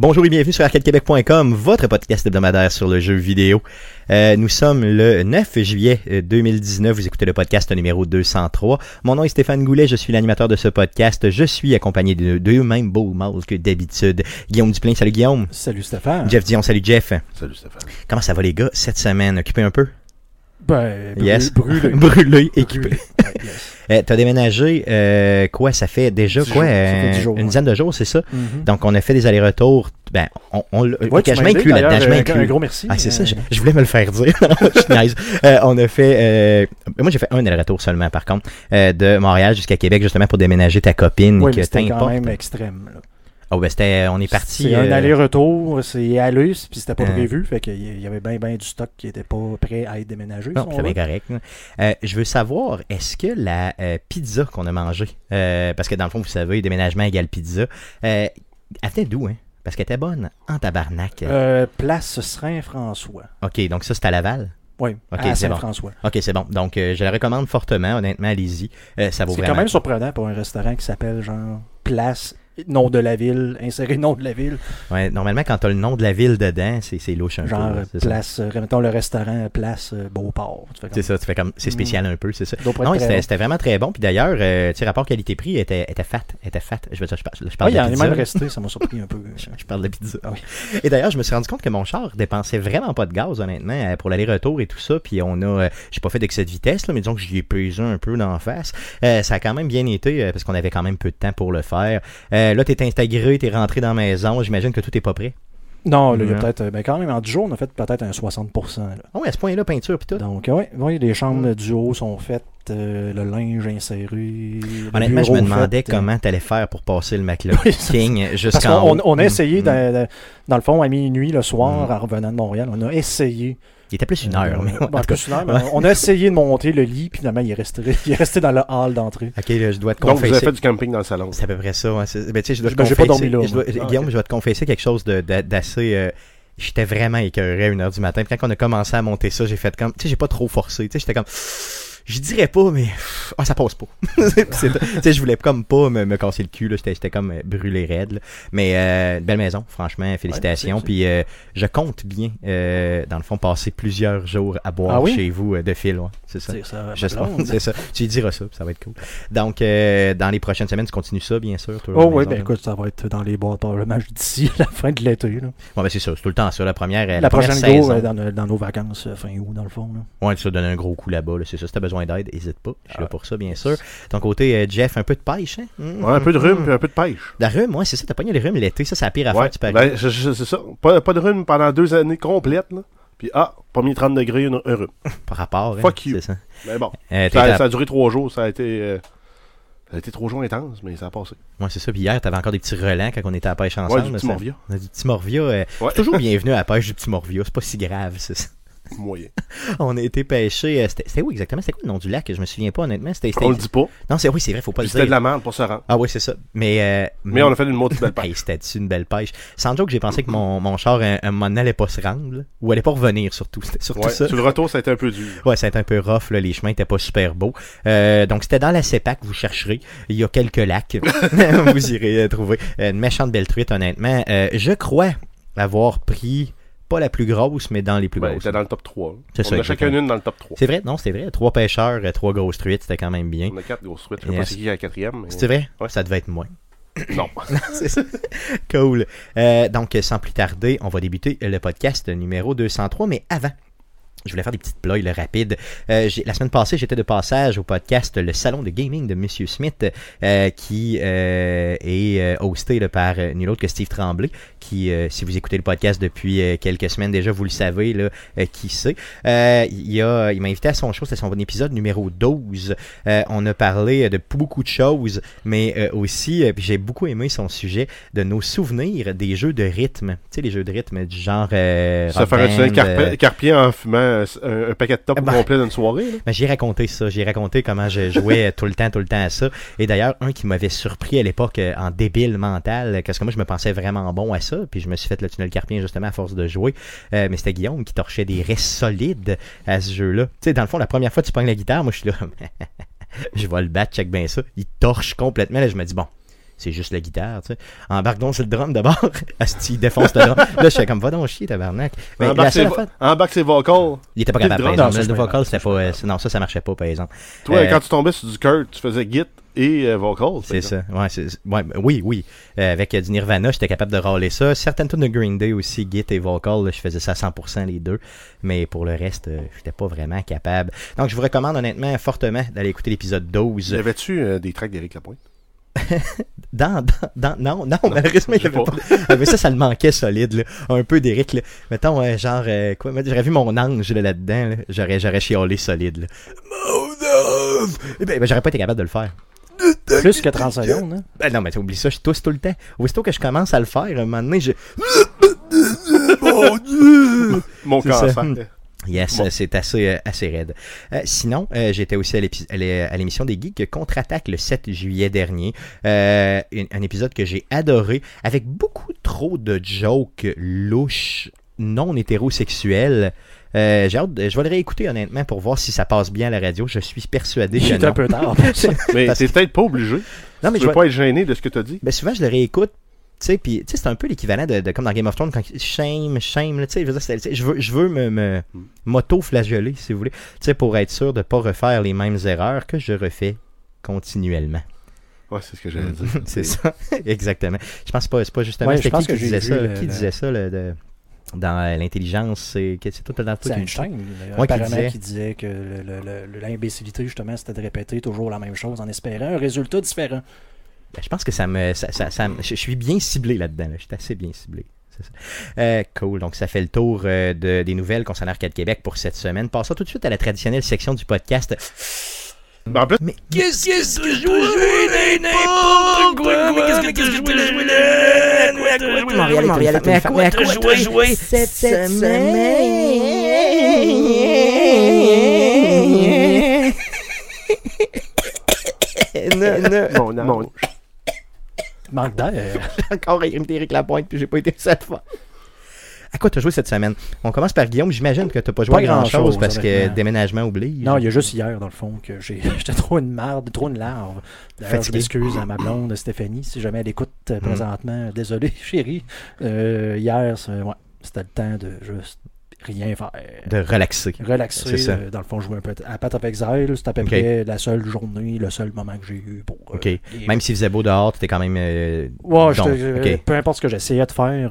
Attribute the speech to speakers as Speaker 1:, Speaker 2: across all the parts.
Speaker 1: Bonjour et bienvenue sur arcadequebec.com, votre podcast hebdomadaire sur le jeu vidéo. Euh, nous sommes le 9 juillet euh, 2019, vous écoutez le podcast numéro 203. Mon nom est Stéphane Goulet, je suis l'animateur de ce podcast. Je suis accompagné de deux mêmes beaux mâles que d'habitude. Guillaume Duplain, salut Guillaume.
Speaker 2: Salut Stéphane.
Speaker 1: Jeff Dion, salut Jeff.
Speaker 3: Salut Stéphane.
Speaker 1: Comment ça va les gars cette semaine? Occupé un peu?
Speaker 2: Ben,
Speaker 1: Yes.
Speaker 2: brûlé.
Speaker 1: Brûlé, équipé.
Speaker 2: Yes.
Speaker 1: Euh, T'as déménagé, euh, quoi, ça fait déjà quoi?
Speaker 2: jours, ça fait
Speaker 1: euh,
Speaker 2: dix jours,
Speaker 1: une
Speaker 2: ouais.
Speaker 1: dizaine de jours, c'est ça?
Speaker 2: Mhm.
Speaker 1: Donc on a fait des allers-retours. Ben, on, on,
Speaker 2: Ouais, tu
Speaker 1: je m'inclus là-dedans,
Speaker 2: d'ailleurs,
Speaker 1: je
Speaker 2: euh,
Speaker 1: m'inclus.
Speaker 2: Un gros merci.
Speaker 1: Ah, c'est ça,
Speaker 2: Euh,
Speaker 1: je, je voulais me le faire dire. Euh, on a fait. euh, moi, j'ai fait un aller-retour seulement, par contre, euh, de Montréal jusqu'à Québec, justement pour déménager ta copine.
Speaker 2: mais c'était quand même extrême. là.
Speaker 1: Oh, ben, c'était. On est parti.
Speaker 2: C'est un
Speaker 1: euh,
Speaker 2: aller-retour, c'est à l'us, puis c'était pas
Speaker 1: Euh.
Speaker 2: prévu, fait qu'il y avait bien ben du stock qui était pas prêt à être déménagé.
Speaker 1: Non, c'est bien correct. Euh, je veux savoir, est-ce que la euh, pizza qu'on a mangée, euh, parce que dans le fond, vous savez, déménagement égale pizza, elle venait d'où, hein? Parce qu'elle était bonne en tabarnak.
Speaker 2: Euh, place Serein-François.
Speaker 1: Ok, donc ça, c'est à Laval?
Speaker 2: Oui, à
Speaker 1: bon.
Speaker 2: Saint-François.
Speaker 1: Ok, c'est bon. Donc, je la recommande fortement, honnêtement, allez-y. Ça vaut
Speaker 2: C'est quand même surprenant pour un restaurant qui s'appelle genre Place, nom de la ville, insérer nom de la ville,
Speaker 1: Ouais, normalement, quand t'as le nom de la ville dedans, c'est, louche un
Speaker 2: genre
Speaker 1: peu. là, c'est ça.
Speaker 2: Place, euh, mettons le restaurant Place euh, Beauport. Tu comme-
Speaker 1: C'est ça, tu fais comme. C'est spécial un peu, c'est ça. Non, c'était, vraiment très bon. Puis d'ailleurs, euh, tu sais, rapport qualité-prix était, était fat. Était fat. Je veux dire, je parle, je parle
Speaker 2: il
Speaker 1: de
Speaker 2: y
Speaker 1: la
Speaker 2: en
Speaker 1: pizza.
Speaker 2: même resté, ça m'a surpris un peu.
Speaker 1: Je parle de pizza.
Speaker 2: Ah oui.
Speaker 1: Et d'ailleurs, je me suis rendu compte que mon char dépensait vraiment pas de gaz, honnêtement, euh, pour l'aller-retour et tout ça. Puis on a, j'ai pas fait d'excès de vitesse, là, mais disons que j'y ai pesé un peu d'en face. Euh, ça a quand même bien été parce qu'on avait quand même peu de temps pour le faire. Euh, là, t'es intégré, t'es rentré dans la maison. J'imagine que tout est pas prêt.
Speaker 2: Non, là, il y a peut-être. Ben, quand même, en 10 jours, on a fait peut-être un 60%. Là.
Speaker 1: Ah ouais, à ce point-là, peinture puis tout.
Speaker 2: Donc, oui, ouais, les chambres du haut sont faites, euh, le linge inséré.
Speaker 1: Honnêtement, je me demandais
Speaker 2: fait, euh,
Speaker 1: comment t'allais faire pour passer le
Speaker 2: Oui, Parce
Speaker 1: jusqu'en haut.
Speaker 2: on a essayé,
Speaker 1: Mm.
Speaker 2: dans le fond, à minuit le soir,
Speaker 1: Mm.
Speaker 2: en revenant de Montréal, on a essayé.
Speaker 1: Il était plus une heure,
Speaker 2: euh,
Speaker 1: mais
Speaker 2: bon,
Speaker 1: en tout cas.
Speaker 2: plus une heure, mais on a essayé de monter le lit, puis finalement, il est resté, il est resté dans le hall d'entrée.
Speaker 1: Ok, là, je dois te
Speaker 3: Donc, vous avez
Speaker 1: confesser.
Speaker 3: fait du camping dans le salon.
Speaker 1: C'est à peu près ça. c'est- ben, tu sais, je dois te
Speaker 2: Ben, pas
Speaker 1: confesser-
Speaker 2: dormi là,
Speaker 1: je dois-
Speaker 2: moi.
Speaker 1: Guillaume,
Speaker 3: Ah, ok.
Speaker 1: je dois te confesser quelque chose d'assez. euh, J'étais vraiment écœuré à 1h du matin. Puis quand on a commencé à monter ça, j'ai fait comme. Tu sais, j'ai pas trop forcé. Tu sais, j'étais comme. Je dirais pas, mais. Ah, ça passe pas. C'est- tu sais, je voulais comme pas me, me casser le cul. là. J'étais j'étais comme euh, brûlé raide. là. Mais euh, belle maison, franchement, félicitations. Puis euh, je compte bien, euh, dans le fond, passer plusieurs jours à boire
Speaker 2: Ah oui?
Speaker 1: chez vous euh, de fil. ouais. C'est ça.
Speaker 2: C'est ça.
Speaker 1: Je c'est ça. Tu diras ça, puis ça va être cool. Donc, euh, dans les prochaines semaines, tu continues ça, bien sûr.
Speaker 2: Oh oui, ben écoute, ça va être dans les boîtes par le match d'ici la fin de l'été. là.
Speaker 1: Bon, ben c'est ça, c'est tout le temps ça. La première, la,
Speaker 2: La
Speaker 1: première
Speaker 2: prochaine go
Speaker 1: saison.
Speaker 2: dans, nos- dans nos vacances fin août, dans le fond. là.
Speaker 1: Ouais, ça donne un gros coup là-bas. là, c'est ça. Si t'as besoin d'aide, n'hésite pas. Je suis là
Speaker 2: Ah.
Speaker 1: pour ça, bien sûr. Ton côté, euh, Jeff, un peu de pêche, hein? Mm,
Speaker 3: Ouais, un peu de rhume
Speaker 1: mm.
Speaker 3: puis un peu de pêche.
Speaker 1: La rhume, ouais, c'est ça. T'as pogné les rhumes l'été. Ça, c'est la pire affaire
Speaker 3: Ouais,
Speaker 1: tu peux
Speaker 3: ben, c'est ça. Pas, pas de rhume pendant deux années complètes. Là. Puis, ah, pas mis 30 degrés, une- un rhume.
Speaker 1: Par rapport. hein,
Speaker 3: fuck you.
Speaker 1: C'est ça.
Speaker 3: Mais bon,
Speaker 1: Euh,
Speaker 3: ça,
Speaker 1: à-
Speaker 3: ça a duré trois jours. Ça a été, euh, ça a été trois jours intenses, mais ça a passé.
Speaker 1: Ouais, c'est ça. Puis hier, t'avais encore des petits relents quand on était à la pêche ensemble.
Speaker 3: Ouais, du petit morvia.
Speaker 1: On a du petit morvia. euh,
Speaker 3: Ouais.
Speaker 1: Toujours bienvenue à la pêche du petit morvia. C'est pas si grave, c'est ça.
Speaker 3: Moyen.
Speaker 1: On a été pêcher. euh, C'était où exactement? C'était quoi le nom du lac? Je me souviens pas, honnêtement. C'était.
Speaker 3: On le dit pas.
Speaker 1: Non, c'est oui, c'est vrai, faut pas le
Speaker 3: C'était de
Speaker 1: dire.
Speaker 3: la merde pour se rendre.
Speaker 1: Ah oui, c'est ça. Mais, euh,
Speaker 3: Mais on a fait une maudite belle
Speaker 1: Hey,
Speaker 3: pêche.
Speaker 1: c'était une belle pêche? Sans joke, j'ai pensé que mon, mon char, un, un moment donné, allait pas se rendre, là. ou allait pas revenir, surtout. Surtout
Speaker 3: Ouais,
Speaker 1: ça.
Speaker 3: sur le retour, ça a été un peu dur.
Speaker 1: Ouais, c'était un peu rough, là. les chemins étaient pas super beaux. Euh, donc, c'était dans la CEPAC, vous chercherez. Il y a quelques lacs. vous irez euh, trouver une méchante belle truite, honnêtement. Euh, je crois avoir pris, pas la plus grosse, mais dans les plus
Speaker 3: Ouais,
Speaker 1: grosses.
Speaker 3: c'était dans le top 3.
Speaker 1: C'est
Speaker 3: on
Speaker 1: ça,
Speaker 3: a
Speaker 1: exactement.
Speaker 3: chacun une dans le top 3.
Speaker 1: C'est vrai? Non, c'était vrai. Trois pêcheurs, euh, trois grosses truites, c'était quand même bien.
Speaker 3: On a quatre grosses suites. Je sais pas c'est qui est la quatrième. mais-
Speaker 1: C'est vrai?
Speaker 3: Ouais.
Speaker 1: Ça devait être moi.
Speaker 3: Non.
Speaker 1: C'est ça. Cool. Euh, donc, sans plus tarder, on va débuter le podcast numéro 203. Mais avant, je voulais faire des petites ploys là, rapides. Euh, la semaine passée, j'étais de passage au podcast Le Salon de Gaming de Monsieur Smith, euh, qui euh, est euh, hosté là, par euh, nul autre que Steve Tremblay, qui, euh, si vous écoutez le podcast depuis euh, quelques semaines déjà, vous le savez, là, euh, qui c'est. Euh, il a- il m'a invité à son show, c'était son épisode numéro 12. Euh, on a parlé de beaucoup de choses, mais euh, aussi, euh, j'ai beaucoup aimé son sujet de nos souvenirs des jeux de rythme. Tu sais, les jeux de rythme du genre. Euh,
Speaker 3: Ça
Speaker 1: rock
Speaker 3: ferait
Speaker 1: band,
Speaker 3: un carpe-
Speaker 1: euh,
Speaker 3: carpien en fumant un, un paquet de top
Speaker 1: Eh ben,
Speaker 3: complet d'une soirée.
Speaker 1: Ben, j'ai raconté ça, j'ai raconté comment je jouais tout le temps, tout le temps à ça. Et d'ailleurs, un qui m'avait surpris à l'époque euh, en débile mental, parce que moi je me pensais vraiment bon à ça, puis je me suis fait le tunnel carpien justement à force de jouer. Euh, mais c'était Guillaume qui torchait des restes solides à ce jeu-là. Tu sais, dans le fond, la première fois que tu pognes la guitare, moi je suis là, je vais le battre, check bien ça. Il torche complètement. Là, je me dis, bon, c'est juste la guitare, tu sais. Embarque donc sur le drum d'abord. Asti, il défonce le drum. Là, je fais comme, va donc chier, tabarnak. Mais la
Speaker 3: Embarque ses, vo- embarque ses vocals.
Speaker 1: il était pas capable, par exemple.
Speaker 2: ça,
Speaker 1: Le vocal, c'était
Speaker 2: pas,
Speaker 1: euh, non, ça, ça marchait pas, par exemple.
Speaker 3: Toi,
Speaker 1: Euh,
Speaker 3: quand tu tombais sur du Kurt, tu faisais git et euh, vocals.
Speaker 1: C'est ça. Ouais, ouais, ben oui, oui. Euh, avec euh, du Nirvana, j'étais capable de râler ça. Certaines tunes de Green Day aussi, Git et Vocal, là, je faisais ça à 100% les deux. Mais pour le reste, j'étais pas vraiment capable. Donc, je vous recommande honnêtement fortement d'aller écouter l'épisode 12.
Speaker 3: Y avait-tu des tracks d'Éric Lapointe?
Speaker 1: Dans, dans, dans- non, non, malheureusement, il y
Speaker 3: je sais
Speaker 1: avait
Speaker 3: pas.
Speaker 1: pas. Ah, mais ça, ça le manquait solide, là. Un peu d'Éric, là. Mettons, euh, genre, euh, quoi, j'aurais vu mon ange, là, là-dedans, là. J'aurais, j'aurais chiolé solide, là. Mon ange! Eh ben, ben, j'aurais pas été capable de le faire.
Speaker 2: Plus que 30 secondes, hein?
Speaker 1: Ben non, mais oublie ça, je tousse tout le temps. Aussitôt que je commence à le faire, un moment donné, je. Mon Dieu!
Speaker 3: Mon cancer.
Speaker 1: Yes,
Speaker 3: Bon.
Speaker 1: c'est assez, euh, assez raide. Euh, sinon, euh, j'étais aussi à l'émission des Geeks Contre-Attaque le 7 juillet dernier. Euh, un, un épisode que j'ai adoré, avec beaucoup trop de jokes louches, non hétérosexuels. Euh, j'ai hâte de- je vais le réécouter honnêtement pour voir si ça passe bien à la radio. Je suis persuadé que
Speaker 2: un peu tard.
Speaker 3: Mais t'es peut-être pas obligé.
Speaker 1: Non, mais
Speaker 3: tu
Speaker 1: je
Speaker 3: veux
Speaker 1: vais-
Speaker 3: pas être gêné de ce que t'as dit.
Speaker 1: Ben souvent je le réécoute, tu sais, puis tu sais c'est un peu l'équivalent de, de comme dans Game of Thrones quand shame, shame, tu sais, je veux dire, c'est- je veux, je veux me, me
Speaker 3: Mm.
Speaker 1: m'auto-flageller si vous voulez, tu sais, pour être sûr de pas refaire les mêmes erreurs que je refais continuellement.
Speaker 3: Ouais, c'est ce que j'allais dire.
Speaker 1: c'est ça, exactement. Je pense pas, c'est pas justement
Speaker 2: Ouais, je
Speaker 1: c'était
Speaker 2: pense
Speaker 1: qui
Speaker 2: que
Speaker 1: qui
Speaker 2: j'ai
Speaker 1: disait ça,
Speaker 2: le-
Speaker 1: qui
Speaker 2: le-
Speaker 1: disait ça le- de- dans euh, l'intelligence, c'est c'est tout dans
Speaker 2: C'est
Speaker 1: tout
Speaker 2: Einstein,
Speaker 1: Ouais, qui disait-
Speaker 2: qui disait que l'imbécilité, justement, c'était de répéter toujours la même chose en espérant un résultat différent.
Speaker 1: Ben, je pense que ça me. Ça, ça- ça me- je, je suis bien ciblé là-dedans. là. Je suis assez bien ciblé. Euh, cool. Donc, ça fait le tour euh, de- des nouvelles concernant Arcade Québec pour cette semaine. Passons tout de suite à la traditionnelle section du podcast.
Speaker 3: Ben, en plus,
Speaker 1: Mais qu'est-ce que tu joué n'importe quoi? Mais qu'est-ce que tu joué? Montréal, Montréal, mais à quoi tu as joué cette semaine? Non, non.
Speaker 3: mon ange.
Speaker 2: Manque d'air.
Speaker 1: encore imité Eric Lapointe, puis j'ai pas été cette fois. À quoi t'as joué cette semaine? On commence par Guillaume. J'imagine que t'as pas joué
Speaker 2: Pas
Speaker 1: à grand chose
Speaker 2: grand-chose,
Speaker 1: parce que déménagement oblige.
Speaker 2: Non, il y a juste hier, dans le fond, que j'ai j'étais trop une marde, trop une larve. D'ailleurs, je m'excuse à ma blonde Stéphanie, si jamais elle écoute euh,
Speaker 1: Mm.
Speaker 2: présentement. Désolé, chérie. Euh, hier, c'est- ouais, c'était le temps de juste rien faire.
Speaker 1: De relaxer.
Speaker 2: Relaxer,
Speaker 1: C'est ça.
Speaker 2: euh, dans le fond, jouer un peu à Path of Exile. C'était à peu près la seule journée, le seul moment que j'ai eu pour. euh,
Speaker 1: Ok. Même s'il faisait beau dehors, t'étais quand même. euh,
Speaker 2: Ouais, euh,
Speaker 1: ok.
Speaker 2: peu importe ce que j'essayais de faire.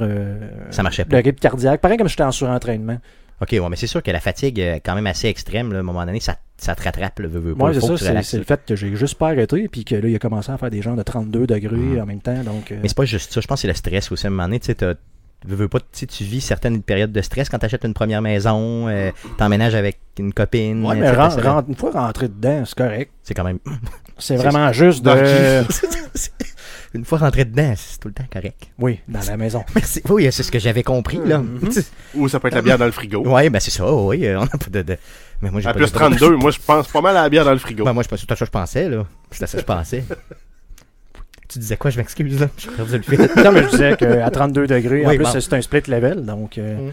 Speaker 1: Ça marchait pas.
Speaker 2: Le rythme cardiaque, pareil comme j'étais en surentraînement.
Speaker 1: Ok, ouais, mais c'est sûr que la fatigue est quand même assez extrême. Là, à un moment donné, ça, ça te rattrape. Le pas.
Speaker 2: Moi, c'est ça, c'est le fait que j'ai juste pas arrêté, puis que là, il a commencé à faire des gens de 32 degrés
Speaker 1: Mhm.
Speaker 2: en même temps. Donc,
Speaker 1: Mais c'est pas juste ça. Je pense que c'est le stress aussi. À un moment donné, tu sais, veux, veux pas, tu tu vis certaines périodes de stress quand t'achètes une première maison, euh, t'emménages avec une copine.
Speaker 2: ouais,
Speaker 1: tu
Speaker 2: mais une fois rentré dedans, c'est correct.
Speaker 1: C'est quand même.
Speaker 2: C'est vraiment juste de.
Speaker 1: Une fois rentré dedans, c'est tout le temps correct.
Speaker 2: Oui, dans la maison.
Speaker 1: Merci. Oui, c'est ce que j'avais compris, là.
Speaker 2: Mhm.
Speaker 3: Ou ça peut être la bière dans le frigo.
Speaker 1: Ouais, ben c'est ça, oui. euh, On n'a pas de, de- Mais moi, j'ai
Speaker 3: À
Speaker 1: pas
Speaker 3: plus
Speaker 1: de-
Speaker 3: 32, moi, je pense pas mal à la bière dans le frigo.
Speaker 1: Ben, moi, je pense c'est à ça que je pensais, là. C'est à ça que je pensais. Tu disais quoi, je m'excuse, là? J'ai perdu le fil.
Speaker 2: non, mais je disais qu'à 32 degrés, en plus,
Speaker 1: bon.
Speaker 2: c'est un split level. Donc, euh,
Speaker 1: Mhm.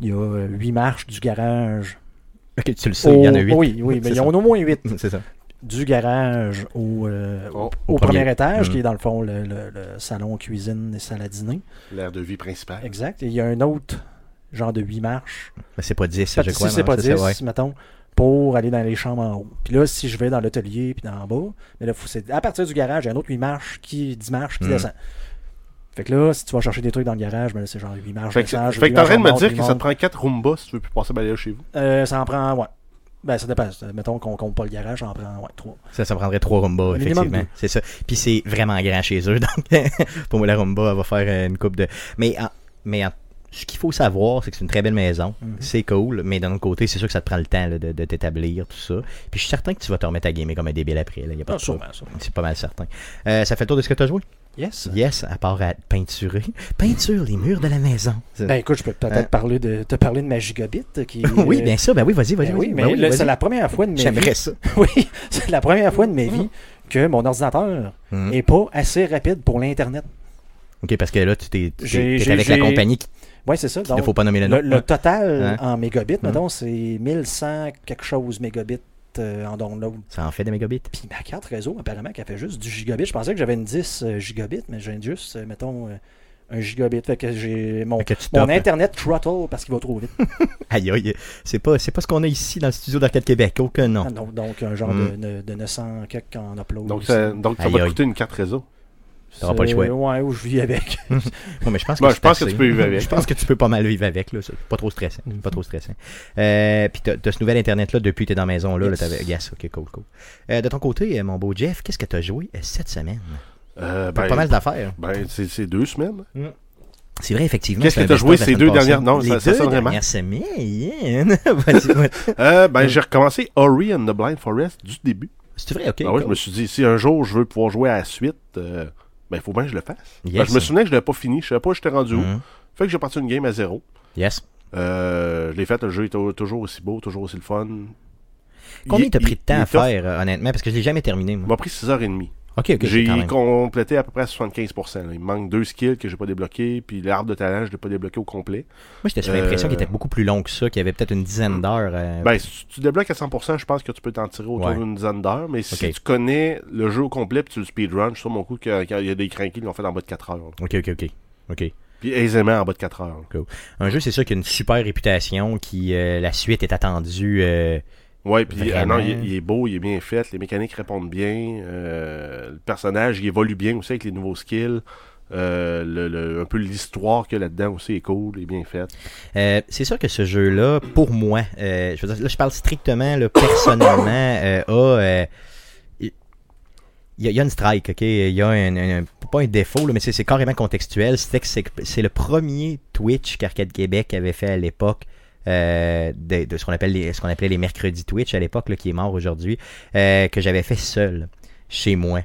Speaker 2: il y a 8 marches du garage.
Speaker 1: Ok, tu le sais, il y en a
Speaker 2: au-
Speaker 1: huit.
Speaker 2: Oui, oui, mais il y en a au moins 8.
Speaker 1: C'est ça.
Speaker 2: Du garage au, euh,
Speaker 3: Au-
Speaker 2: au
Speaker 1: au
Speaker 2: premier,
Speaker 1: premier.
Speaker 2: étage,
Speaker 1: Mhm.
Speaker 2: qui est dans le fond le, le- le salon cuisine et salle à dîner.
Speaker 3: L'air de vie principale.
Speaker 2: Exact. Et il y a un autre genre de 8 marches.
Speaker 1: Ben, c'est pas 10,
Speaker 2: Fait
Speaker 1: je crois.
Speaker 2: si c'est pas
Speaker 1: ça,
Speaker 2: 10,
Speaker 1: ouais.
Speaker 2: mettons, pour aller dans les chambres en haut. Puis là, si je vais dans l'atelier puis en bas, mais là, c'est à partir du garage, il y a un autre 8 marches, qui, 10 marches qui
Speaker 1: Mm.
Speaker 2: descend. Fait que là, si tu vas chercher des trucs dans le garage, ben c'est genre 8 marches,
Speaker 3: Fait que, t'es en train de me dire que ça te prend 4 Roomba si tu veux plus passer balayer chez vous.
Speaker 2: Euh, ça en prend, ouais. Ben, ça dépend. Mettons qu'on compte pas le garage, ça en prend, ouais, 3.
Speaker 1: Ça, ça prendrait trois Roomba, effectivement. C'est ça. Puis c'est vraiment grand chez eux, donc pour moi, la Roomba, elle va faire euh, une coupe de. Mais, en- mais en- ce qu'il faut savoir, c'est que c'est une très belle maison.
Speaker 2: Mhm.
Speaker 1: C'est cool, mais d'un autre côté, c'est sûr que ça te prend le temps là, de, de t'établir, tout ça. Puis je suis certain que tu vas te remettre à gamer comme un débile après. Là. Y a pas
Speaker 2: Ah.
Speaker 1: C'est pas mal certain. Euh, ça fait le tour de ce que tu as joué?
Speaker 2: Yes.
Speaker 1: Yes, à part à peinturer. Peinture les murs de la maison.
Speaker 2: Ben écoute, je peux peut-être
Speaker 1: Hein?
Speaker 2: parler de, te parler de ma gigabit. Qui,
Speaker 1: oui,
Speaker 2: euh,
Speaker 1: bien sûr. Ben oui, vas-y, vas-y.
Speaker 2: ben oui,
Speaker 1: Ben vas-y.
Speaker 2: c'est la première fois de ma vie.
Speaker 1: J'aimerais ça.
Speaker 2: Oui, c'est la première fois de ma vie que mon ordinateur
Speaker 1: Mhm.
Speaker 2: est pas assez rapide pour l'Internet.
Speaker 1: Ok, parce que là, tu t'es avec la compagnie qui
Speaker 2: Oui, c'est ça.
Speaker 1: il ne
Speaker 2: Donc,
Speaker 1: faut pas nommer le nom.
Speaker 2: le total
Speaker 1: Hein?
Speaker 2: en mégabits,
Speaker 1: Mhm.
Speaker 2: mettons, c'est 1100 quelque chose mégabits euh, en download.
Speaker 1: Ça en fait des mégabits?
Speaker 2: Puis ma carte réseau, apparemment, qu'elle fait juste du gigabit. Je pensais que j'avais une 10 euh, gigabits, mais j'ai juste, euh, mettons, un gigabit. Fait que j'ai mon,
Speaker 1: que
Speaker 2: mon internet throttle parce qu'il va trop vite.
Speaker 1: Aïe, aïe. C'est pas, c'est pas ce qu'on a ici dans le studio d'Arcade Québec. Aucun non.
Speaker 2: Ah, donc, donc, un genre
Speaker 1: Mm.
Speaker 2: de, de, de 900 quelques en upload.
Speaker 3: Donc,
Speaker 2: aussi.
Speaker 3: ça, donc ça
Speaker 1: Aïe,
Speaker 3: va
Speaker 1: aïe.
Speaker 3: coûter une carte réseau.
Speaker 1: T'auras pas le choix.
Speaker 2: Ouais, où je vis avec.
Speaker 1: Ouais, mais je pense que,
Speaker 3: Bon,
Speaker 1: c'est
Speaker 3: je pense que
Speaker 1: assez.
Speaker 3: tu peux vivre avec.
Speaker 1: Je pense que tu peux pas mal vivre avec. Là. C'est Pas trop stressant. Pas trop stressant. Euh, puis t'as, t'as ce nouvel Internet-là depuis que t'es dans la maison. Là, là,
Speaker 2: Yes.
Speaker 1: t'avais... Yes, ok, cool, cool. Euh, de ton côté, euh, mon beau Jeff, qu'est-ce que t'as joué cette semaine?
Speaker 3: Euh,
Speaker 1: Pas
Speaker 3: ben,
Speaker 1: pas mal d'affaires.
Speaker 3: ben, c'est deux semaines.
Speaker 1: C'est vrai, effectivement.
Speaker 3: Qu'est-ce que t'as
Speaker 1: best-of
Speaker 3: joué ces deux
Speaker 1: passée.
Speaker 3: dernières- non,
Speaker 1: Les
Speaker 3: ça- ça
Speaker 1: deux
Speaker 3: sonne vraiment.
Speaker 1: dernières semaines.
Speaker 3: Euh, ben, j'ai recommencé Ori and the Blind Forest du début.
Speaker 1: C'est vrai, ok.
Speaker 3: Ah ouais, je me suis dit, si un jour je veux pouvoir jouer à la suite, euh, ben, il faut bien que je le fasse.
Speaker 1: Yes.
Speaker 3: Je me souvenais que je l'avais pas fini. Je savais pas où j'étais rendu où.
Speaker 1: Mhm.
Speaker 3: Fait que j'ai parti une game à zéro.
Speaker 1: Yes.
Speaker 3: Euh, je l'ai fait, le jeu est toujours aussi beau, toujours aussi le fun.
Speaker 1: Combien t'as pris de temps
Speaker 3: il
Speaker 1: à faire, euh, honnêtement? Parce que je l'ai jamais terminé,
Speaker 3: Il
Speaker 1: moi.
Speaker 3: m'a pris 6h30.
Speaker 1: Ok, ok.
Speaker 3: j'ai complété à peu près à 75%. là. Il me manque deux skills que j'ai pas débloqués, puis l'arbre de talent, je l'ai pas débloqué au complet.
Speaker 1: Moi, j'étais sur l'impression
Speaker 3: Euh,
Speaker 1: qu'il était beaucoup plus long que ça, qu'il y avait peut-être une dizaine d'heures. euh,
Speaker 3: Ben, si tu débloques à 100%, je pense que tu peux t'en tirer autour
Speaker 1: Ouais.
Speaker 3: d'une dizaine d'heures. Mais si tu connais le jeu au complet puis tu le speedrun, je suis sur mon coup qu'il y a- il y a des cranky qui l'ont fait en bas de 4 heures. là.
Speaker 1: Ok, ok, ok. Ok.
Speaker 3: Puis aisément en bas de 4 heures.
Speaker 1: Un jeu, c'est sûr qu'il a une super réputation, qui euh, la suite est attendue. euh,
Speaker 3: Ouais, puis ah
Speaker 1: Vraiment.
Speaker 3: non, il, est- il est beau, il est bien fait, les mécaniques répondent bien, euh, le personnage il évolue bien aussi avec les nouveaux skills. Euh, le, le- un peu l'histoire qu'il y a là-dedans aussi est cool, est bien faite.
Speaker 1: euh, c'est sûr que ce jeu-là, pour moi, euh, je veux dire, là, je parle strictement, là, personnellement, euh, a. euh, il y, a, il y a une strike, ok? Il y a un, un- un- pas un défaut, là, mais c'est carrément contextuel. C'est que c'est c'est le premier Twitch qu'Arcade Québec avait fait à l'époque. Euh, de, de ce qu'on appelle les, ce qu'on appelait les mercredis Twitch à l'époque, là, qui est mort aujourd'hui, euh, que j'avais fait seul, chez moi.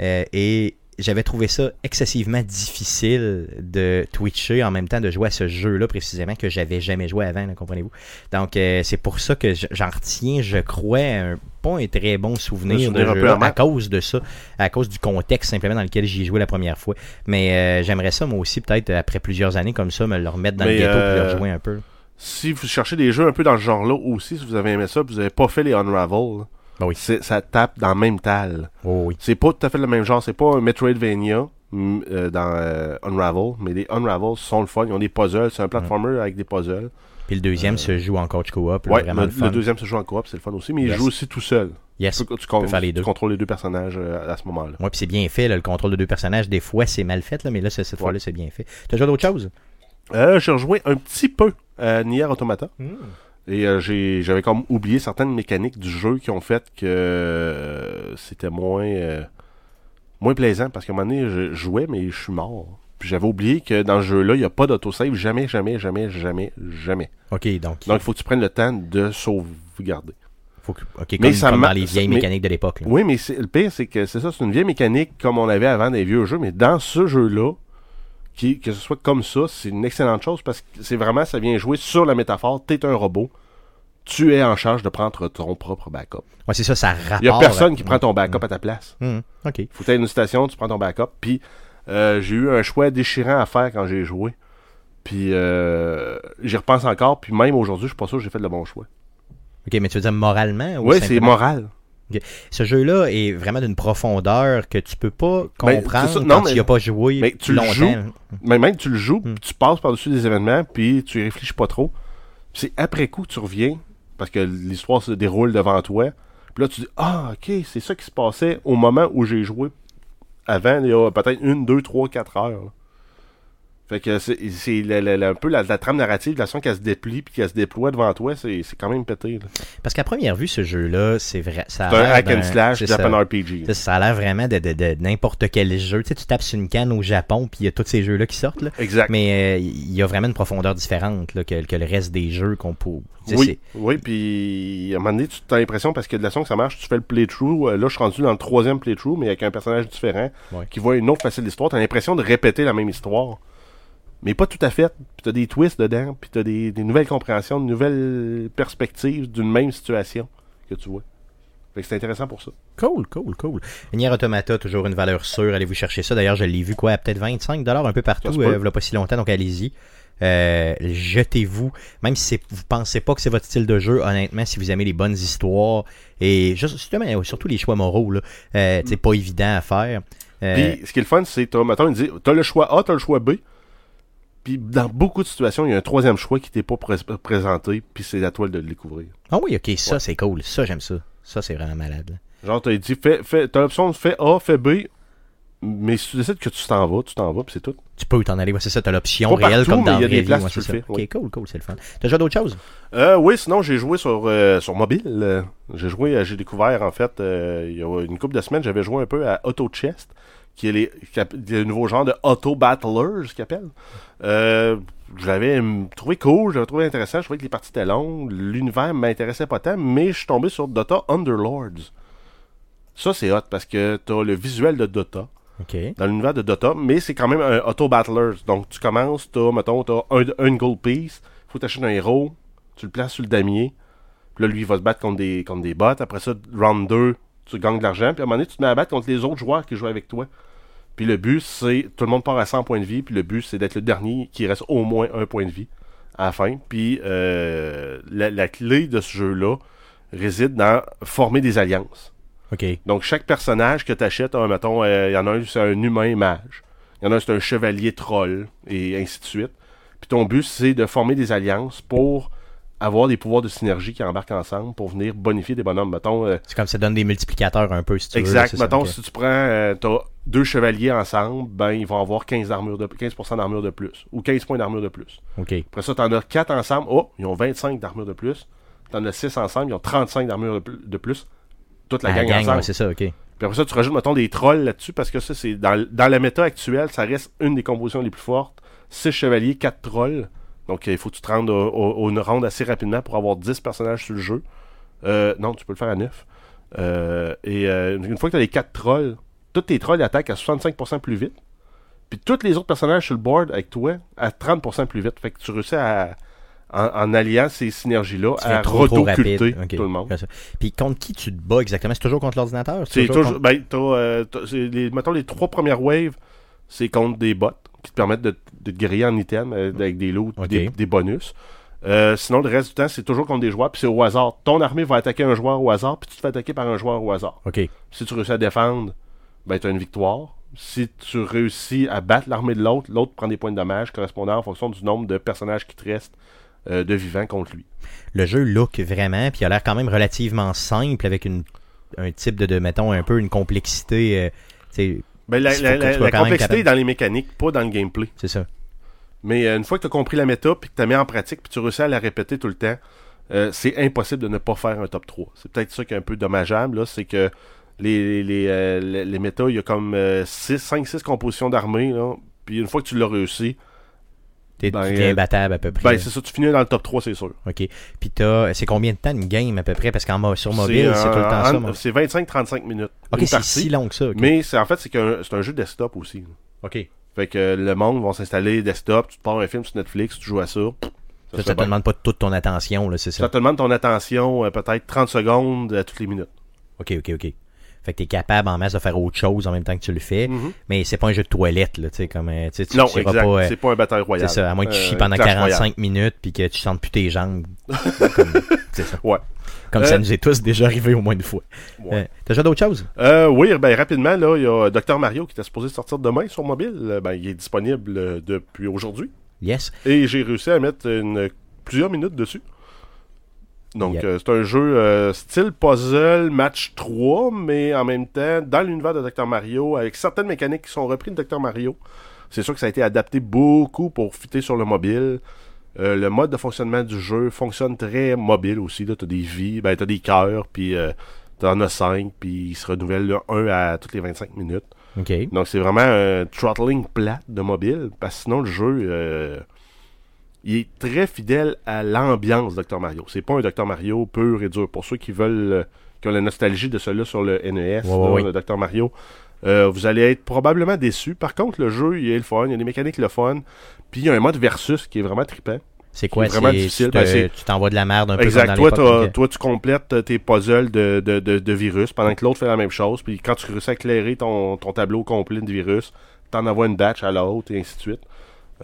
Speaker 1: Euh, et j'avais trouvé ça excessivement difficile de twitcher en même temps de jouer à ce jeu-là précisément que j'avais jamais joué avant, là, comprenez-vous? Donc euh, c'est pour ça que j'en retiens, je crois, un, pas un très bon souvenir, de
Speaker 3: amer.
Speaker 1: à cause de ça, à cause du contexte simplement dans lequel j'y ai joué la première fois. Mais euh, j'aimerais ça moi aussi peut-être après plusieurs années comme ça me le remettre dans
Speaker 3: Mais,
Speaker 1: le ghetto
Speaker 3: euh,
Speaker 1: le rejouer un peu.
Speaker 3: Si vous cherchez des jeux un peu dans ce genre-là aussi, si vous avez aimé ça, puis vous avez pas fait les Unravel,
Speaker 1: Ben oui.
Speaker 3: ça tape dans le même tal.
Speaker 1: Oh oui.
Speaker 3: C'est pas tout à fait le même genre, c'est pas un Metroidvania mm, euh, dans euh, Unravel, mais les Unravel sont le fun, ils ont des puzzles, c'est un platformer avec des puzzles.
Speaker 1: Puis le deuxième se joue en coach co-op,
Speaker 3: Ouais, le, deuxième se joue en coop, c'est le fun aussi, mais il joue aussi tout seul.
Speaker 1: Yes.
Speaker 3: Tu, tu,
Speaker 1: faire les
Speaker 3: tu
Speaker 1: deux.
Speaker 3: contrôles les deux personnages euh, à ce moment-là.
Speaker 1: Ouais, puis c'est bien fait, là, le contrôle de deux personnages. Des fois, c'est mal fait, là, mais là, cette
Speaker 3: Ouais.
Speaker 1: fois-là, c'est bien fait. T'as joué à d'autres choses?
Speaker 3: Euh, j'ai rejoué un petit peu à Nier Automata. Et euh, j'ai- j'avais comme oublié certaines mécaniques du jeu qui ont fait que euh, c'était moins euh, moins plaisant parce qu'à un moment donné, je jouais, mais je suis mort. Puis j'avais oublié que dans ce jeu-là, il n'y a pas d'autosave. Jamais, jamais, jamais, jamais, jamais.
Speaker 1: OK, donc,
Speaker 3: Donc il faut que tu prennes le temps de sauvegarder.
Speaker 1: faut que, OK,
Speaker 3: Mais ça
Speaker 1: comme dans les vieilles
Speaker 3: mais-
Speaker 1: mécaniques de l'époque. là.
Speaker 3: Oui, mais c'est- le pire, c'est que c'est ça, c'est une vieille mécanique comme on avait avant des vieux jeux, mais dans ce jeu-là, qui, que ce soit comme ça, c'est une excellente chose parce que c'est vraiment, ça vient jouer sur la métaphore, t'es un robot, tu es en charge de prendre ton propre backup.
Speaker 1: Ouais, c'est ça, ça rapporte.
Speaker 3: Il y a personne qui prend ton backup à ta place.
Speaker 1: Hum, OK.
Speaker 3: Faut t'aies une station, tu prends ton backup, puis euh, j'ai eu un choix déchirant à faire quand j'ai joué. Puis euh, j'y repense encore, puis même aujourd'hui, je suis pas sûr que j'ai fait le bon choix.
Speaker 1: OK, mais tu veux dire moralement? ou
Speaker 3: Oui, c'est
Speaker 1: simplement- Ce jeu-là est vraiment d'une profondeur que tu peux pas
Speaker 3: Ben,
Speaker 1: comprendre
Speaker 3: ça.
Speaker 1: quand
Speaker 3: Non,
Speaker 1: tu
Speaker 3: mais-
Speaker 1: n'y as pas joué
Speaker 3: mais tu le
Speaker 1: longtemps.
Speaker 3: joues. Mais même tu le joues,
Speaker 1: Hmm.
Speaker 3: tu passes par-dessus des événements, puis tu y réfléchis pas trop. C'est après coup que tu reviens, parce que l'histoire se déroule devant toi. Puis là, tu dis Ah, ok, c'est ça qui se passait au moment où j'ai joué avant, il y a peut-être une, deux, trois, quatre heures. là. Fait que c'est un peu la, la trame narrative, la façon qu'elle se déplie puis qu'elle se déploie devant toi, c'est quand même pété. là.
Speaker 1: Parce qu'à première vue, ce jeu-là, c'est vrai.
Speaker 3: C'est un hack and slash Japan
Speaker 1: ça.
Speaker 3: RPG.
Speaker 1: Ça, a l'air vraiment de, de- de n'importe quel jeu. Tu sais, tu tapes sur une canne au Japon, puis il y a tous ces jeux-là qui sortent. Là.
Speaker 3: Exact.
Speaker 1: Mais euh, il y a vraiment une profondeur différente là, que, que le reste des jeux qu'on peut. tu sais,
Speaker 3: Oui, oui, puis à un moment donné, tu as l'impression, parce que de la façon que ça marche, tu fais le playthrough. euh, là, je suis rendu dans le troisième playthrough, mais avec un personnage différent
Speaker 1: Ouais.
Speaker 3: qui voit une autre facile d'histoire. Tu as l'impression de répéter la même histoire. Mais pas tout à fait. Puis tu as des twists dedans, puis tu as des, des nouvelles compréhensions, de nouvelles perspectives d'une même situation que tu vois. Fait que c'est intéressant pour ça.
Speaker 1: Cool, cool, cool. Nier Automata, toujours une valeur sûre. Allez-vous chercher ça? D'ailleurs, je l'ai vu quoi, à peut-être 25$ un peu partout, euh, il a pas si longtemps, donc allez-y. Euh, jetez-vous, même si vous pensez pas que c'est votre style de jeu, honnêtement, si vous aimez les bonnes histoires et juste, justement, surtout les choix moraux, là, euh, c'est pas évident à faire. Euh,
Speaker 3: Puis ce qui est le fun, c'est, t'as, mettons, il dit, t'as le choix A, t'as le choix B. Puis dans beaucoup de situations, il y a un troisième choix qui t'est pas pré- présenté, puis c'est à toi de le découvrir.
Speaker 1: Ah oui, ok, ça
Speaker 3: Ouais.
Speaker 1: c'est cool, ça j'aime ça. Ça c'est vraiment malade. là.
Speaker 3: Genre, t'as dit, fais, fais, t'as l'option de fais A, fais B, mais si tu décides que tu t'en vas, tu t'en vas, puis c'est tout.
Speaker 1: Tu peux t'en aller, ouais, c'est ça, t'as l'option réelle
Speaker 3: partout,
Speaker 1: comme
Speaker 3: mais
Speaker 1: dans
Speaker 3: il y a des
Speaker 1: Vraie Vie,
Speaker 3: places
Speaker 1: ouais,
Speaker 3: où tu
Speaker 1: c'est
Speaker 3: le fais,
Speaker 1: Ok,
Speaker 3: ouais.
Speaker 1: cool, cool, c'est le fun. T'as joué d'autres choses?
Speaker 3: Euh, oui, sinon j'ai joué sur, euh, sur mobile. euh, j'ai joué, euh, j'ai découvert en fait, euh, il y a une couple de semaines, j'avais joué un peu à Auto Chest, qui est les, qui app- le nouveau genre de Auto Battlers, ce qu'ils appellent. Euh, je l'avais hum, trouvé cool, j'avais trouvé intéressant, je trouvais que les parties étaient longues, l'univers m'intéressait pas tant, mais je suis tombé sur Dota Underlords. Ça c'est hot parce que t'as le visuel de Dota dans l'univers de Dota, mais c'est quand même un auto battlers. Donc tu commences, t'as, mettons, t'as un, un gold piece, faut t'acheter un héros, tu le places sur le damier, puis là lui il va se battre contre des, contre des bots, après ça, round 2, tu gagnes de l'argent, puis à un moment donné, tu te mets à battre contre les autres joueurs qui jouent avec toi. Puis le but, c'est, tout le monde part à 100 points de vie, puis le but, c'est d'être le dernier qui reste au moins un point de vie à la fin. Puis euh, la, la clé de ce jeu-là réside dans former des alliances.
Speaker 1: Ok.
Speaker 3: Donc, chaque personnage que tu achètes, mettons, euh, il y en a un, c'est un humain mage. Il y en a un, c'est un chevalier troll, et ainsi de suite. Puis ton but, c'est de former des alliances pour avoir des pouvoirs de synergie qui embarquent ensemble pour venir bonifier des bonhommes. Mettons, euh,
Speaker 1: C'est comme ça donne des multiplicateurs un peu si tu veux. là,
Speaker 3: exact.
Speaker 1: ça,
Speaker 3: Mettons, si tu prends, euh, t'as deux chevaliers ensemble, ben, ils vont avoir 15 d'armure de, 15% d'armure de plus. Ou 15 points d'armure de plus.
Speaker 1: Ok.
Speaker 3: Après ça, t'en as 4 ensemble. Oh, ils ont 25 d'armure de plus. T'en as 6 ensemble, ils ont 35 d'armure de pl- de plus. Toute la
Speaker 1: Ah,
Speaker 3: gang, ensemble.
Speaker 1: ouais, c'est ça, ok.
Speaker 3: Puis après ça, tu rajoutes, mettons, des trolls là-dessus, parce que ça, c'est dans, dans la méta actuelle, ça reste une des compositions les plus fortes. 6 chevaliers, 4 trolls. Donc, il faut que tu te rendes au, une ronde assez rapidement pour avoir 10 personnages sur le jeu. Euh, non, tu peux le faire à 9. Euh, et euh, une fois que tu as les 4 trolls, tous tes trolls attaquent à 65% plus vite. Puis tous les autres personnages sur le board avec toi à 30% plus vite. Fait que tu réussis à, en, en alliant ces synergies-là, à
Speaker 1: trop, trop
Speaker 3: roto-culter
Speaker 1: rapide. Ok.
Speaker 3: tout le monde.
Speaker 1: Puis contre qui tu te bats exactement? C'est toujours contre l'ordinateur?
Speaker 3: C'est
Speaker 1: toujours
Speaker 3: toujours.
Speaker 1: contre-
Speaker 3: Ben, t'as, euh, c'est les, mettons, les trois premières waves, c'est contre des bots qui te permettent de, de te griller en item euh, avec des loot,
Speaker 1: Ok.
Speaker 3: des, des bonus. Euh, sinon, le reste du temps, c'est toujours contre des joueurs, puis c'est au hasard. Ton armée va attaquer un joueur au hasard, puis tu te fais attaquer par un joueur au hasard. Si tu réussis à défendre, ben, tu as une victoire. Si tu réussis à battre l'armée de l'autre, l'autre prend des points de dommage correspondant en fonction du nombre de personnages qui te restent euh, de vivants contre lui.
Speaker 1: Le jeu look vraiment, puis il a l'air quand même relativement simple avec une, un type de, de, mettons, un peu une complexité. euh,
Speaker 3: Ben, la, la- complexité est dans les mécaniques, pas dans le gameplay.
Speaker 1: c'est ça.
Speaker 3: Mais euh, une fois que tu as compris la méta, puis que tu la mets en pratique, puis tu réussis à la répéter tout le temps, euh, c'est impossible de ne pas faire un top 3. C'est peut-être ça qui est un peu dommageable, là, c'est que les, les, euh, les, les méta, il y a comme 5-6 compositions d'armée, là, puis une fois que tu l'as réussi,
Speaker 1: T'es
Speaker 3: Ben, euh,
Speaker 1: battable à peu près.
Speaker 3: ben c'est ça, tu finis dans le top 3, c'est sûr.
Speaker 1: ok. Puis t'as, c'est combien de temps une game à peu près? Parce qu'en sur mobile, c'est
Speaker 3: euh,
Speaker 1: tout le temps ça.
Speaker 3: en-
Speaker 1: moi.
Speaker 3: C'est 25-35 minutes.
Speaker 1: Ok, c'est si long que ça.
Speaker 3: Mais c'est en fait, c'est c'est un jeu desktop aussi.
Speaker 1: Ok.
Speaker 3: Fait que le monde va s'installer desktop, tu te pars un film sur Netflix, tu joues à ça.
Speaker 1: Ça, ça te demande pas toute ton attention, là, c'est
Speaker 3: Ça
Speaker 1: ça.
Speaker 3: te demande ton attention euh, peut-être 30 secondes à toutes les minutes.
Speaker 1: Ok, ok, ok. Fait que t'es capable en masse de faire autre chose en même temps que tu le fais,
Speaker 3: Mhm.
Speaker 1: mais c'est pas un jeu de toilette, là, tu sais, comme, euh, tu
Speaker 3: Non,
Speaker 1: euh,
Speaker 3: c'est pas un bataille royale.
Speaker 1: C'est ça, à moins que tu
Speaker 3: Euh,
Speaker 1: chies pendant
Speaker 3: Clash
Speaker 1: 45
Speaker 3: Royale.
Speaker 1: minutes puis que tu sentes plus tes jambes. comme, c'est ça.
Speaker 3: Ouais.
Speaker 1: Comme
Speaker 3: Euh,
Speaker 1: ça nous est tous déjà arrivé au moins une fois.
Speaker 3: Ouais.
Speaker 1: Euh, T'as déjà d'autres choses?
Speaker 3: Euh, oui, ben rapidement, là, il y a Dr Mario qui était supposé sortir demain sur mobile. Euh, Ben, il est disponible euh, depuis aujourd'hui.
Speaker 1: Yes.
Speaker 3: Et j'ai réussi à mettre une, plusieurs minutes dessus. Donc, euh, c'est un jeu euh, style puzzle match 3, mais en même temps, dans l'univers de Dr Mario, avec certaines mécaniques qui sont reprises de Dr Mario. C'est sûr que ça a été adapté beaucoup pour fitter sur le mobile. Euh, le mode de fonctionnement du jeu fonctionne très mobile aussi. Tu as des vies, ben, tu as des cœurs, puis tu en as 5, puis ils se renouvellent là, un à toutes les 25 minutes. Donc c'est vraiment un throttling plat de mobile, parce que sinon le jeu, il est très fidèle à l'ambiance Dr Mario. C'est pas un Dr Mario pur et dur. Pour ceux qui veulent, euh, qui ont la nostalgie de cela sur le NES,
Speaker 1: Ouais,
Speaker 3: là, le Dr Mario, euh, vous allez être probablement déçus. Par contre, le jeu, il est le fun, il y a des mécaniques le fun, puis il y a un mode versus qui est vraiment trippant.
Speaker 1: C'est quoi?
Speaker 3: C'est vraiment difficile,
Speaker 1: Tu
Speaker 3: ben,
Speaker 1: t'envoies de la merde un peu
Speaker 3: Exact. Toi, tu complètes tes puzzles de, de, de, de virus pendant que l'autre fait la même chose. Puis quand tu réussis à éclairer ton, ton tableau complet de virus, t'en envoies une batch à l'autre et ainsi de suite.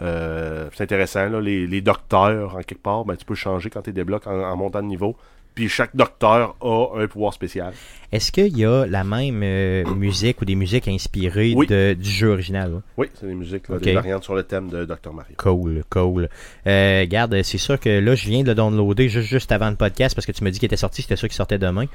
Speaker 3: Euh, c'est intéressant, là, les, les docteurs, en quelque part, ben, tu peux changer quand tu débloques en, en montant de niveau. Puis chaque docteur a un pouvoir spécial.
Speaker 1: Est-ce qu'il y a la même euh, musique ou des musiques inspirées
Speaker 3: Oui.
Speaker 1: de- du jeu original? là?
Speaker 3: Oui, c'est des musiques, là,
Speaker 1: Ok.
Speaker 3: des variantes sur le thème de Dr. Mario.
Speaker 1: Cool, cool. Euh, garde, c'est sûr que là, je viens de le downloader juste, juste avant le podcast parce que tu me dis qu'il était sorti, c'était sûr qu'il sortait demain.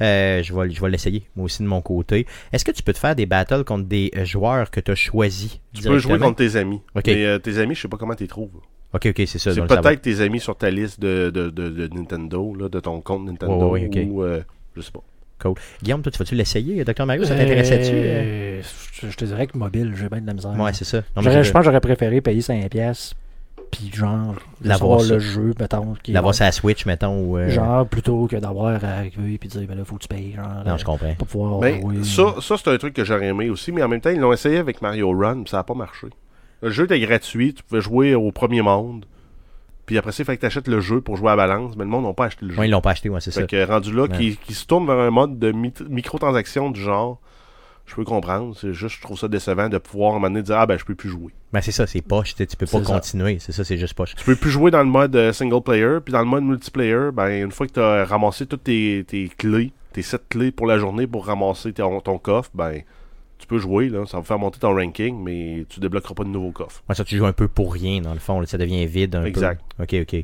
Speaker 1: Euh, je vais, je vais l'essayer, moi aussi, de mon côté. Est-ce que tu peux te faire des battles contre des joueurs que tu as choisis
Speaker 3: Tu peux jouer contre tes amis. Mais euh, tes amis, je sais pas comment tu les trouves.
Speaker 1: Ok, ok, c'est ça.
Speaker 3: C'est peut-être tes amis sur ta liste de, de, de, de Nintendo, là, de ton compte Nintendo,
Speaker 1: Ouais, ouais, ok.
Speaker 3: ou euh, je sais pas.
Speaker 1: Guillaume, toi, tu vas-tu l'essayer, Dr. Mario? Ça t'intéressait-tu? euh?
Speaker 2: Euh, je, je te dirais que mobile, j'ai bien de la misère.
Speaker 1: Ouais, c'est ça. Non, je-
Speaker 2: je pense que j'aurais préféré payer 5$, pièces puis genre,
Speaker 1: ça.
Speaker 2: le jeu, mettons.
Speaker 1: L'avoir sa Switch, mettons. Ou, euh,
Speaker 2: Genre, plutôt que d'avoir à arriver puis dire, ben là, faut que tu payes. Genre,
Speaker 1: Non,
Speaker 2: euh,
Speaker 1: je comprends.
Speaker 2: Pour pouvoir
Speaker 3: Mais
Speaker 2: jouer.
Speaker 3: ça, ça c'est un truc que j'aurais aimé aussi, mais en même temps, ils l'ont essayé avec Mario Run, puis ça n'a pas marché. Le jeu était gratuit, tu pouvais jouer au premier monde, puis après ça, il fallait que tu achètes le jeu pour jouer à balance, mais le monde n'a pas acheté le jeu.
Speaker 1: Ouais, ils l'ont pas acheté, ouais, c'est ça.
Speaker 3: Fait que rendu là,
Speaker 1: Ouais.
Speaker 3: qui, qui se tourne vers un mode de mi- microtransactions du genre, je peux comprendre. C'est juste, je trouve ça décevant de pouvoir à un moment donné dire Ah ben je peux plus jouer.
Speaker 1: Ben, c'est ça, c'est poche. Tu peux pas
Speaker 2: ça.
Speaker 1: continuer. C'est ça, c'est juste poche.
Speaker 3: Tu peux plus jouer dans le mode euh, single player, puis dans le mode multiplayer, ben une fois que tu as ramassé toutes tes, tes clés, tes 7 clés pour la journée pour ramasser ton, ton coffre, ben peux jouer, là, ça va faire monter ton ranking, mais tu débloqueras pas de nouveau coffre.
Speaker 1: Ouais, ça, tu joues un peu pour rien, dans le fond. là, ça devient vide un
Speaker 3: Exact.
Speaker 1: peu. Ok, ok.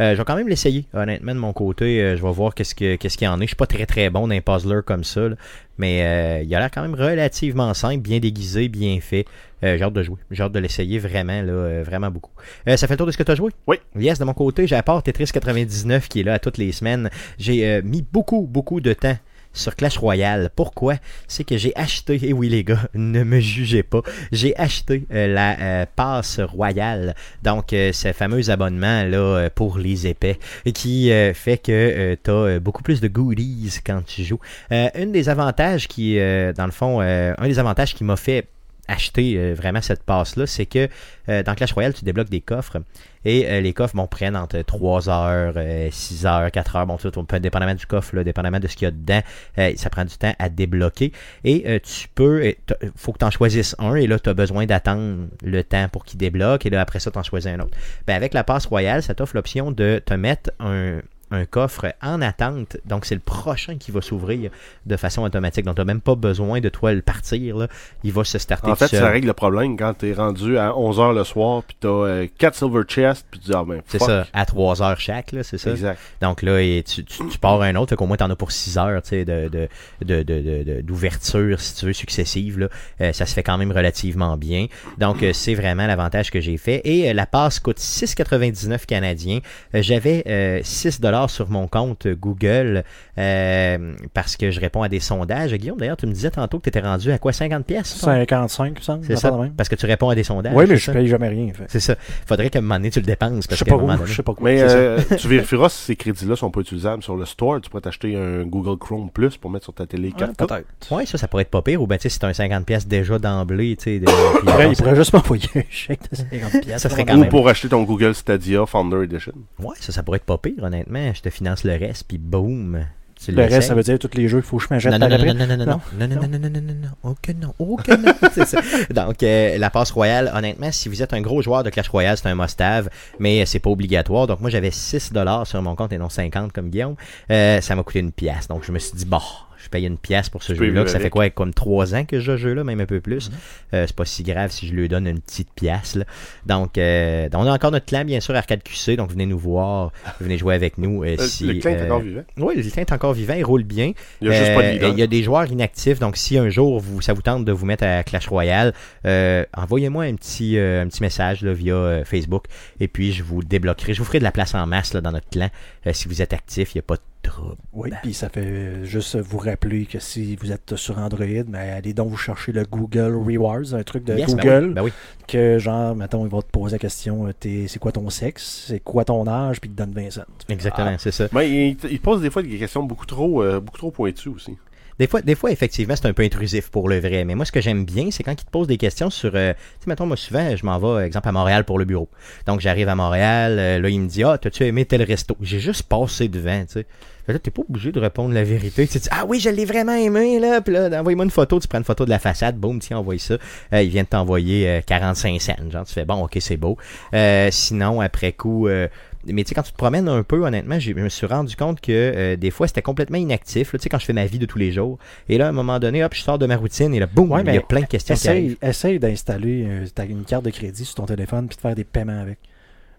Speaker 1: Euh, je vais quand même l'essayer, honnêtement, de mon côté. euh, je vais voir qu'est-ce que- qu'est-ce qu'il y en est. Je suis pas très très bon dans les puzzlers comme ça, là, mais euh, il a l'air quand même relativement simple, bien déguisé, bien fait. Euh, j'ai hâte de jouer. J'ai hâte de l'essayer vraiment, là, euh, vraiment beaucoup. Euh, ça fait le tour de ce que tu as joué?
Speaker 3: Oui.
Speaker 1: Yes, de mon côté, j'ai à part Tetris 99 qui est là à toutes les semaines. J'ai euh, mis beaucoup, beaucoup de temps sur Clash Royale. Pourquoi? C'est que j'ai acheté, et oui les gars, ne me jugez pas, j'ai acheté euh, la euh, passe royale, donc euh, ce fameux abonnement là pour les épais, qui fait que tu as beaucoup plus de goodies quand tu joues. Euh, un des avantages qui, dans le fond, un des avantages qui m'a fait acheter euh, vraiment cette passe-là, c'est que euh, dans Clash Royale, tu débloques des coffres. Et euh, les coffres bon, prennent entre 3 heures, euh, 6 heures, 4 heures. Bon, tout, dépendamment du coffre, là, dépendamment de ce qu'il y a dedans, euh, ça prend du temps à débloquer. Et euh, tu peux, faut que tu en choisisses un. Et là, tu as besoin d'attendre le temps pour qu'il débloque. Et là, après ça, tu en choisis un autre. Ben, avec la passe royale, ça t'offre l'option de te mettre un, un coffre en attente. Donc, c'est le prochain qui va s'ouvrir de façon automatique. Donc, tu n'as même pas besoin de toi le partir. Là. Il va se starter
Speaker 3: En fait,
Speaker 1: seul.
Speaker 3: ça règle le problème quand t'es rendu à 11h le soir, puis t'as 4 silver chests, puis tu dis Ah ben,
Speaker 1: C'est ça, à 3 heures chaque, c'est ça.
Speaker 3: Exact.
Speaker 1: Donc là, et tu, tu, tu pars un autre, fait qu'au moins t'en as pour 6 heures tu sais, de, de, de, de, de- de- d'ouverture, si tu veux, successive. Là. Euh, ça se fait quand même relativement bien. Donc euh, c'est vraiment l'avantage que j'ai fait. Et euh, la passe coûte 6,99 canadiens. J'avais euh, 6 dollars sur mon compte Google euh, parce que je réponds à des sondages. Guillaume, d'ailleurs, tu me disais tantôt que tu étais rendu à quoi 50 pièces
Speaker 2: 55, il me semble.
Speaker 1: C'est ça,
Speaker 2: même.
Speaker 1: parce que tu réponds à des sondages.
Speaker 2: Oui, mais je
Speaker 1: ça?
Speaker 2: paye jamais rien. fait.
Speaker 1: C'est ça. Faudrait qu'à un moment donné, tu le dépenses.
Speaker 2: Je
Speaker 1: Parce
Speaker 2: sais pas
Speaker 1: un moment
Speaker 2: où,
Speaker 1: donné-
Speaker 2: je sais pas quoi.
Speaker 3: Mais
Speaker 2: ça.
Speaker 3: euh, tu vérifieras si ces crédits-là sont pas utilisables sur le store. Tu pourrais t'acheter un Google Chrome Plus pour mettre sur ta télé
Speaker 2: Ouais,
Speaker 3: 4K.
Speaker 2: peut-être.
Speaker 1: Ouais, ça, ça pourrait être pas pire. Ou ben, tu sais, si t'as un 50$ pièces déjà d'emblée, tu sais. de-
Speaker 2: Après, il
Speaker 1: ça-
Speaker 2: pourrait juste m'envoyer un chèque de 50 pièces.
Speaker 1: Ça serait quand
Speaker 3: Ou
Speaker 1: même.
Speaker 3: pour acheter ton Google Stadia Founder Edition.
Speaker 1: Ouais, ça, ça pourrait être pas pire, honnêtement. Je te finance le reste, puis boum. Tu
Speaker 2: Le reste, ça veut dire tous les jeux qu'il faut que je m'achète
Speaker 1: non, non, non, non, non, non, non, non, non, non, non, non, non, non, non, oh que non, oh que non, ça. Donc, euh, la passe royale, honnêtement, si vous êtes un gros joueur de Clash Royale, c'est un must-have, mais c'est pas obligatoire. Donc, moi, j'avais 6$ sur mon compte et non 50 comme Guillaume. Euh, ça m'a coûté une pièce. Donc, je me suis dit, bon, je paye une pièce pour ce jeu-là, ça fait quoi, comme 3 ans que je joue jeu-là, même un peu plus. Euh, c'est pas si grave si je lui donne une petite pièce. Là. Donc, euh, on a encore notre clan, bien sûr, Arcade QC, donc venez nous voir, venez jouer avec nous. euh, si,
Speaker 3: le clan est encore vivant.
Speaker 1: Oui, le clan est encore vivant, il roule bien.
Speaker 3: Il y a juste pas de.
Speaker 1: Il y a des joueurs inactifs, donc si un jour vous, ça vous tente de vous mettre à Clash Royale, envoyez-moi un petit, un petit message là, via Facebook et puis je vous débloquerai. Je vous ferai de la place en masse là, dans notre clan. Si vous êtes actif, il n'y a pas de trouble.
Speaker 2: Oui, puis ça fait juste vous rappeler que si vous êtes sur Android, ben, allez donc vous chercher le Google Rewards, un truc de
Speaker 1: Yes, ben
Speaker 2: Google,
Speaker 1: oui, ben oui.
Speaker 2: que genre, mettons, il va te poser la question, euh, t'es- c'est quoi ton sexe, c'est quoi ton âge, puis il te donne 20 cents.
Speaker 1: exactement, c'est ça.
Speaker 3: Mais il, te- il te pose des fois des questions beaucoup trop, euh, beaucoup trop pointues aussi.
Speaker 1: Des fois, des fois, effectivement, c'est un peu intrusif pour le vrai. Mais moi, ce que j'aime bien, c'est quand ils te posent des questions sur. euh, tu sais, mettons, moi, souvent, je m'en vais, exemple, à Montréal pour le bureau. Donc, j'arrive à Montréal. euh, là, il me dit Ah, t'as-tu aimé tel resto J'ai juste passé devant, tu sais. Là, t'es pas obligé de répondre la vérité. Tu dis, ah oui, je l'ai vraiment aimé, là. Puis là, envoie-moi une photo. Tu prends une photo de la façade. Boum, tiens, envoie ça. Euh, il vient de t'envoyer euh, 45 cents. Genre, tu fais, bon, ok, c'est beau. Euh, sinon, après coup, euh, mais tu sais, quand tu te promènes un peu, honnêtement, je me suis rendu compte que euh, des fois, c'était complètement inactif. là, Tu sais, quand je fais ma vie de tous les jours. Et là, à un moment donné, hop, je sors de ma routine et là, boum,
Speaker 2: Ouais,
Speaker 1: il y a plein de questions qui arrivent.
Speaker 2: Essaye, d'installer euh, une carte de crédit sur ton téléphone puis de faire des paiements avec.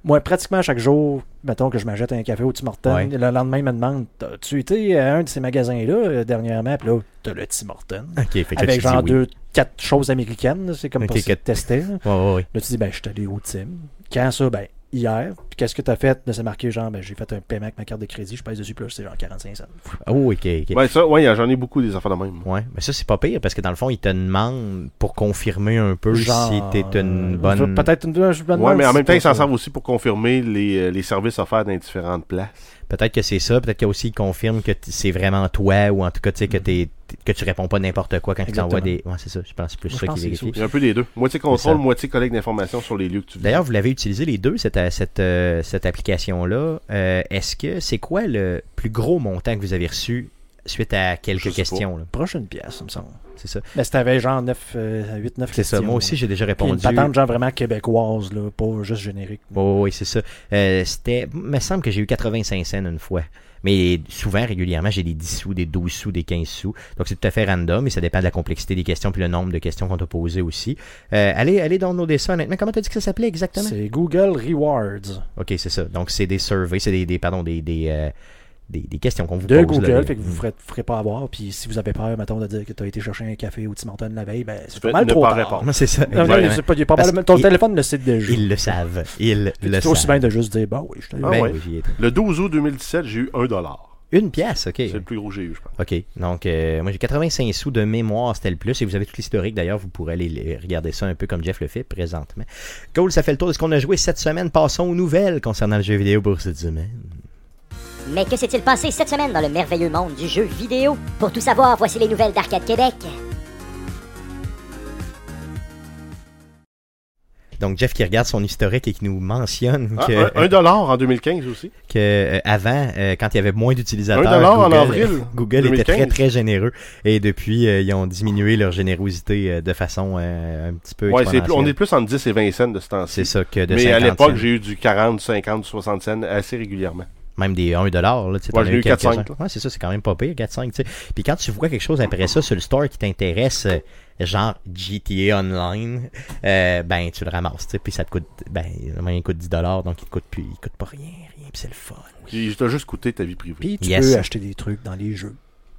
Speaker 2: Moi, pratiquement chaque jour, mettons que je m'achète un café au Tim Hortons,
Speaker 1: Ouais.
Speaker 2: le lendemain, il me demande As-tu été à un de ces magasins-là euh, dernièrement? Puis là, t'as le Tim Hortons.
Speaker 1: Ok, fait que
Speaker 2: Avec genre
Speaker 1: oui.
Speaker 2: deux, quatre choses américaines. C'est comme
Speaker 1: Ok,
Speaker 2: pour se
Speaker 1: que-
Speaker 2: tester.
Speaker 1: Ouais, ouais.
Speaker 2: Là, tu dis Ben, je suis allé au Tim. Quand ça Ben, hier. Puis qu'est-ce que t'as fait Là, c'est marqué genre Ben, j'ai fait un paiement avec ma carte de crédit, je pèse dessus, puis là, c'est genre 45 cents.
Speaker 1: Oh, ok, ok.
Speaker 3: Ouais, ça, ouais, j'en ai beaucoup des affaires de même.
Speaker 1: Ouais, mais ça c'est pas pire parce que dans le fond ils te demandent pour confirmer un peu
Speaker 2: Genre,
Speaker 1: si t'es une
Speaker 2: euh,
Speaker 1: bonne.
Speaker 2: Peut-être une. Me
Speaker 3: Ouais, mais en même temps, ils s'en servent aussi pour confirmer les, euh, les services offerts dans différentes places.
Speaker 1: Peut-être que c'est ça, peut-être qu'il aussi confirme que c'est vraiment toi ou en tout cas tu sais que t'es que tu réponds pas n'importe quoi quand ils t'envoient des. Ouais, c'est ça. Je pense que c'est plus
Speaker 2: Moi,
Speaker 1: ça qui vérifie.
Speaker 3: Il y a un peu des deux. Moitié contrôle, moitié collecte d'informations sur les lieux que tu vis.
Speaker 1: D'ailleurs, vous l'avez utilisé les deux cette cette euh, cette application là. Est-ce que c'est quoi le plus gros montant que vous avez reçu suite à quelques questions là
Speaker 2: Prochaine pièce, il me semble.
Speaker 1: C'est ça.
Speaker 2: Mais t'avais genre 9, 8, 9
Speaker 1: C'est ça. Moi aussi j'ai déjà
Speaker 2: Puis une
Speaker 1: répondu.
Speaker 2: patente genre vraiment québécoise, là, pas juste générique.
Speaker 1: Oh, oui, c'est ça. Euh, c'était, il me semble que j'ai eu 85 cents une fois. Mais souvent, régulièrement, j'ai des 10 sous, des 12 sous, des 15 sous. Donc, c'est tout à fait random et ça dépend de la complexité des questions puis le nombre de questions qu'on t'a posées aussi. Euh, allez, allez downloader ça, honnêtement. Comment t'as dit que ça s'appelait exactement?
Speaker 2: C'est Google Rewards
Speaker 1: Ok, c'est ça. Donc, c'est des surveys, c'est des, des, pardon, des, des, euh, des, des questions qu'on vous
Speaker 2: de
Speaker 1: pose.
Speaker 2: Google,
Speaker 1: là,
Speaker 2: fait que vous ne ferez, ferez pas avoir. Puis si vous avez peur, mettons, de dire que tu as été chercher un café au Tim la veille, ben c'est pas mal trop
Speaker 3: pas
Speaker 2: tard.
Speaker 1: c'est ça.
Speaker 2: Non, non, pas- il pas mal- ton
Speaker 1: qu'il-
Speaker 2: téléphone le sait déjà.
Speaker 1: Ils le savent. Ils le
Speaker 2: C'est aussi bien
Speaker 1: savent.
Speaker 2: de juste dire, bah oui, je t'ai
Speaker 3: Ah
Speaker 1: Ben oui.
Speaker 3: Le 12 août 2017, j'ai eu 1 dollar.
Speaker 1: Une pièce, ok.
Speaker 3: C'est le plus gros que j'ai eu, je pense.
Speaker 1: OK. Donc, euh, moi, j'ai 85 sous de mémoire, c'était le plus. Et vous avez tout l'historique, d'ailleurs. Vous pourrez aller les- regarder ça un peu comme Jeff le fait présentement. Cool, ça fait le tour de ce qu'on a joué cette semaine. Passons aux nouvelles concernant le jeu vidéo pour cette semaine.
Speaker 4: Mais que s'est-il passé cette semaine dans le merveilleux monde du jeu vidéo? Pour tout savoir, voici les nouvelles d'Arcade Québec.
Speaker 1: Donc, Jeff qui regarde son historique et qui nous mentionne
Speaker 3: Ah,
Speaker 1: que,
Speaker 3: un- un dollar en 2015 aussi.
Speaker 1: que, euh, avant, euh, quand il y avait moins d'utilisateurs,
Speaker 3: Un dollar en
Speaker 1: Google,
Speaker 3: avril
Speaker 1: Google était
Speaker 3: 2015.
Speaker 1: très très généreux. Et depuis, euh, ils ont diminué leur générosité euh, de façon euh, un petit peu
Speaker 3: Ouais, c'est plus- on est plus entre 10 et 20 cents de ce temps-ci.
Speaker 1: C'est ça que de
Speaker 3: Mais à
Speaker 1: 50
Speaker 3: l'époque, j'ai eu du 40, 50, 60 cents assez régulièrement.
Speaker 1: Même des 1 dollar là, tu sais,
Speaker 3: Ouais, eu
Speaker 1: quelques-uns.
Speaker 3: 4-5, là.
Speaker 1: Ouais, c'est ça, c'est quand même pas pire, 4-5, tu sais. Puis quand tu vois quelque chose après ça sur le store qui t'intéresse, euh, genre GTA Online, euh, ben tu le ramasses, tu sais, puis ça te coûte, ben, moyen coûte 10 dollars, donc il te coûte plus, il coûte pas rien, rien, puis c'est le fun.
Speaker 3: Puis je t'ai juste coûté ta vie privée.
Speaker 2: Puis tu
Speaker 1: Yes.
Speaker 2: peux acheter des trucs dans les jeux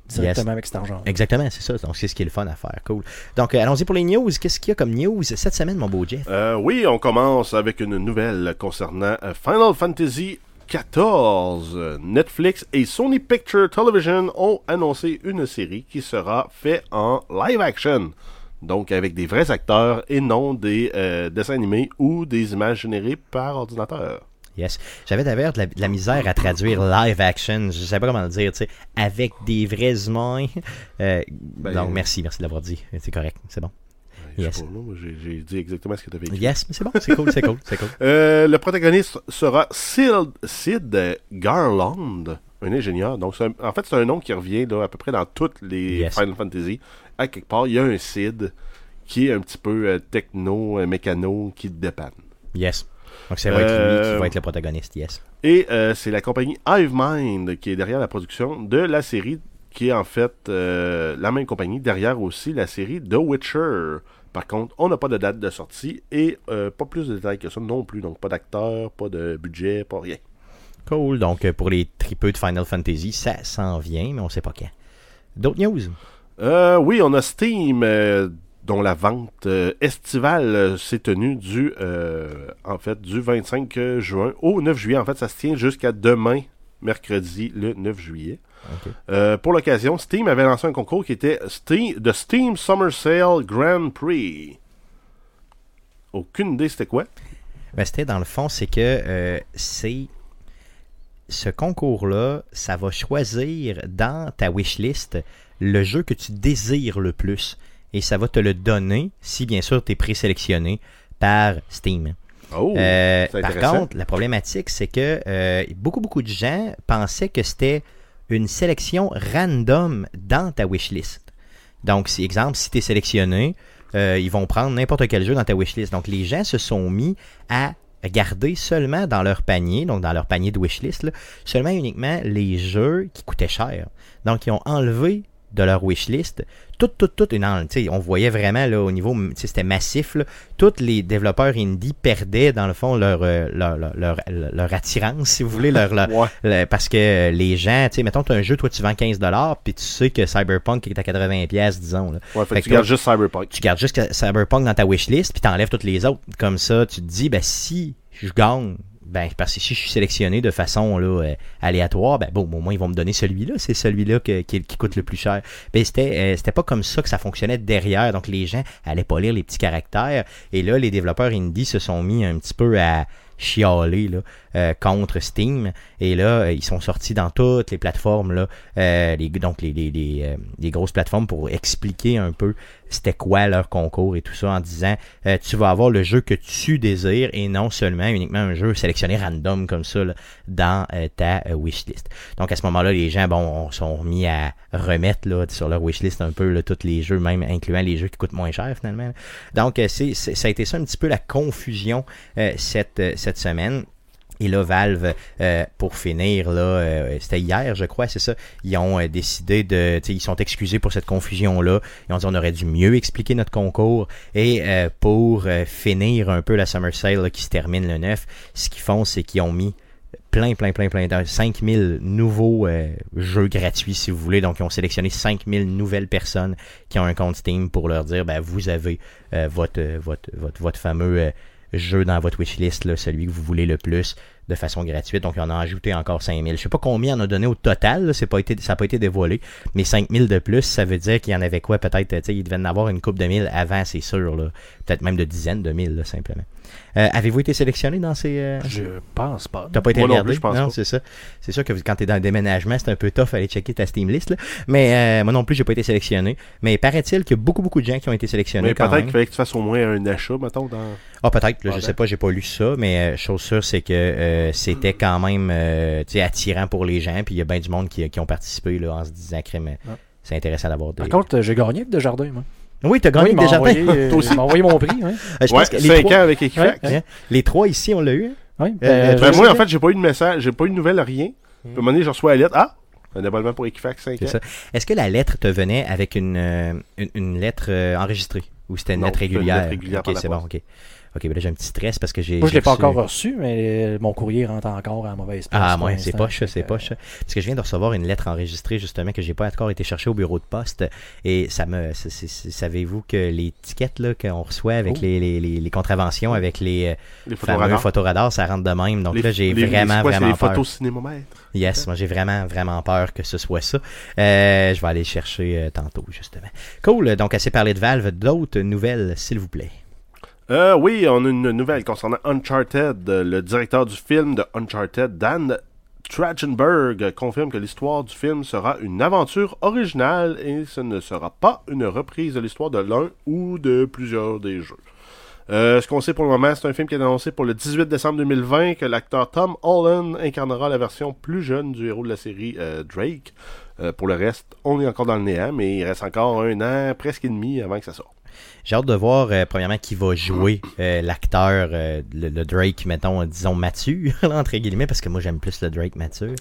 Speaker 2: directement avec cet argent.
Speaker 1: Exactement, c'est ça, donc c'est ce qui est le fun à faire, cool. Donc euh, allons-y pour les news, qu'est-ce qu'il y a comme news cette semaine, mon beau Jeff?
Speaker 3: Euh, oui, on commence avec une nouvelle concernant Final Fantasy XIV. Euh, Netflix et Sony Picture Television ont annoncé une série qui sera faite en live action. Donc avec des vrais acteurs et non des euh, dessins animés ou des images générées par ordinateur.
Speaker 1: Yes. J'avais d'ailleurs de la, de la misère à traduire live action. Je sais pas comment le dire, tu sais, avec des vrais humains. Euh,
Speaker 3: Ben,
Speaker 1: donc, merci, merci de l'avoir dit. C'est correct, c'est bon. Yes.
Speaker 3: j'ai dit exactement ce que tu avais écrit.
Speaker 1: Yes, mais c'est bon, c'est cool, c'est cool, c'est cool.
Speaker 3: Euh, le protagoniste sera Sid, Sid Garland, un ingénieur. Donc, un- en fait, c'est un nom qui revient là, à peu près dans toutes les
Speaker 1: Yes.
Speaker 3: Final Fantasy. À quelque part, il y a un Sid qui est un petit peu euh, techno, euh, mécano, qui te dépanne.
Speaker 1: Yes. Donc, ça va être lui qui va être le protagoniste, yes.
Speaker 3: Et c'est la compagnie HiveMind qui est derrière la production de la série, qui est en fait euh, la même compagnie derrière aussi la série The Witcher. Par contre, on n'a pas de date de sortie et euh, pas plus de détails que ça non plus. Donc, pas d'acteur, pas de budget, pas rien.
Speaker 1: Cool. Donc, euh, pour les tripeux de Final Fantasy, ça s'en vient, mais on sait pas quand. D'autres news?
Speaker 3: Euh, oui, on a Steam, euh, dont la vente euh, estivale s'est tenue du, en fait, du 25 juin au 9 juillet. En fait, ça se tient jusqu'à demain, mercredi, le 9 juillet. Euh, pour l'occasion, Steam avait lancé un concours qui était Steam, The Steam Summer Sale Grand Prix. Aucune idée c'était quoi?
Speaker 1: Ben, c'était dans le fond, c'est que euh, c'est ce concours-là, ça va choisir dans ta wishlist le jeu que tu désires le plus. Et ça va te le donner si, bien sûr, tu es présélectionné par Steam.
Speaker 3: Oh,
Speaker 1: Euh, par contre, la problématique, c'est que euh, beaucoup, beaucoup de gens pensaient que c'était une sélection random dans ta wishlist. Donc, exemple, si tu es sélectionné, euh, ils vont prendre n'importe quel jeu dans ta wishlist. Donc, les gens se sont mis à garder seulement dans leur panier, donc dans leur panier de wishlist, là, seulement uniquement les jeux qui coûtaient cher. Donc, ils ont enlevé de leur wishlist tout, tout, tout, une tu on voyait vraiment là, au niveau, tu c'était massif, là, tous les développeurs indie perdaient dans le fond leur, euh, leur, leur, leur, leur attirance, si vous voulez, leur,
Speaker 3: Ouais.
Speaker 1: parce que les gens, tu sais, mettons, tu as un jeu, toi tu vends 15$, puis tu sais que Cyberpunk est à 80$, disons. Là.
Speaker 3: Ouais, fait,
Speaker 1: Fait
Speaker 3: que tu gardes juste Cyberpunk.
Speaker 1: Tu gardes juste Cyberpunk dans ta wishlist, puis t'enlèves toutes les autres. Comme ça, tu te dis, ben si je gagne, ben parce que si je suis sélectionné de façon là, euh, aléatoire, ben bon, au moins ils vont me donner celui-là, c'est celui-là qui, qui coûte le plus cher. Ben c'était euh, c'était pas comme ça que ça fonctionnait derrière, donc les gens allaient pas lire les petits caractères, et là les développeurs indie se sont mis un petit peu à chialer là, euh, contre Steam et là euh, ils sont sortis dans toutes les plateformes là euh, les, donc les, les, les, grosses plateformes pour expliquer un peu c'était quoi leur concours et tout ça en disant tu vas avoir le jeu que tu désires et non seulement uniquement un jeu sélectionné random comme ça dans ta wishlist. Donc à ce moment-là, les gens bon on- sont mis à remettre là, sur leur wishlist un peu là, tous les jeux, même incluant les jeux qui coûtent moins cher finalement. Donc c'est, ça a été ça un petit peu la confusion cette, cette semaine. Et là, Valve, euh, pour finir, là, euh, c'était hier, je crois, c'est ça. Ils ont euh, décidé de, ils sont excusés pour cette confusion-là. Ils ont dit on aurait dû mieux expliquer notre concours. Et euh, pour euh, finir un peu la Summer Sale qui se termine le 9, ce qu'ils font, c'est qu'ils ont mis plein, plein, plein, plein, de 5000 nouveaux jeux gratuits, si vous voulez. Donc, ils ont sélectionné 5000 nouvelles personnes qui ont un compte Steam pour leur dire, ben, vous avez votre, votre, votre, votre fameux jeu dans votre wishlist, celui que vous voulez le plus, de façon gratuite. Donc, on a ajouté encore 5000. Je sais pas combien on a donné au total, pas ça n'a pas été dévoilé, mais 5000 de plus, ça veut dire qu'il y en avait quoi, peut-être, il devait en avoir une coupe de mille avant, c'est sûr, là. Peut-être même de dizaines de mille, là, simplement. Euh, Avez-vous été sélectionné dans ces... euh,
Speaker 2: Je pense pas.
Speaker 1: T'as pas été
Speaker 3: Moi non
Speaker 1: regardé?
Speaker 3: plus, je pense
Speaker 1: non,
Speaker 3: pas.
Speaker 1: c'est ça. C'est sûr que quand t'es dans le déménagement, c'est un peu tough aller checker ta Steam list. Là. Mais euh, moi non plus, j'ai pas été sélectionné. Mais paraît-il qu'il y a beaucoup, beaucoup de gens qui ont été sélectionnés
Speaker 3: Mais peut-être qu'il fallait que tu fasses au moins un achat, mettons, dans.
Speaker 1: Ah, peut-être.
Speaker 3: Ah
Speaker 1: je sais pas, j'ai pas lu ça. Mais euh, chose sûre, c'est que euh, c'était quand même euh, tu sais, attirant pour les gens. Puis il y a bien du monde qui, qui ont participé là, en se disant, crème,
Speaker 2: Ah.
Speaker 1: c'est intéressant d'avoir des...
Speaker 2: Par contre, j'ai gagné avec Desjardins, moi.
Speaker 1: Oui, t'as gagné
Speaker 2: Oui,
Speaker 1: des jardins.
Speaker 2: envoyé, euh,
Speaker 3: Toi aussi?
Speaker 2: envoyé mon prix. hein.
Speaker 1: Euh, je
Speaker 3: ouais,
Speaker 1: pense que les
Speaker 3: 5
Speaker 1: trois...
Speaker 3: ans avec Equifax.
Speaker 1: Ouais, les trois ici, on l'a eu. hein?
Speaker 2: Oui,
Speaker 1: Euh,
Speaker 2: ben,
Speaker 1: ben,
Speaker 3: Ben, moi, en fait, j'ai pas eu de message, j'ai pas eu de nouvelle, rien. Puis à un moment donné, je reçois la lettre. Ah! Un abonnement pour Equifax 5
Speaker 1: C'est
Speaker 3: ans.
Speaker 1: Est-ce que la lettre te venait avec une, euh, une, une lettre euh, enregistrée? Ou c'était une
Speaker 3: Non,
Speaker 1: lettre
Speaker 3: c'était une
Speaker 1: régulière?
Speaker 3: lettre régulière
Speaker 1: ok,
Speaker 3: par la
Speaker 1: c'est bon, ok. Ok, ben là j'ai un petit stress parce que j'ai.
Speaker 2: Moi, je l'ai pas
Speaker 1: reçu-
Speaker 2: encore reçu, mais mon courrier rentre encore à la mauvaise place.
Speaker 1: Ah, moi, c'est poche, c'est
Speaker 2: que,
Speaker 1: poche. Parce que je viens de recevoir une lettre enregistrée, justement, que j'ai pas encore été chercher au bureau de poste. Et ça me. Savez-vous que les tickets là, qu'on reçoit avec
Speaker 3: Oh.
Speaker 1: les, les, les, les contraventions, avec les euh,
Speaker 3: Les
Speaker 1: fameux
Speaker 3: photoradars.
Speaker 1: photoradars, ça rentre de même. Donc
Speaker 3: Les-
Speaker 1: là, j'ai vraiment,
Speaker 3: quoi,
Speaker 1: vraiment
Speaker 3: les
Speaker 1: peur.
Speaker 3: photos cinémomètres.
Speaker 1: Yes, moi j'ai vraiment, vraiment peur que ce soit ça. Euh, je vais aller chercher euh, tantôt, justement. Cool, donc assez parlé de Valve. D'autres nouvelles, s'il vous plaît.
Speaker 3: Euh, oui, on a une nouvelle concernant Uncharted. Le directeur du film de Uncharted, Dan Trachtenberg, confirme que l'histoire du film sera une aventure originale et ce ne sera pas une reprise de l'histoire de l'un ou de plusieurs des jeux. Euh, ce qu'on sait pour le moment, c'est un film qui est annoncé pour le 18 décembre 2020, que l'acteur Tom Holland incarnera la version plus jeune du héros de la série euh, Drake. Euh, pour le reste, on est encore dans le néant, mais il reste encore un an, presque et demi avant que ça sorte.
Speaker 1: J'ai hâte de voir, euh, premièrement, qui va jouer euh, l'acteur, euh, le, le Drake, mettons, disons, mature, entre guillemets, parce que moi j'aime plus le Drake mature.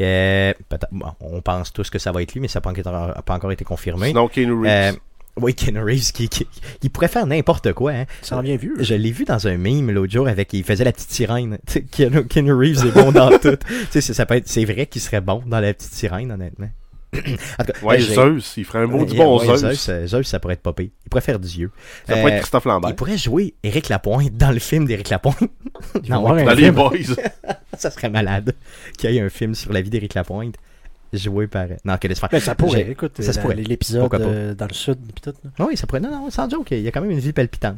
Speaker 1: Euh, peut-être- bon, on pense tous que ça va être lui, mais ça n'a pas, encore- pas encore été confirmé.
Speaker 3: Sinon, Keanu Reeves.
Speaker 1: Euh, oui, Ken Reeves, qui, qui, qui pourrait faire n'importe quoi. Hein.
Speaker 2: Ça en vient vu.
Speaker 1: Je l'ai vu dans un meme l'autre jour avec il faisait la petite sirène. Keanu Reeves est bon dans tout. Tu sais, c'est- ça peut être, c'est vrai qu'il serait bon dans la petite sirène, honnêtement. En tout cas,
Speaker 3: Ouais,
Speaker 1: j'ai-
Speaker 3: Zeus, il ferait un beau du
Speaker 1: Ouais,
Speaker 3: bon
Speaker 1: ouais,
Speaker 3: Zeus.
Speaker 1: Zeus, euh, Zeus, ça pourrait être pire. Il pourrait faire Dieu.
Speaker 3: Ça pourrait
Speaker 1: Euh,
Speaker 3: être Christophe Lambert.
Speaker 1: Il pourrait jouer Éric Lapointe dans le film d'Éric Lapointe. Non,
Speaker 2: un
Speaker 3: Dans les. Boys.
Speaker 1: ça serait malade qu'il y ait un film sur la vie d'Éric Lapointe joué par. Non, que laisse faire.
Speaker 2: Ben, ça pourrait, écoute,
Speaker 1: ça se
Speaker 2: dans
Speaker 1: pourrait.
Speaker 2: l'épisode euh, dans le sud, pis tout. là.
Speaker 1: Oui, ça pourrait. Non, non, sans joke, il y a quand même une vie palpitante.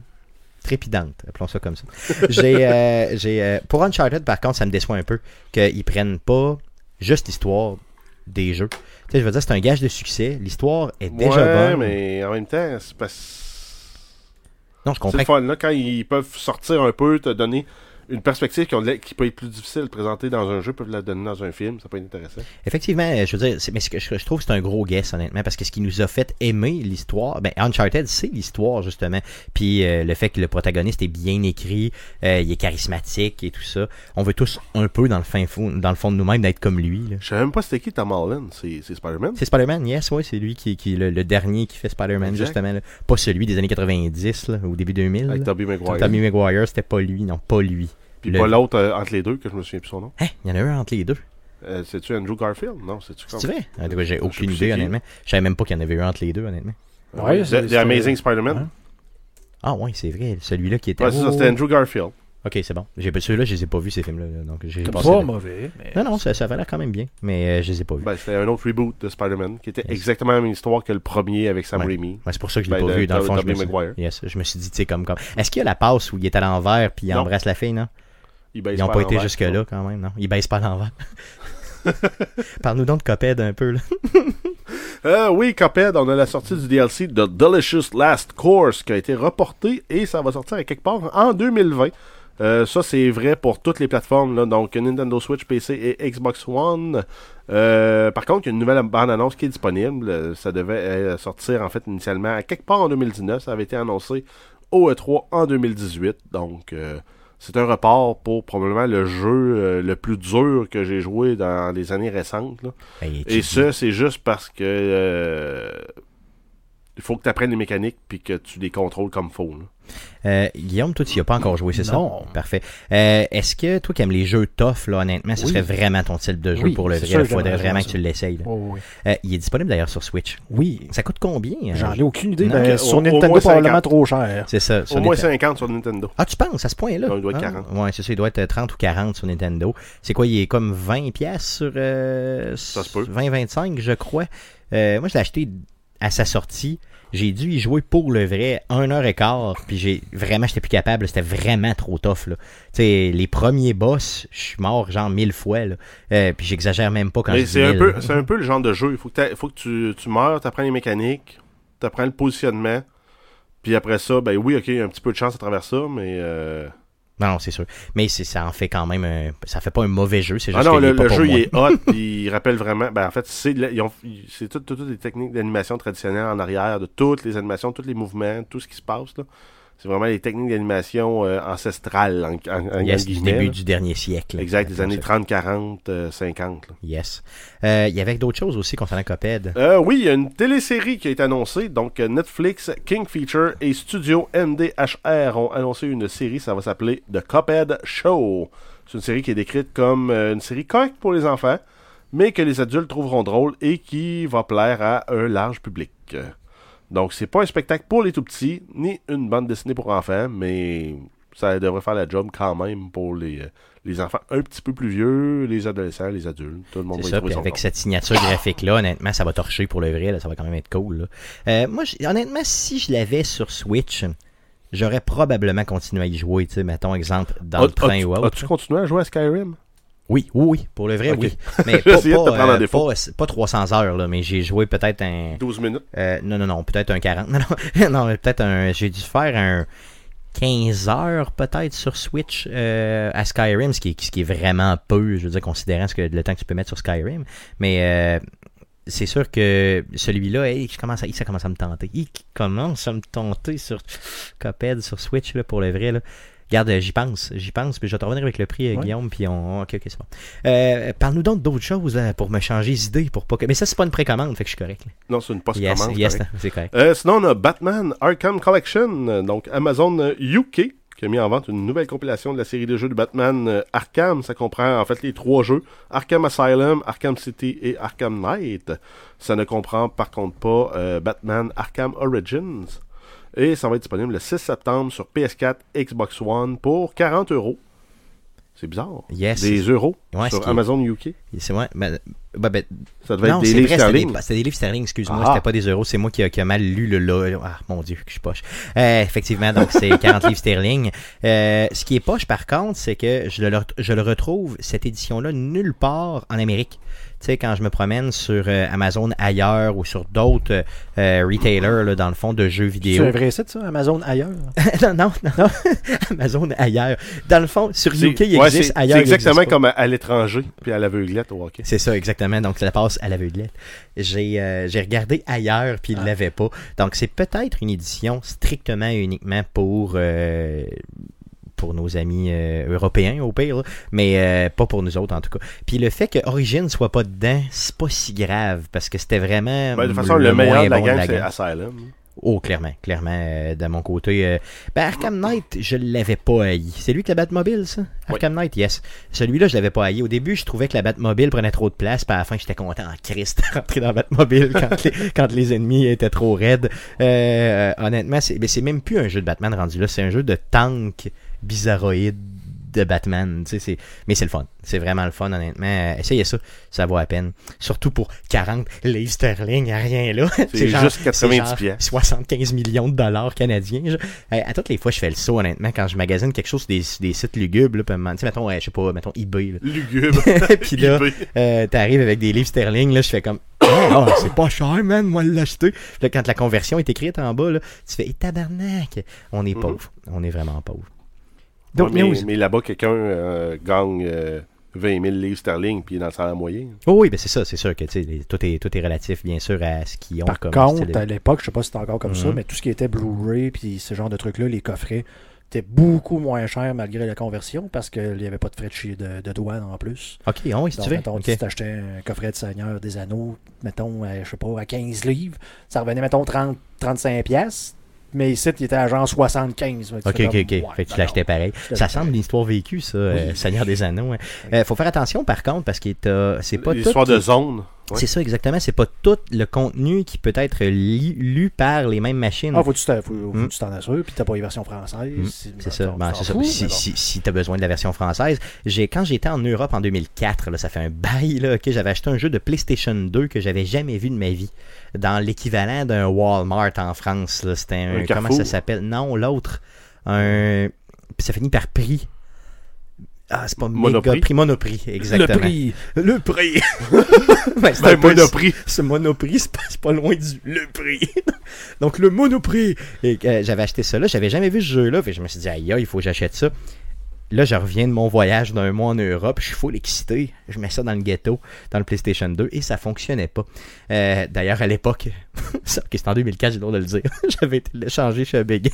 Speaker 1: trépidante, appelons ça comme ça. J'ai, euh, j'ai, euh, pour Uncharted, par contre, ça me déçoit un peu qu'ils prennent pas juste l'histoire des jeux. Tu sais, je veux dire, c'est un gage de succès. L'histoire est déjà
Speaker 3: ouais,
Speaker 1: bonne.
Speaker 3: mais en même temps, c'est parce...
Speaker 1: Non, je
Speaker 3: C'est
Speaker 1: comprends.
Speaker 3: le fun, là, quand ils peuvent sortir un peu, te donner une perspective qui, ont peut être plus difficile de présenter dans un jeu, peuvent la donner dans un film, ça peut être intéressant.
Speaker 1: Effectivement, je veux dire, mais ce que je, je trouve c'est un gros guess, honnêtement, parce que ce qui nous a fait aimer l'histoire, ben, Uncharted, c'est l'histoire, justement. Puis euh, le fait que le protagoniste est bien écrit, euh, il est charismatique et tout ça. On veut tous un peu, dans le, fin fond, dans le fond de nous-mêmes, d'être comme lui. là.
Speaker 3: Je savais même pas c'était qui Tom Holland, c'est Spider-Man.
Speaker 1: C'est Spider-Man, yes, ouais, c'est lui qui, qui le, le dernier qui fait Spider-Man, justement. là. Pas celui des années 90, là, au début 2000.
Speaker 3: Avec. Tobey Maguire.
Speaker 1: Tommy Maguire, c'était pas lui, non, pas lui.
Speaker 3: Puis
Speaker 1: Le-
Speaker 3: pas l'autre euh, entre les deux, que je me souviens plus son nom.
Speaker 1: Hein, il y en a un entre les deux.
Speaker 3: Euh, C'est-tu Andrew Garfield? Non, c'est-tu
Speaker 1: C'est vrai? En tout cas, j'ai aucune idée, honnêtement. Je savais même pas qu'il y en avait un entre les deux, honnêtement.
Speaker 2: Ouais,
Speaker 3: The,
Speaker 2: c'est-
Speaker 3: The
Speaker 2: c'est-
Speaker 3: Amazing Spider-Man.
Speaker 2: Ouais.
Speaker 1: Ah ouais, c'est vrai, celui-là qui était...
Speaker 3: Ouais, c'est ça,
Speaker 1: Oh.
Speaker 3: c'était Andrew Garfield.
Speaker 1: Ok, c'est bon. J'ai pas ceux-là, je les ai pas vus ces films-là, là, donc j'ai
Speaker 2: pas
Speaker 1: de-
Speaker 2: mauvais. mais-
Speaker 1: Non, non, ça, ça avait l'air quand même bien, mais euh, je les ai pas vus.
Speaker 3: Ben, c'était un autre reboot de Spider-Man qui était
Speaker 1: Yes.
Speaker 3: exactement la même histoire que le premier avec Sam
Speaker 1: Ouais.
Speaker 3: Raimi.
Speaker 1: Ouais, c'est pour ça que je l'ai
Speaker 3: Ben,
Speaker 1: pas
Speaker 3: de-
Speaker 1: vu. Dans le fond, je me, suis...
Speaker 3: Maguire.
Speaker 1: Yes, je me suis dit, tu sais, comme, comme. Est-ce qu'il y a la passe où il est à l'envers puis il
Speaker 3: Non.
Speaker 1: embrasse la fille, non?
Speaker 3: Ils, baissent
Speaker 1: Ils n'ont pas été jusque-là, quand même, non? Ils baissent pas l'envers. Parle-nous donc de Coped un peu, là.
Speaker 3: Euh, oui, Cuphead, on a la sortie du DLC de Delicious Last Course qui a été reporté et ça va sortir à quelque part en 2020. Euh, ça, c'est vrai pour toutes les plateformes, là, donc Nintendo Switch, PC et Xbox One. Euh, par contre, il y a une nouvelle bande-annonce qui est disponible. Ça devait sortir en fait initialement à quelque part en 2019. Ça avait été annoncé au E3 en 2018. Donc, euh, c'est un report pour probablement le jeu euh, le plus dur que j'ai joué dans les années récentes. là.
Speaker 1: Ben,
Speaker 3: Et ça, c'est juste parce que euh, il faut que tu apprennes les mécaniques puis que tu les contrôles comme faut. là.
Speaker 1: Euh, Guillaume, toi, tu n'y as pas encore joué, c'est ça?
Speaker 2: Non.
Speaker 1: Parfait. Euh, Est-ce que toi qui aimes les jeux tough, là, honnêtement, ce
Speaker 2: Oui.
Speaker 1: serait vraiment ton type de jeu
Speaker 2: Oui,
Speaker 1: pour le vrai? Il faudrait vraiment
Speaker 2: ça.
Speaker 1: que tu l'essayes.
Speaker 2: Oh, oui.
Speaker 1: Euh, il est disponible d'ailleurs sur Switch.
Speaker 2: Oui.
Speaker 1: Ça coûte combien?
Speaker 2: J'en ai aucune idée. Sur
Speaker 3: au-
Speaker 2: Nintendo, probablement
Speaker 3: 50.
Speaker 2: trop cher.
Speaker 1: C'est ça. sur
Speaker 3: Au moins
Speaker 1: Nintendo.
Speaker 3: 50 sur Nintendo.
Speaker 1: Ah, tu penses à ce point-là?
Speaker 3: Non, il doit être
Speaker 1: Ah,
Speaker 3: 40.
Speaker 1: Ouais, c'est ça, il doit être 30 ou 40 sur Nintendo. C'est quoi, il est comme 20 pièces sur euh,
Speaker 3: Ça se peut.
Speaker 1: 20-25, je crois. Euh, moi, je l'ai acheté à sa sortie. J'ai dû y jouer pour le vrai, 1 heure et quart, puis j'ai vraiment, j'étais plus capable, c'était vraiment trop tough, là. Les premiers boss, je suis mort genre mille fois, là. Euh, puis j'exagère même pas quand je
Speaker 3: Mais c'est un, peu, c'est un peu le genre de jeu. Il faut que, faut que tu, tu meurs, tu apprends les mécaniques, tu apprends le positionnement. Puis après ça, ben oui, ok, il y a un petit peu de chance à travers ça, mais. Euh...
Speaker 1: Non, non, c'est sûr. Mais ça en fait quand même un- Ça fait pas un mauvais jeu, c'est
Speaker 3: Ah
Speaker 1: juste
Speaker 3: non,
Speaker 1: qu'il
Speaker 3: le,
Speaker 1: est pas
Speaker 3: le
Speaker 1: pour
Speaker 3: jeu
Speaker 1: moi.
Speaker 3: il est hot, il rappelle vraiment. Ben en fait, c'est toutes toutes- toutes les techniques d'animation traditionnelles en arrière, de toutes les animations, tous les mouvements, tout ce qui se passe là. C'est vraiment les techniques d'animation euh, ancestrales en, en, en
Speaker 1: Yes, du début
Speaker 3: là.
Speaker 1: du dernier siècle.
Speaker 3: Exact, des années
Speaker 1: ça.
Speaker 3: 30, 40, euh, 50. là.
Speaker 1: Yes. Euh, Il y avait d'autres choses aussi concernant Coped.
Speaker 3: Euh, oui, il y a une télésérie qui a été annoncée. Donc, euh, Netflix, King Feature et Studio MDHR ont annoncé une série. Ça va s'appeler The Cuphead Show. C'est une série qui est décrite comme euh, une série correcte pour les enfants, mais que les adultes trouveront drôle et qui va plaire à un large public. Donc, c'est pas un spectacle pour les tout petits, ni une bande dessinée pour enfants, mais ça devrait faire la job quand même pour les, euh, les enfants un petit peu plus vieux, les adolescents, les adultes. Tout le monde va y
Speaker 1: ça, puis avec
Speaker 3: compte.
Speaker 1: cette signature graphique-là, honnêtement, ça va torcher pour le vrai, là, ça va quand même être cool. là. Euh, moi, honnêtement, si je l'avais sur Switch, j'aurais probablement continué à y jouer, tu sais, mettons exemple dans le
Speaker 3: As-
Speaker 1: train
Speaker 3: as-tu-
Speaker 1: ou autre.
Speaker 3: As-tu continué à jouer à Skyrim?
Speaker 1: Oui, oui, oui, pour le vrai, oui. Mais pas, pas,
Speaker 3: prendre en
Speaker 1: euh,
Speaker 3: défaut.
Speaker 1: pas, pas 300 heures, là, mais j'ai joué peut-être un...
Speaker 3: 12 minutes.
Speaker 1: euh, non, non, non, peut-être un 40. Non, non, non peut-être un... J'ai dû faire un 15 heures peut-être sur Switch euh, à Skyrim, ce qui, est, ce qui est vraiment peu, je veux dire, considérant ce que, le temps que tu peux mettre sur Skyrim. Mais euh, c'est sûr que celui-là, hey, je commence à, ça commence à me tenter. Il commence à me tenter sur Cuphead, sur Switch, là, pour le vrai. Là. Regarde, euh, j'y pense, j'y pense, puis je vais te revenir avec le prix, euh,
Speaker 2: Ouais.
Speaker 1: Guillaume, puis on... Ok, ok, c'est bon. Euh, Parle-nous donc d'autres choses là, pour me changer d'idée, pour pas que... Mais ça, c'est pas une précommande, fait que je suis correct. là.
Speaker 3: Non, c'est une post-commande.
Speaker 1: yes, c'est correct.
Speaker 3: Euh, sinon, on a Batman Arkham Collection, donc Amazon UK, qui a mis en vente une nouvelle compilation de la série de jeux de Batman Arkham. Ça comprend en fait les trois jeux Arkham Asylum, Arkham City et Arkham Knight. Ça ne comprend par contre pas euh, Batman Arkham Origins. Et ça va être disponible le 6 septembre sur PS4, Xbox One pour 40 euros. C'est bizarre.
Speaker 1: Yes.
Speaker 3: Des euros
Speaker 1: Ouais,
Speaker 3: sur Amazon UK.
Speaker 1: C'est vrai. ben, Ben, ben,
Speaker 3: Ça devait
Speaker 1: non,
Speaker 3: être
Speaker 1: c'est
Speaker 3: des livres
Speaker 1: des,
Speaker 3: sterling.
Speaker 1: c'était des livres sterling, excuse-moi,
Speaker 3: Ah.
Speaker 1: c'était pas des euros, c'est moi qui qui a mal lu le là. Ah, mon Dieu, que je suis poche. Euh, effectivement, donc c'est 40 livres sterling. Euh, ce qui est poche, par contre, c'est que je le, je le retrouve, cette édition-là, nulle part en Amérique. Tu sais, quand je me promène sur euh, Amazon ailleurs ou sur d'autres euh, retailers, là, dans le fond, de jeux
Speaker 2: C'est
Speaker 1: vidéo.
Speaker 2: un vrai site, ça, Amazon ailleurs?
Speaker 1: non, non, non. Amazon ailleurs. Dans le fond, sur
Speaker 3: C'est
Speaker 1: UK, il
Speaker 3: ouais,
Speaker 1: existe
Speaker 3: c'est-
Speaker 1: ailleurs.
Speaker 3: C'est exactement comme à, à l'étranger, puis à l'aveuglette au hockey.
Speaker 1: C'est ça, exactement. Donc, ça passe à l'aveuglette. J'ai euh, j'ai regardé ailleurs, puis il ne
Speaker 2: Ah.
Speaker 1: l'avait pas. Donc, c'est peut-être une édition strictement et uniquement pour, euh, pour nos amis euh, européens, au pire, là. mais euh, pas pour nous autres, en tout cas. Puis le fait que Origin soit pas dedans, c'est pas si grave, parce que c'était vraiment.
Speaker 3: Ben, de toute façon, le, meilleur de la
Speaker 1: bon
Speaker 3: game, c'est. Asylum.
Speaker 1: Oh, clairement, clairement, euh, de mon côté. euh, ben, Arkham Knight, je l'avais pas haï. C'est lui qui la Batmobile, ça? Arkham Knight, yes. Celui-là, je l'avais pas haï. Au début, je trouvais que la Batmobile prenait trop de place, puis à la fin, j'étais content en Christ de rentrer dans la Batmobile quand les, quand les ennemis étaient trop raides. Euh, honnêtement, c'est ben, c'est même plus un jeu de Batman rendu là, c'est un jeu de tank bizarroïde de Batman. tu sais, c'est- Mais c'est le fun. C'est vraiment le fun, honnêtement. Essayez ça, ça vaut la peine. Surtout pour 40 livres sterling, y a rien là.
Speaker 3: C'est juste 90
Speaker 1: c'est genre
Speaker 3: piastres.
Speaker 1: 75 millions de dollars canadiens. à toutes les fois, je fais le saut, honnêtement, quand je magasine quelque chose sur des, des sites lugubres, là, puis, tu sais, mettons, je sais pas, mettons eBay. là.
Speaker 3: Lugubre.
Speaker 1: Puis là, euh, t'arrives avec des livres sterling, là, je fais comme, Ah, c'est pas cher, man, moi l'acheter. Puis là, quand la conversion est écrite en bas, là, tu fais, et tabarnak, on est
Speaker 3: Mhm.
Speaker 1: pauvre. On est vraiment pauvre.
Speaker 3: Ouais, mais,
Speaker 1: news.
Speaker 3: mais là-bas, quelqu'un euh, gagne euh, 20 000 livres sterling, puis il est dans le salaire moyen.
Speaker 1: Oh oui, ben c'est ça, c'est sûr que tu sais, les- tout est, tout est relatif, bien sûr, à ce qu'ils ont
Speaker 2: Par
Speaker 1: comme
Speaker 2: contre,
Speaker 1: style.
Speaker 2: à l'époque, je sais pas si c'est encore comme ça,
Speaker 1: Mhm.
Speaker 2: mais tout ce qui était Blu-ray puis ce genre de trucs-là, les coffrets, étaient beaucoup moins cher malgré la conversion parce qu'il n'y avait pas de frais de, de, de douane en plus.
Speaker 1: Ok, oh oui, si
Speaker 2: Donc,
Speaker 1: tu veux.
Speaker 2: mettons, si t'achetais un coffret de Seigneur des Anneaux, mettons, à, je sais pas, à 15 livres, ça revenait, mettons, 30, 35 pièces. Mais ici, il était à genre 75. Fait que tu
Speaker 1: Ok, ok,
Speaker 2: comme,
Speaker 1: ok.
Speaker 2: ouais,
Speaker 1: fait que tu
Speaker 2: non,
Speaker 1: l'achetais pareil. Ça semble une histoire vécue, ça, euh,
Speaker 2: Oui.
Speaker 1: Seigneur des Anneaux. hein. Euh, faut faire attention, par contre, parce que t'as- c'est pas tout.
Speaker 3: L'histoire de
Speaker 1: qui-
Speaker 3: zone. Ouais.
Speaker 1: C'est ça, exactement. C'est pas tout le contenu qui peut être li- lu par les mêmes machines.
Speaker 2: Ah, faut que tu t'en- faut-
Speaker 1: Mm.
Speaker 2: assures, puis t'as pas les versions françaises.
Speaker 1: Mm,
Speaker 2: C'est
Speaker 1: C'est ça, ben, c'est ça. Si,
Speaker 2: mais bon.
Speaker 1: si, si tu as besoin de la version française, j'ai quand j'étais en Europe en 2004, là, ça fait un bail, là, j'avais acheté un jeu de PlayStation 2 que j'avais jamais vu de ma vie, dans l'équivalent d'un Walmart en France. C'était un,
Speaker 3: Un
Speaker 1: comment ça s'appelle? Non, l'autre, un, puis ça finit par prix. Ah, c'est pas
Speaker 3: Monoprix.
Speaker 1: méga prix, Monoprix, exactement.
Speaker 2: Le prix.
Speaker 1: Le prix. Ben, c'est
Speaker 3: Ben, Monoprix.
Speaker 1: ce Monoprix, c'est pas, c'est pas loin du le prix. Donc le Monoprix. Et euh, j'avais acheté ça là, j'avais jamais vu ce jeu-là, je me suis dit aïe, aïe, il faut que j'achète ça. Là, je reviens de mon voyage d'un mois en Europe, je suis full excité. Je mets ça dans le ghetto, dans le PlayStation 2, et ça fonctionnait pas. Euh, D'ailleurs, à l'époque, c'était en 2004, j'ai le droit de le dire, j'avais été l'échanger chez AB Games.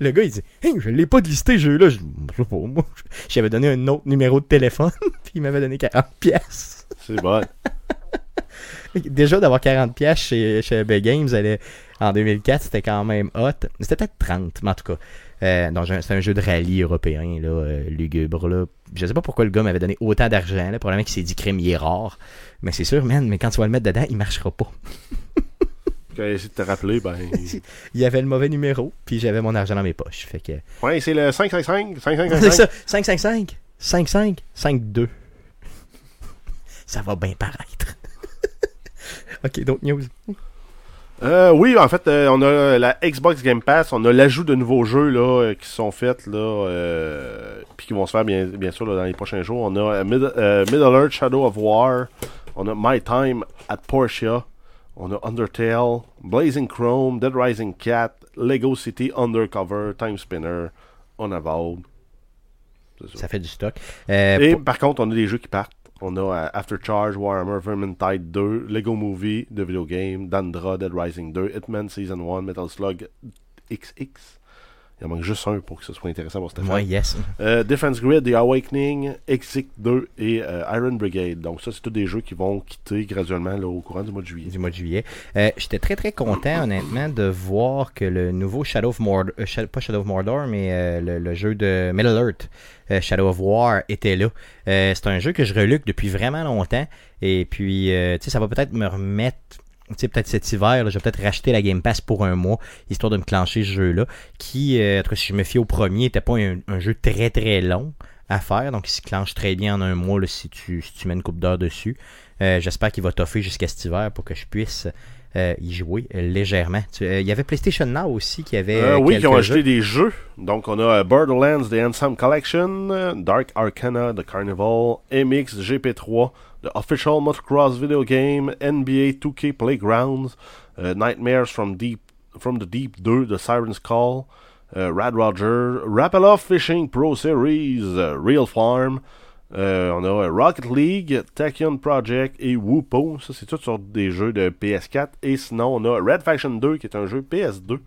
Speaker 1: Le gars, il dit Hey, je l'ai pas de listé, jeu-là. Je sais pas, moi. J'avais donné un autre numéro de téléphone, puis il m'avait donné 40 pièces.
Speaker 3: C'est bon.
Speaker 1: Déjà, d'avoir 40 pièces chez, chez AB Games elle en 2004, c'était quand même hot. C'était peut-être 30, mais en tout cas. Euh, c'est un jeu de rallye européen, là, euh, lugubre. Là. Je sais pas pourquoi le gars m'avait donné autant d'argent. Là. Probablement qu'il s'est dit crime, il est rare. Mais c'est sûr, man, mais quand tu vas le mettre dedans, il marchera pas.
Speaker 3: Quand il essaie de te rappeler, ben.
Speaker 1: Il y avait le mauvais numéro, puis j'avais mon argent dans mes poches. Fait que.
Speaker 3: Ouais, c'est le 555.
Speaker 1: C'est
Speaker 3: 555.
Speaker 1: ça, 555, 55, 52. Ça va bien paraître. ok, donc news?
Speaker 3: Euh, oui, en fait, euh, on a la Xbox Game Pass, on a l'ajout de nouveaux jeux là, euh, qui sont faits là, puis qui vont se faire bien, bien sûr là, dans les prochains jours. On a Mid- Middle Earth Shadow of War, on a My Time at Portia, on a Undertale, Blazing Chrome, Dead Rising 4, Lego City Undercover, Time Spinner, Unavowed. Ça.
Speaker 1: Ça fait du stock. Euh,
Speaker 3: Et par contre, on a des jeux qui partent. On a euh, After Charge, Warhammer, Vermintide 2, Lego Movie, The Video Game, Dandra, Dead Rising 2, Hitman Season 1, Metal Slug XX. Il en manque juste un pour que ce soit intéressant pour Stéphane.
Speaker 1: Moi, yes.
Speaker 3: Euh, Defense Grid, The Awakening, Exit 2 et euh, Iron Brigade. Donc ça, c'est tous des jeux qui vont quitter graduellement là, au courant du mois de juillet.
Speaker 1: du mois de juillet. Euh, J'étais très très content honnêtement de voir que le nouveau Shadow of Mordor, pas Shadow of Mordor, mais euh, le, le jeu de Middle Earth, Shadow of War était là. C'est un jeu que je reluque depuis vraiment longtemps et puis euh, tu sais ça va peut-être me remettre tu sais, peut-être cet hiver, là, je vais peut-être racheter la Game Pass pour un mois, histoire de me clencher ce jeu-là, qui, euh, en tout cas, si je me fie au premier, n'était pas un, un jeu très très long, à faire. Donc, il se clenche très bien en un mois là, si, tu, si tu mets une coupe d'heure dessus. Euh, J'espère qu'il va toffer jusqu'à cet hiver pour que je puisse euh, y jouer légèrement. Tu- Il y avait PlayStation Now aussi qui avait.
Speaker 3: Oui, qui ont acheté
Speaker 1: jeux.
Speaker 3: des jeux. Donc, on a Borderlands The Ensemble Collection, Dark Arcana The Carnival, MX GP3, The Official Motocross Video Game, NBA 2K Playgrounds, euh, Nightmares from, Deep, from the Deep 2, The Siren's Call, euh, Rad Roger, Rapala Fishing Pro Series, euh, Real Farm, on a Rocket League, Tachyon Project et Whoopo. Ça, c'est tout sur des jeux de PS4. Et sinon, on a Red Faction 2 qui est un jeu PS2.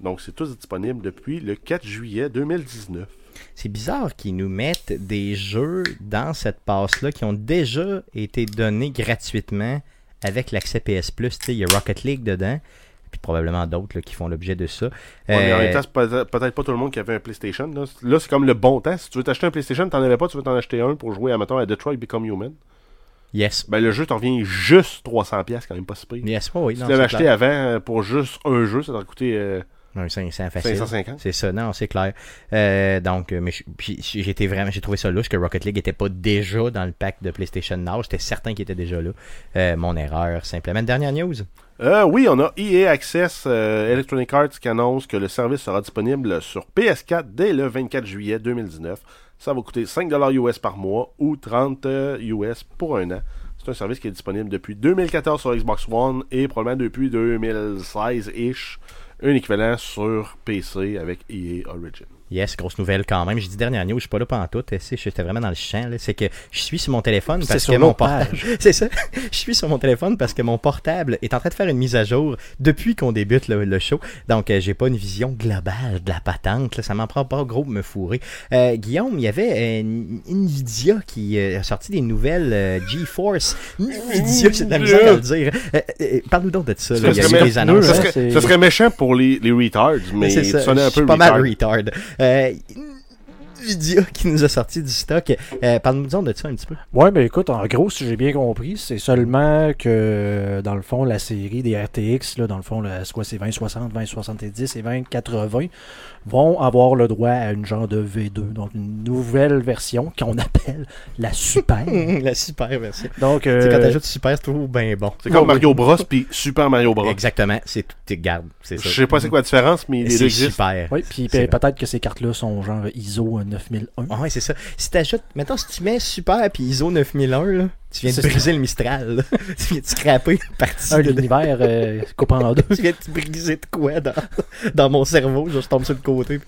Speaker 3: Donc, c'est tous disponible depuis le 4 juillet 2019.
Speaker 1: C'est bizarre qu'ils nous mettent des jeux dans cette passe-là qui ont déjà été donnés gratuitement avec l'accès PS Plus. Tu sais, Il y a Rocket League dedans, puis probablement d'autres qui font l'objet de ça.
Speaker 3: Ouais, mais en
Speaker 1: Euh,
Speaker 3: même temps, c'est peut- peut-être pas tout le monde qui avait un PlayStation. Là, Là, c'est comme le bon temps. Si tu veux t'acheter un PlayStation, t'en avais pas, tu veux t'en acheter un pour jouer, à, mettons, à Detroit Become Human.
Speaker 1: yes.
Speaker 3: Ben, le jeu t'en revient juste 300$, piastres, quand même pas si pire.
Speaker 1: Yes, ouais, oui,
Speaker 3: si tu l'avais acheté
Speaker 1: clair.
Speaker 3: avant euh, pour juste un jeu, ça t'aurait coûté euh,
Speaker 1: Un 500 facile.
Speaker 3: 550.
Speaker 1: C'est ça, non, c'est clair. Euh, donc, euh, mais j'étais vraiment, j'ai trouvé ça louche que Rocket League était pas déjà dans le pack de PlayStation Now. J'étais certain qu'il était déjà là. Euh, mon erreur, simplement. Dernière news.
Speaker 3: Euh, oui, on a EA Access Electronic Arts qui annonce que le service sera disponible sur PS4 dès le 24 juillet 2019. Ça va coûter 5$ US par mois ou 30$ euh, US pour un an. C'est un service qui est disponible depuis 2014 sur Xbox One et probablement depuis 2016-ish. Un équivalent sur PC avec EA Origin.
Speaker 1: Yes, grosse nouvelle quand même. J'ai dit dernière news, je suis pas là pendant tout. J'étais vraiment dans le champ. là. C'est que je suis sur mon téléphone parce
Speaker 2: sur
Speaker 1: que mon portable. C'est ça. Je suis sur mon téléphone parce que mon portable est en train de faire une mise à jour depuis qu'on débute le, le show. Donc, euh, j'ai pas une vision globale de la patente. là. Ça m'en prend pas gros pour me fourrer. Euh, Guillaume, il y avait euh, Nvidia qui euh, a sorti des nouvelles euh, GeForce. Nvidia, c'est de la misère à le dire. Euh, euh, Parle-nous donc de ça. là. Il y a
Speaker 3: serait
Speaker 1: eu des annonces.
Speaker 3: Ça
Speaker 2: hein,
Speaker 3: serait, méchant pour les, les retards, mais
Speaker 1: c'est
Speaker 3: tu
Speaker 1: ça.
Speaker 3: sonnais un peu
Speaker 1: pas
Speaker 3: retard.
Speaker 1: mal retard. Euh, Nvidia qui nous a sorti du stock. Euh, Parle-nous de ça un petit peu.
Speaker 2: Ouais, ben écoute, en gros, si j'ai bien compris, c'est seulement que, dans le fond, la série des RTX, là, dans le fond, c'est 2060, 2070 et 2080, vont avoir le droit à une genre de V2, donc une nouvelle version qu'on appelle la Super.
Speaker 1: La super version.
Speaker 2: donc,
Speaker 1: Tu sais, quand
Speaker 2: euh,
Speaker 1: t'ajoutes super, c'est toujours bien bon.
Speaker 3: C'est comme
Speaker 2: Ouais,
Speaker 3: Mario Bros puis Super Mario Bros.
Speaker 1: Exactement. C'est tout. tu gardes.
Speaker 3: Je sais pas c'est quoi la différence, mais les deux
Speaker 1: C'est
Speaker 3: existent.
Speaker 1: super.
Speaker 2: oui, puis peut-être que ces cartes-là sont genre ISO 9001.
Speaker 1: Ah ouais, c'est ça. Si t'ajoutes, maintenant, si tu mets super puis ISO 9001, là, tu viens de briser le Mistral. là. tu viens de scraper une partie
Speaker 2: Un,
Speaker 1: de.
Speaker 2: l'univers euh, coupé en deux.
Speaker 1: Tu viens de briser de quoi dans, dans mon cerveau? Je tombe sur le côté.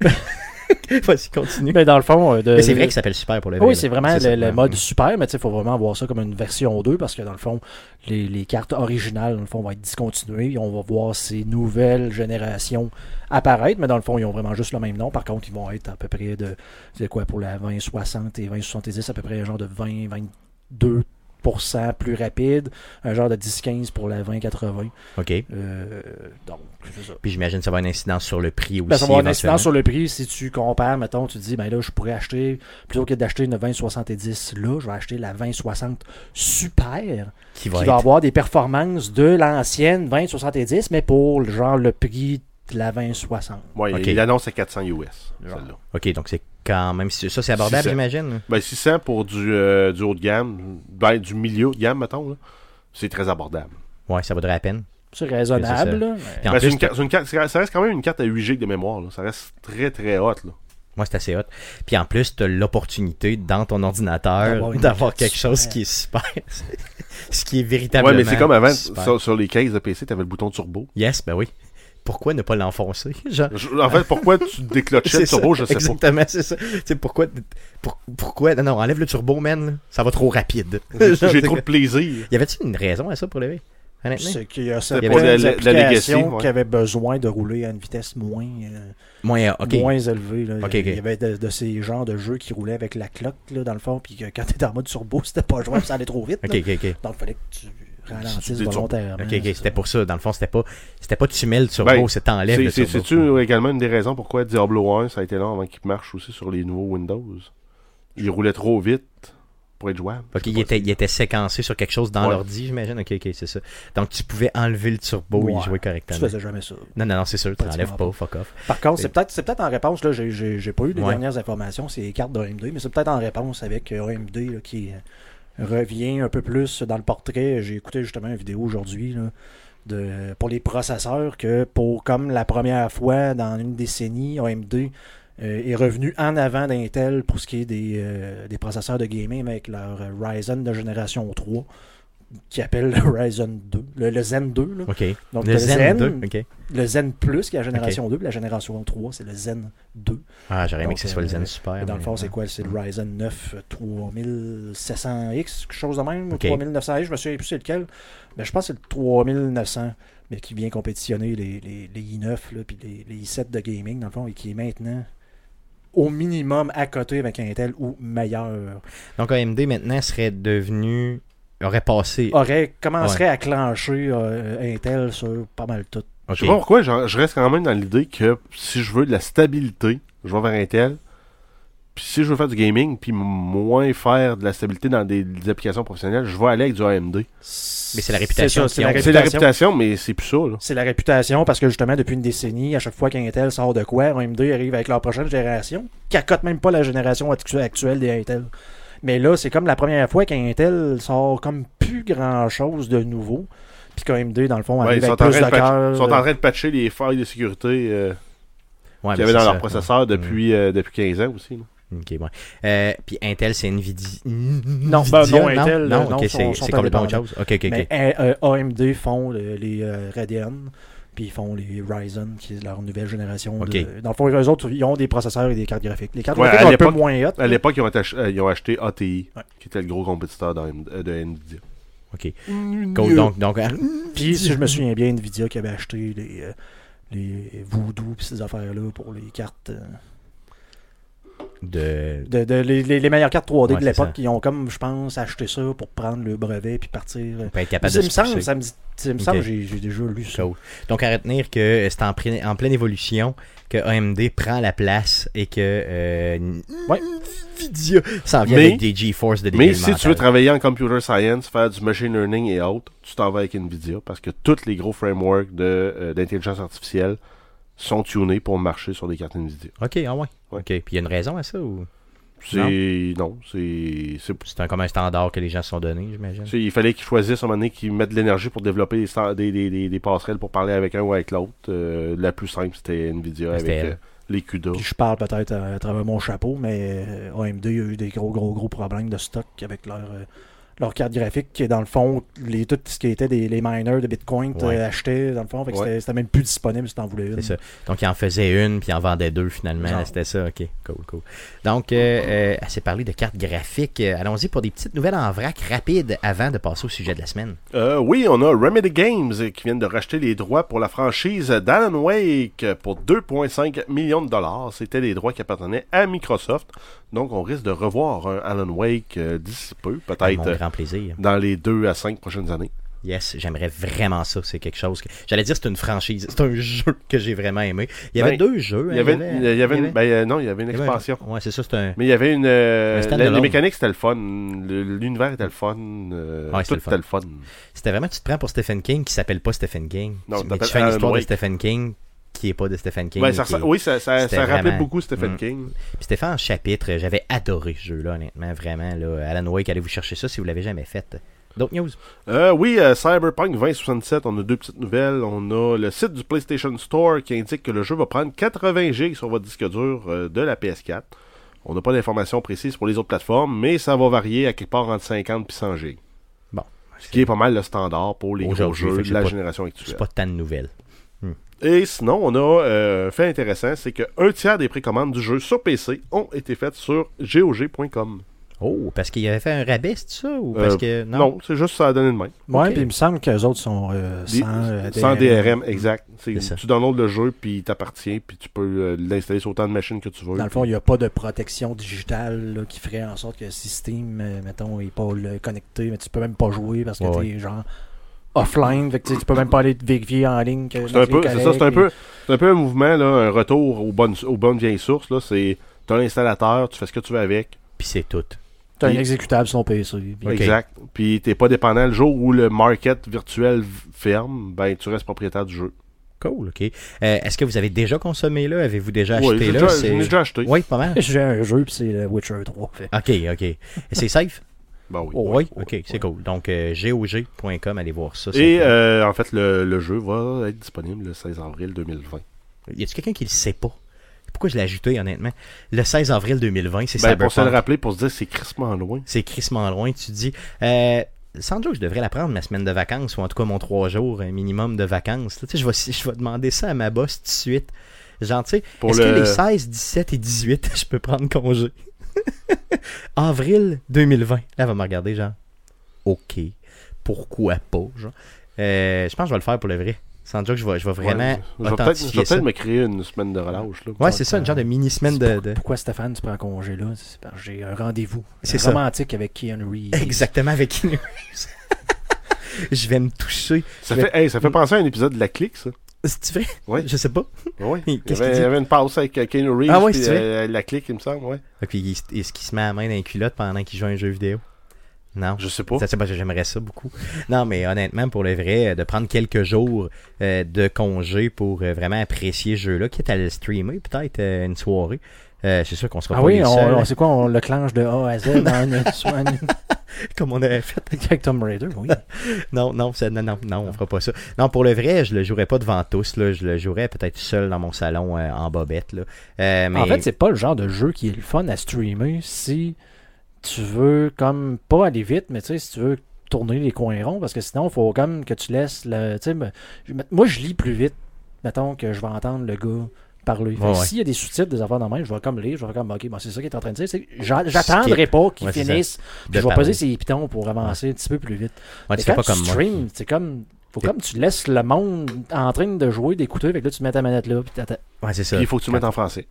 Speaker 1: Vas-y, continue.
Speaker 2: Mais dans le fond, euh, de-
Speaker 1: Mais c'est vrai qu'il s'appelle super pour le vrai.
Speaker 2: Oui, c'est vraiment le, mode super, mais il faut vraiment voir ça comme une version 2 parce que dans le fond, les, les cartes originales, dans le fond, vont être discontinuées. et On va voir ces nouvelles générations apparaître, mais dans le fond, ils ont vraiment juste le même nom. Par contre, ils vont être à peu près de, c'est quoi, pour la 2060 et 2070, à peu près un genre de 20-22% plus rapide, un genre de 10-15 pour la 2080.
Speaker 1: OK.
Speaker 2: Euh, donc, c'est ça.
Speaker 1: Puis j'imagine que ça va avoir une incidence sur le prix aussi.
Speaker 2: Ben, ça va avoir une incidence sur le prix si tu compares, mettons, tu te dis, ben là, je pourrais acheter, plutôt que d'acheter une 2070 là, je vais acheter la 2060 Super,
Speaker 1: Qui
Speaker 2: qui
Speaker 1: va être.
Speaker 2: avoir des performances de l'ancienne 2070, mais pour genre le prix de la 2060.
Speaker 3: Ouais,
Speaker 1: Ok.
Speaker 3: il annonce à 400 US, celle-là.
Speaker 1: OK, donc c'est quand même. Ça, c'est abordable,
Speaker 3: 600.
Speaker 1: j'imagine.
Speaker 3: Ben, 600 pour du, euh, du haut de gamme, ben, du milieu de gamme, mettons, là. C'est très abordable.
Speaker 1: Ouais, ça vaudrait la peine.
Speaker 2: C'est raisonnable. Là,
Speaker 3: Ben,
Speaker 1: plus,
Speaker 3: une carte- c'est une carte- ça reste quand même une carte à 8 GB de mémoire, là. Ça reste très très hot, là.
Speaker 1: Moi, c'est assez hot. Puis en plus, tu as l'opportunité dans ton ordinateur
Speaker 2: D'avoir
Speaker 1: quelque chose qui est super. Ce qui est véritablement.
Speaker 3: Ouais, mais c'est comme avant, sur, sur les cases de PC, t'avais le bouton turbo.
Speaker 1: Yes, ben oui. Pourquoi ne pas l'enfoncer? Genre,
Speaker 3: en fait, pourquoi tu déclenchais le turbo,
Speaker 1: ça,
Speaker 3: je sais pas.
Speaker 1: Exactement, c'est ça. Tu sais, pourquoi, pour- pourquoi, non, non, enlève le turbo, man, là. ça va trop rapide.
Speaker 3: J'ai trop de plaisir.
Speaker 1: Y avait-il une raison à ça pour le V? Honnêtement?
Speaker 2: C'est qu'il y a certaines
Speaker 3: la-
Speaker 2: applications
Speaker 3: ouais.
Speaker 2: qui avaient besoin de rouler à une vitesse moins, euh,
Speaker 1: Moins, euh,
Speaker 2: moins élevée. là. Il y avait de, de ces genres de jeux qui roulaient avec la cloque, là, dans le fond, puis que quand tu étais en mode turbo, c'était pas jouable, ça allait trop vite.
Speaker 1: Ok,
Speaker 2: là.
Speaker 1: ok, ok.
Speaker 2: Donc, il fallait que tu
Speaker 3: Tu
Speaker 2: volontairement.
Speaker 1: Ok, ok, c'était pour ça. Dans le fond, c'était pas, c'était pas tu mets le turbo,
Speaker 3: Ben,
Speaker 1: c'est t'enlèves le
Speaker 3: C'est-
Speaker 1: turbo.
Speaker 3: C'est- C'est-tu également une des raisons pourquoi Diablo 1, ça a été long avant qu'il marche aussi sur les nouveaux Windows? Il roulait trop vite. pour être jouable.
Speaker 1: Ok, il était, il était séquencé sur quelque chose dans
Speaker 3: Ouais.
Speaker 1: l'ordi, j'imagine. Ok, ok, c'est ça. Donc tu pouvais enlever le turbo et
Speaker 2: Ouais.
Speaker 1: jouer
Speaker 2: Tu
Speaker 1: correctement.
Speaker 2: faisais jamais ça.
Speaker 1: Non, non, non, c'est sûr, tu n'enlèves pas, fuck off.
Speaker 2: Par contre, c'est peut-être c'est peut-être en réponse, là, j'ai- pas eu les
Speaker 1: Ouais.
Speaker 2: dernières informations, c'est les cartes d'AMD, mais c'est peut-être en réponse avec euh, AMD là, qui euh, revient un peu plus dans le portrait. J'ai écouté justement une vidéo aujourd'hui pour les processeurs que pour comme la première fois dans une décennie, AMD euh, est revenu en avant d'Intel pour ce qui est des, euh, des processeurs de gaming avec leur Ryzen de génération 3 qui appelle le Ryzen 2, le, le Zen 2. là. Donc,
Speaker 1: le
Speaker 2: le
Speaker 1: Zen,
Speaker 2: Zen,
Speaker 1: 2, ok.
Speaker 2: le Zen Plus qui est la génération 2, puis la génération 3, c'est le Zen 2.
Speaker 1: Ah, j'aurais aimé que ce soit le Zen
Speaker 2: euh,
Speaker 1: Super.
Speaker 2: Dans le fond, c'est quoi? C'est le Ryzen 9 3700X, quelque chose de même, ou
Speaker 1: Ok.
Speaker 2: 3900X, je me souviens plus c'est lequel. Mais je pense que c'est le 3900, mais qui vient compétitionner les, les, les i9, là, puis les, les i7 de gaming, dans le fond, et qui est maintenant au minimum à côté avec Intel ou meilleur.
Speaker 1: Donc AMD maintenant serait devenu. Aurait passé.
Speaker 2: Aurait, commencerait à clencher euh, Intel sur pas mal tout.
Speaker 1: Ok.
Speaker 3: Je sais pas pourquoi, je reste quand même dans l'idée que si je veux de la stabilité, je vais vers Intel. Puis si je veux faire du gaming, puis moins faire de la stabilité dans des, des applications professionnelles, je vais aller avec du AMD.
Speaker 1: Mais c'est la réputation
Speaker 2: ça, c'est la
Speaker 3: la
Speaker 2: réputation.
Speaker 3: mais c'est plus ça. Là.
Speaker 2: C'est la réputation parce que justement, depuis une décennie, à chaque fois qu'Intel sort de quoi, AMD arrive avec leur prochaine génération, qui accote même pas la génération actu- actuelle des Intel. Mais là, c'est comme la première fois qu'Intel sort comme plus grand chose de nouveau. Puis qu'AMD, dans le fond,
Speaker 3: Ouais,
Speaker 2: avec plus
Speaker 3: train
Speaker 2: de
Speaker 3: de
Speaker 2: cœur.
Speaker 3: ils sont en train de patcher les failles de sécurité euh,
Speaker 1: Ouais,
Speaker 3: qu'il y avait dans
Speaker 1: c'est
Speaker 3: leur
Speaker 1: ça.
Speaker 3: processeur depuis, euh, depuis 15 ans aussi. là.
Speaker 1: Ok, ouais. Euh, puis Intel, c'est Nvidia.
Speaker 2: Non, ben non, Intel,
Speaker 1: non,
Speaker 2: non,
Speaker 1: ok,
Speaker 2: sont-
Speaker 1: c'est complètement autre chose. Ok, ok, ok.
Speaker 2: Mais euh, euh, AMD font le- les euh, Radeon, puis ils font les Ryzen, qui est leur nouvelle génération. De... Dans le fond, eux autres, ils ont des processeurs et des cartes graphiques. Les cartes
Speaker 3: Ouais,
Speaker 2: graphiques sont un peu moins hot.
Speaker 3: À l'époque, ils, ont ach- euh, ils ont acheté ATI,
Speaker 2: Ouais.
Speaker 3: qui était le gros compétiteur d'AM- euh, de Nvidia.
Speaker 1: Ok. Cool, donc, donc, hein,
Speaker 2: Puis, si je me souviens bien, Nvidia qui avait acheté les, euh, les Voodoo pis ces affaires-là pour les cartes.
Speaker 1: De.
Speaker 2: de, de- les, les- les meilleures cartes 3D
Speaker 1: Ouais,
Speaker 2: de l'époque, qui ont comme, je pense, acheté ça pour prendre le brevet puis partir. euh.
Speaker 1: être capable
Speaker 2: Ça
Speaker 1: de
Speaker 2: me
Speaker 1: se
Speaker 2: semble, ça me, ça me semble, j'ai déjà lu ça.
Speaker 1: Cool. Donc, à retenir que c'est en, pleine- en pleine évolution que AMD prend la place et que euh,
Speaker 2: Ouais.
Speaker 1: Nvidia s'en vient
Speaker 3: Mais-
Speaker 1: avec des GeForce de
Speaker 3: Mais si tu veux travailler en computer science, faire du machine learning et autres, tu t'en vas avec Nvidia parce que tous les gros frameworks de, euh, d'intelligence artificielle sont tunés pour marcher sur des cartes Nvidia.
Speaker 1: Ok, ah ouais.
Speaker 3: Ouais.
Speaker 1: Ok, puis il y a une raison à ça ou?
Speaker 3: C'est. Non, c'est. c'est-
Speaker 1: c'est un, comme un standard que les gens se sont donnés, j'imagine
Speaker 3: c'est- Il fallait qu'ils choisissent à un moment donné qu'ils mettent de l'énergie pour développer des, des, des, des- des passerelles pour parler avec un ou avec l'autre. Euh, la plus simple, c'était Nvidia
Speaker 1: C'était
Speaker 3: avec euh, les CUDA.
Speaker 2: Puis je parle peut-être à, à travers mon chapeau, mais euh, AMD a eu des gros, gros, gros problèmes de stock avec leur, euh, leur carte graphique, qui est dans le fond, les, tout ce qui était des, les miners de Bitcoin
Speaker 1: Ouais.
Speaker 2: euh, achetaient, dans le fond, fait que
Speaker 3: Ouais.
Speaker 2: c'était- c'était même plus disponible si t'en voulais une.
Speaker 1: C'est ça. Donc, il en faisait une, puis il en vendait deux finalement. C'était ça. OK, cool, cool. Donc, euh, euh, assez parlé de cartes graphiques. Euh, Allons-y pour des petites nouvelles en vrac rapides avant de passer au sujet de la semaine.
Speaker 3: Euh, oui, on a Remedy Games qui viennent de racheter les droits pour la franchise d'Alan Wake pour 2,5 millions de dollars. C'était des droits qui appartenaient à Microsoft. Donc, on risque de revoir un Alan Wake euh, d'ici peu, peut-être
Speaker 1: grand plaisir.
Speaker 3: dans les 2 à 5 prochaines années.
Speaker 1: Yes, j'aimerais vraiment ça. C'est quelque chose que. J'allais dire c'est une franchise. C'est un jeu que j'ai vraiment aimé. Il y avait
Speaker 3: Ben,
Speaker 1: deux jeux.
Speaker 3: Il
Speaker 1: hein,
Speaker 3: y avait, il y avait une- non, il y avait une
Speaker 1: il y avait un-
Speaker 3: expansion.
Speaker 1: Ouais, c'est ça. Un.
Speaker 3: Mais il y avait une. euh,
Speaker 1: Un
Speaker 3: la-
Speaker 1: stand-alone.
Speaker 3: les mécaniques, c'était le fun. L'univers était le fun. euh,
Speaker 1: Ouais,
Speaker 3: tout était le fun.
Speaker 1: C'était vraiment. Tu te prends pour Stephen King qui s'appelle pas Stephen King.
Speaker 3: Non,
Speaker 1: Tu- mais tu
Speaker 3: t'appelles
Speaker 1: fais une histoire de
Speaker 3: Wake.
Speaker 1: Stephen King qui est pas de Stephen King.
Speaker 3: Ça,
Speaker 1: est-
Speaker 3: oui, ça, ça, rappelait beaucoup Stephen
Speaker 1: Mm.
Speaker 3: King.
Speaker 1: Puis c'était fait en chapitre. J'avais adoré ce jeu-là, honnêtement, vraiment. Là. Alan Wake, allez vous chercher ça si vous l'avez jamais fait. D'autres news?
Speaker 3: Euh, oui, euh, Cyberpunk 2067, on a deux petites nouvelles. On a le site du PlayStation Store qui indique que le jeu va prendre 80 GB sur votre disque dur euh, de la PS4. On n'a pas d'informations précises pour les autres plateformes, mais ça va varier à quelque part entre 50 et 100 GB.
Speaker 1: Bon.
Speaker 3: Ce qui est pas mal le standard pour les gros jeux de la
Speaker 1: pas-
Speaker 3: génération
Speaker 1: C'est
Speaker 3: actuelle.
Speaker 1: pas tant de nouvelles.
Speaker 3: Et sinon, on a euh, un fait intéressant, c'est que un tiers des précommandes du jeu sur PC ont été faites sur GOG.com.
Speaker 1: Oh, parce qu'il avait fait un rabais, c'est ça Ou parce
Speaker 3: Euh,
Speaker 1: que.
Speaker 3: Non, c'est juste ça a donné de main.
Speaker 1: Ok.
Speaker 2: puis il me semble qu'eux autres sont euh, sans, euh,
Speaker 3: sans DRM, exact. C'est-
Speaker 1: C'est ça.
Speaker 3: Tu downloads le jeu, puis il t'appartient, puis tu peux euh, l'installer sur autant de machines que tu veux.
Speaker 2: Dans le fond, il n'y a pas de protection digitale là, qui ferait en sorte que si Steam, euh, mettons, n'est pas le connecté, mais tu peux même pas jouer parce que
Speaker 1: Ouais,
Speaker 2: tu es genre offline, fait que tu sais, tu peux même pas aller te vérifier en ligne. que
Speaker 3: C'est un peu, c'est ça, c'est un peu, c'est un peu un mouvement, là, un retour aux bonnes, aux bonnes vieilles sources. Là, c'est, t'as l'installateur, tu fais ce que tu veux avec.
Speaker 1: Puis c'est tout.
Speaker 2: T'as un exécutable sur ton PC. puis-
Speaker 1: Ok.
Speaker 3: Exact. Puis t'es pas dépendant. Le jour où le market virtuel ferme, ben tu restes propriétaire du jeu.
Speaker 1: Cool, ok. Euh, Est-ce que vous avez déjà consommé là? Avez-vous déjà
Speaker 3: Oui,
Speaker 1: acheté
Speaker 3: j'ai
Speaker 1: là?
Speaker 3: déjà,
Speaker 1: C'est-
Speaker 3: j'en ai déjà acheté.
Speaker 1: Oui, pas mal.
Speaker 2: J'ai un jeu, puis c'est le Witcher 3. Fait.
Speaker 1: Ok, ok. Et c'est safe?
Speaker 3: Ben oui.
Speaker 1: Oui, ok, c'est cool. Donc, euh, GOG.com, allez voir ça.
Speaker 3: Et euh, en fait, le, le jeu va être disponible le 16 avril 2020.
Speaker 1: Y a-tu quelqu'un qui le sait pas? Pourquoi je l'ai ajouté, honnêtement? Le 16 avril 2020, c'est
Speaker 3: Ben, pour se le rappeler, pour se dire c'est crissement loin.
Speaker 1: C'est crissement loin. Tu dis, euh, sans doute, je devrais la prendre ma semaine de vacances, ou en tout cas mon trois jours un minimum de vacances. Tu sais, je vais, je vais demander ça à ma boss tout de suite. Genre, tu sais, est-ce
Speaker 3: le-
Speaker 1: que les 16, 17 et 18, je peux prendre congé? Avril 2020. Là, elle va me regarder, genre, OK, pourquoi pas, genre. Euh, je pense que je vais le faire pour le vrai. Sans joke, je vais, je vais vraiment
Speaker 3: Ouais, je vais peut-être me créer une semaine de relâche. Là.
Speaker 1: Ouais, c'est ça, une genre de mini-semaine de... de-
Speaker 2: Pourquoi Stéphane, tu prends congé là? C'est parce que j'ai un rendez-vous.
Speaker 1: C'est
Speaker 2: un
Speaker 1: ça.
Speaker 2: romantique avec Keanu Reeves.
Speaker 1: Exactement avec Keanu Reeves. je vais me toucher.
Speaker 3: Ça fait, hey, ça fait penser à un épisode de La Clique, ça.
Speaker 1: C'est vrai?
Speaker 3: Ouais.
Speaker 1: Je sais pas.
Speaker 3: Ouais. Il y avait,
Speaker 1: qu'il
Speaker 3: il y
Speaker 1: dit?
Speaker 3: avait une passe avec euh, Keanu Reeves
Speaker 1: Ah ouais,
Speaker 3: puis, euh, La Clique, il me semble, ouais.
Speaker 1: Et puis, est-ce qu'il se met la main dans les culottes pendant qu'il joue à un jeu vidéo? Non.
Speaker 3: Je sais pas.
Speaker 1: J'aimerais ça beaucoup. Non, mais honnêtement, pour le vrai, euh, de prendre quelques jours euh, de congé pour euh, vraiment apprécier ce jeu-là, quitte à le streamer, peut-être euh, une soirée, euh, c'est sûr qu'on sera
Speaker 2: Ah
Speaker 1: pas
Speaker 2: oui,
Speaker 1: les
Speaker 2: on,
Speaker 1: seuls,
Speaker 2: c'est quoi On le clenche de A à Z dans une,
Speaker 1: comme on avait fait.
Speaker 2: avec Tom Raider, oui.
Speaker 1: Non, non, non, non, non, on fera pas ça. Non, pour le vrai, je le jouerai pas devant tous. Là. Je le jouerai peut-être seul dans mon salon euh, en bobette. Là. Euh, mais...
Speaker 2: En fait, c'est pas le genre de jeu qui est le fun à streamer si tu veux comme pas aller vite, mais tu sais, si tu veux tourner les coins ronds, parce que sinon, il faut comme que tu laisses le. tu sais, me- je- moi, je lis plus vite, mettons, que je vais entendre le gars parler. Que
Speaker 1: Ouais, ouais.
Speaker 2: S'il y a des sous-titres, des affaires dans le même, je vais comme lire, je vais comme, ok, bon, c'est ça qu'il est en train de dire. J'attendrai pas qu'il
Speaker 1: Ouais,
Speaker 2: finisse, puis je vais poser ses pitons pour avancer un petit peu plus vite.
Speaker 1: Ouais,
Speaker 2: Mais quand
Speaker 1: pas
Speaker 2: tu
Speaker 1: comme moi.
Speaker 2: stream, c'est comme. Faut comme tu laisses le monde en train de jouer, d'écouter, avec là tu mets ta manette là, puis t'attends.
Speaker 1: Ouais, c'est ça.
Speaker 3: Puis il faut que tu le mettes en français.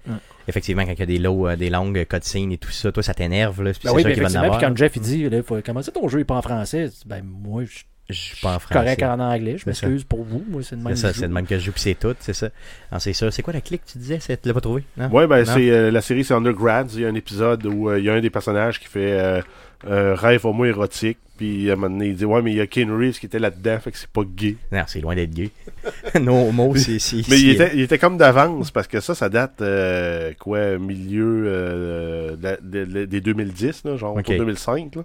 Speaker 1: Effectivement, quand il y a des, low, euh, des longues cutscenes et tout ça, toi, ça t'énerve. Là, puis
Speaker 2: Ben
Speaker 1: c'est
Speaker 2: oui,
Speaker 1: sûr
Speaker 2: ben effectivement, puis quand Jeff il dit, là, faut commencer ton jeu est pas en français, ben moi je
Speaker 1: Je suis pas en
Speaker 2: suis
Speaker 1: français.
Speaker 2: correct en anglais, je m'excuse pour vous, moi c'est de même.
Speaker 1: C'est ça,
Speaker 2: que je
Speaker 1: c'est de
Speaker 2: joue.
Speaker 1: même que je joue, puis c'est tout, c'est ça. Non, c'est ça. C'est quoi la clique, tu disais? C'est- Tu l'as pas trouvé non?
Speaker 3: Ouais, ben
Speaker 1: Non?
Speaker 3: c'est euh, la série c'est Undergrads. Il y a un épisode où euh, il y a un des personnages qui fait euh, un rêve homo-érotique. Puis à un moment donné, il dit Ouais, mais il y a Keanu Reeves qui était là-dedans, fait que c'est pas gay.
Speaker 1: Non, c'est loin d'être gay. Nos mots, c'est. c'est-
Speaker 3: Mais il était, il était comme d'avance parce que ça, ça date euh, quoi, milieu euh, de la- de- de- des 2010, là, genre
Speaker 1: Ok.
Speaker 3: autour de 2005. Là.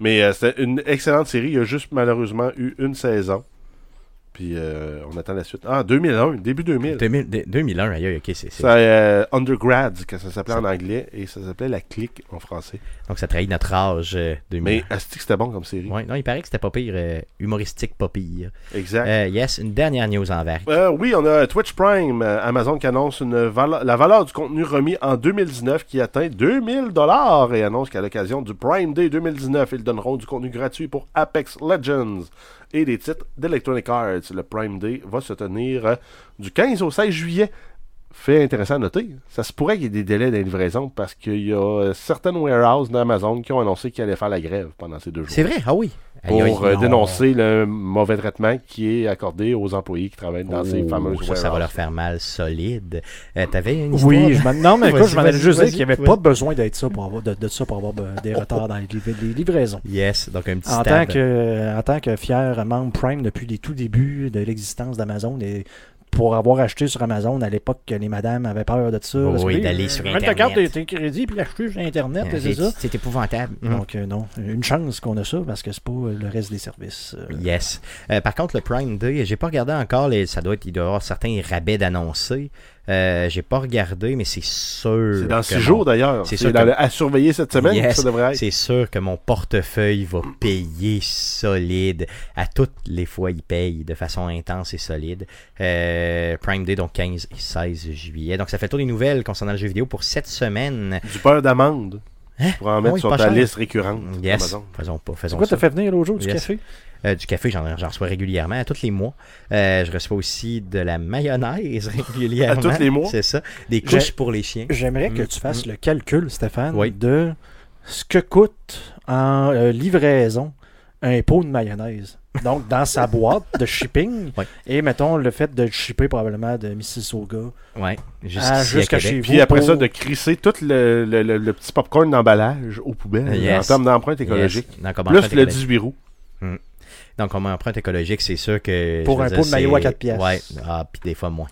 Speaker 3: Mais euh, c'était une excellente série. Il y a juste malheureusement eu une saison. Puis euh, on attend la suite. Ah, 2001, début 2000.
Speaker 1: 2000 de- 2001, aïe, ok, c'est. c'est-
Speaker 3: C'est euh, Undergrads, que ça s'appelait en anglais, et ça s'appelait La Clique en français.
Speaker 1: Donc ça trahit notre âge euh, 2000.
Speaker 3: Mais asti c'était bon comme série.
Speaker 1: Ouais, non, il paraît que c'était pas pire, euh, humoristique, pas pire.
Speaker 3: Exact.
Speaker 1: Euh, yes, une dernière news en verre.
Speaker 3: Euh, oui, on a Twitch Prime, euh, Amazon qui annonce une la valeur du contenu remis en 2019 qui atteint 2000 dollars et annonce qu'à l'occasion du Prime Day 2019, ils donneront du contenu gratuit pour Apex Legends et des titres d'Electronic Arts. Le Prime Day va se tenir du 15 au 16 juillet. Fait intéressant à noter, ça se pourrait qu'il y ait des délais de livraison parce qu'il y a euh, certaines warehouses d'Amazon qui ont annoncé qu'ils allaient faire la grève pendant ces deux jours
Speaker 1: C'est vrai, ah oui.
Speaker 3: Pour euh,
Speaker 1: non.
Speaker 3: dénoncer le mauvais traitement qui est accordé aux employés qui travaillent dans ces
Speaker 1: Oh,
Speaker 3: fameuses
Speaker 1: ça, ça va leur
Speaker 3: warehouses.
Speaker 1: faire mal solide. Euh, T'avais une histoire?
Speaker 2: Oui, je m'en- non, mais écoute, je m'en juste dire
Speaker 1: vas-y,
Speaker 2: qu'il n'y avait pas besoin d'être ça pour avoir, de, de ça pour avoir des retards dans les, liv- les livraisons.
Speaker 1: Yes, donc un petit
Speaker 2: En tant, que, en tant que fier membre Prime depuis les tout débuts de l'existence d'Amazon et pour avoir acheté sur Amazon à l'époque que les madames avaient peur de ça.
Speaker 1: Oui, d'aller sur
Speaker 2: mettre ta carte de
Speaker 1: Internet.
Speaker 2: tes crédits puis l'acheter sur Internet,
Speaker 1: Euh,
Speaker 2: c'est ça.
Speaker 1: C'est épouvantable. Mhm.
Speaker 2: Donc, euh, non, une chance qu'on a ça parce que c'est pas le reste des services. euh.
Speaker 1: Yes. Par contre, le Prime Day, j'ai pas regardé encore. Les, ça doit être, il doit y avoir certains rabais d'annoncer. Euh, j'ai pas regardé, mais c'est sûr.
Speaker 3: C'est dans six
Speaker 1: mon-
Speaker 3: jours d'ailleurs.
Speaker 1: c'est sûr
Speaker 3: dans
Speaker 1: que-
Speaker 3: le- à surveiller cette semaine
Speaker 1: Yes,
Speaker 3: ça devrait être.
Speaker 1: C'est sûr que mon portefeuille va payer solide. À toutes les fois, il paye de façon intense et solide. Euh, Prime Day, donc 15 et 16 juillet. Donc ça fait le tour des nouvelles concernant le jeu vidéo pour cette semaine.
Speaker 3: Du beurre d'amande.
Speaker 1: Hein?
Speaker 3: Pour en mettre
Speaker 1: oui,
Speaker 3: sur
Speaker 1: pas
Speaker 3: ta
Speaker 1: cher.
Speaker 3: liste récurrente.
Speaker 1: Yes. Faisons pas. Faisons
Speaker 2: quoi
Speaker 1: ça.
Speaker 2: t'as fait venir l'autre jour du
Speaker 1: Yes.
Speaker 2: café?
Speaker 1: Euh, du café, j'en, reçois régulièrement, à tous les mois. Euh, je reçois aussi de la mayonnaise régulièrement.
Speaker 3: À tous les mois?
Speaker 1: C'est ça. Des couches pour les chiens.
Speaker 2: J'aimerais que
Speaker 1: Mm,
Speaker 2: tu fasses le calcul, Stéphane,
Speaker 1: Oui.
Speaker 2: de ce que coûte en euh, livraison un pot de mayonnaise. Donc, dans sa boîte de shipping. Et mettons le fait de le shipper probablement de Mississauga.
Speaker 1: Ouais,
Speaker 2: jusqu'à chez
Speaker 3: Puis après
Speaker 2: pour-
Speaker 3: ça, de crisser tout le, le, le- le petit popcorn d'emballage aux poubelles
Speaker 1: Yes.
Speaker 3: en termes d'empreinte écologique.
Speaker 1: Yes.
Speaker 3: Plus le
Speaker 1: écologique.
Speaker 3: 18 roues.
Speaker 1: Donc, comme empreinte écologique, c'est sûr que.
Speaker 2: Pour un
Speaker 1: dire,
Speaker 2: pot de maillot à quatre piastres.
Speaker 1: Ouais, ah, puis des fois moins.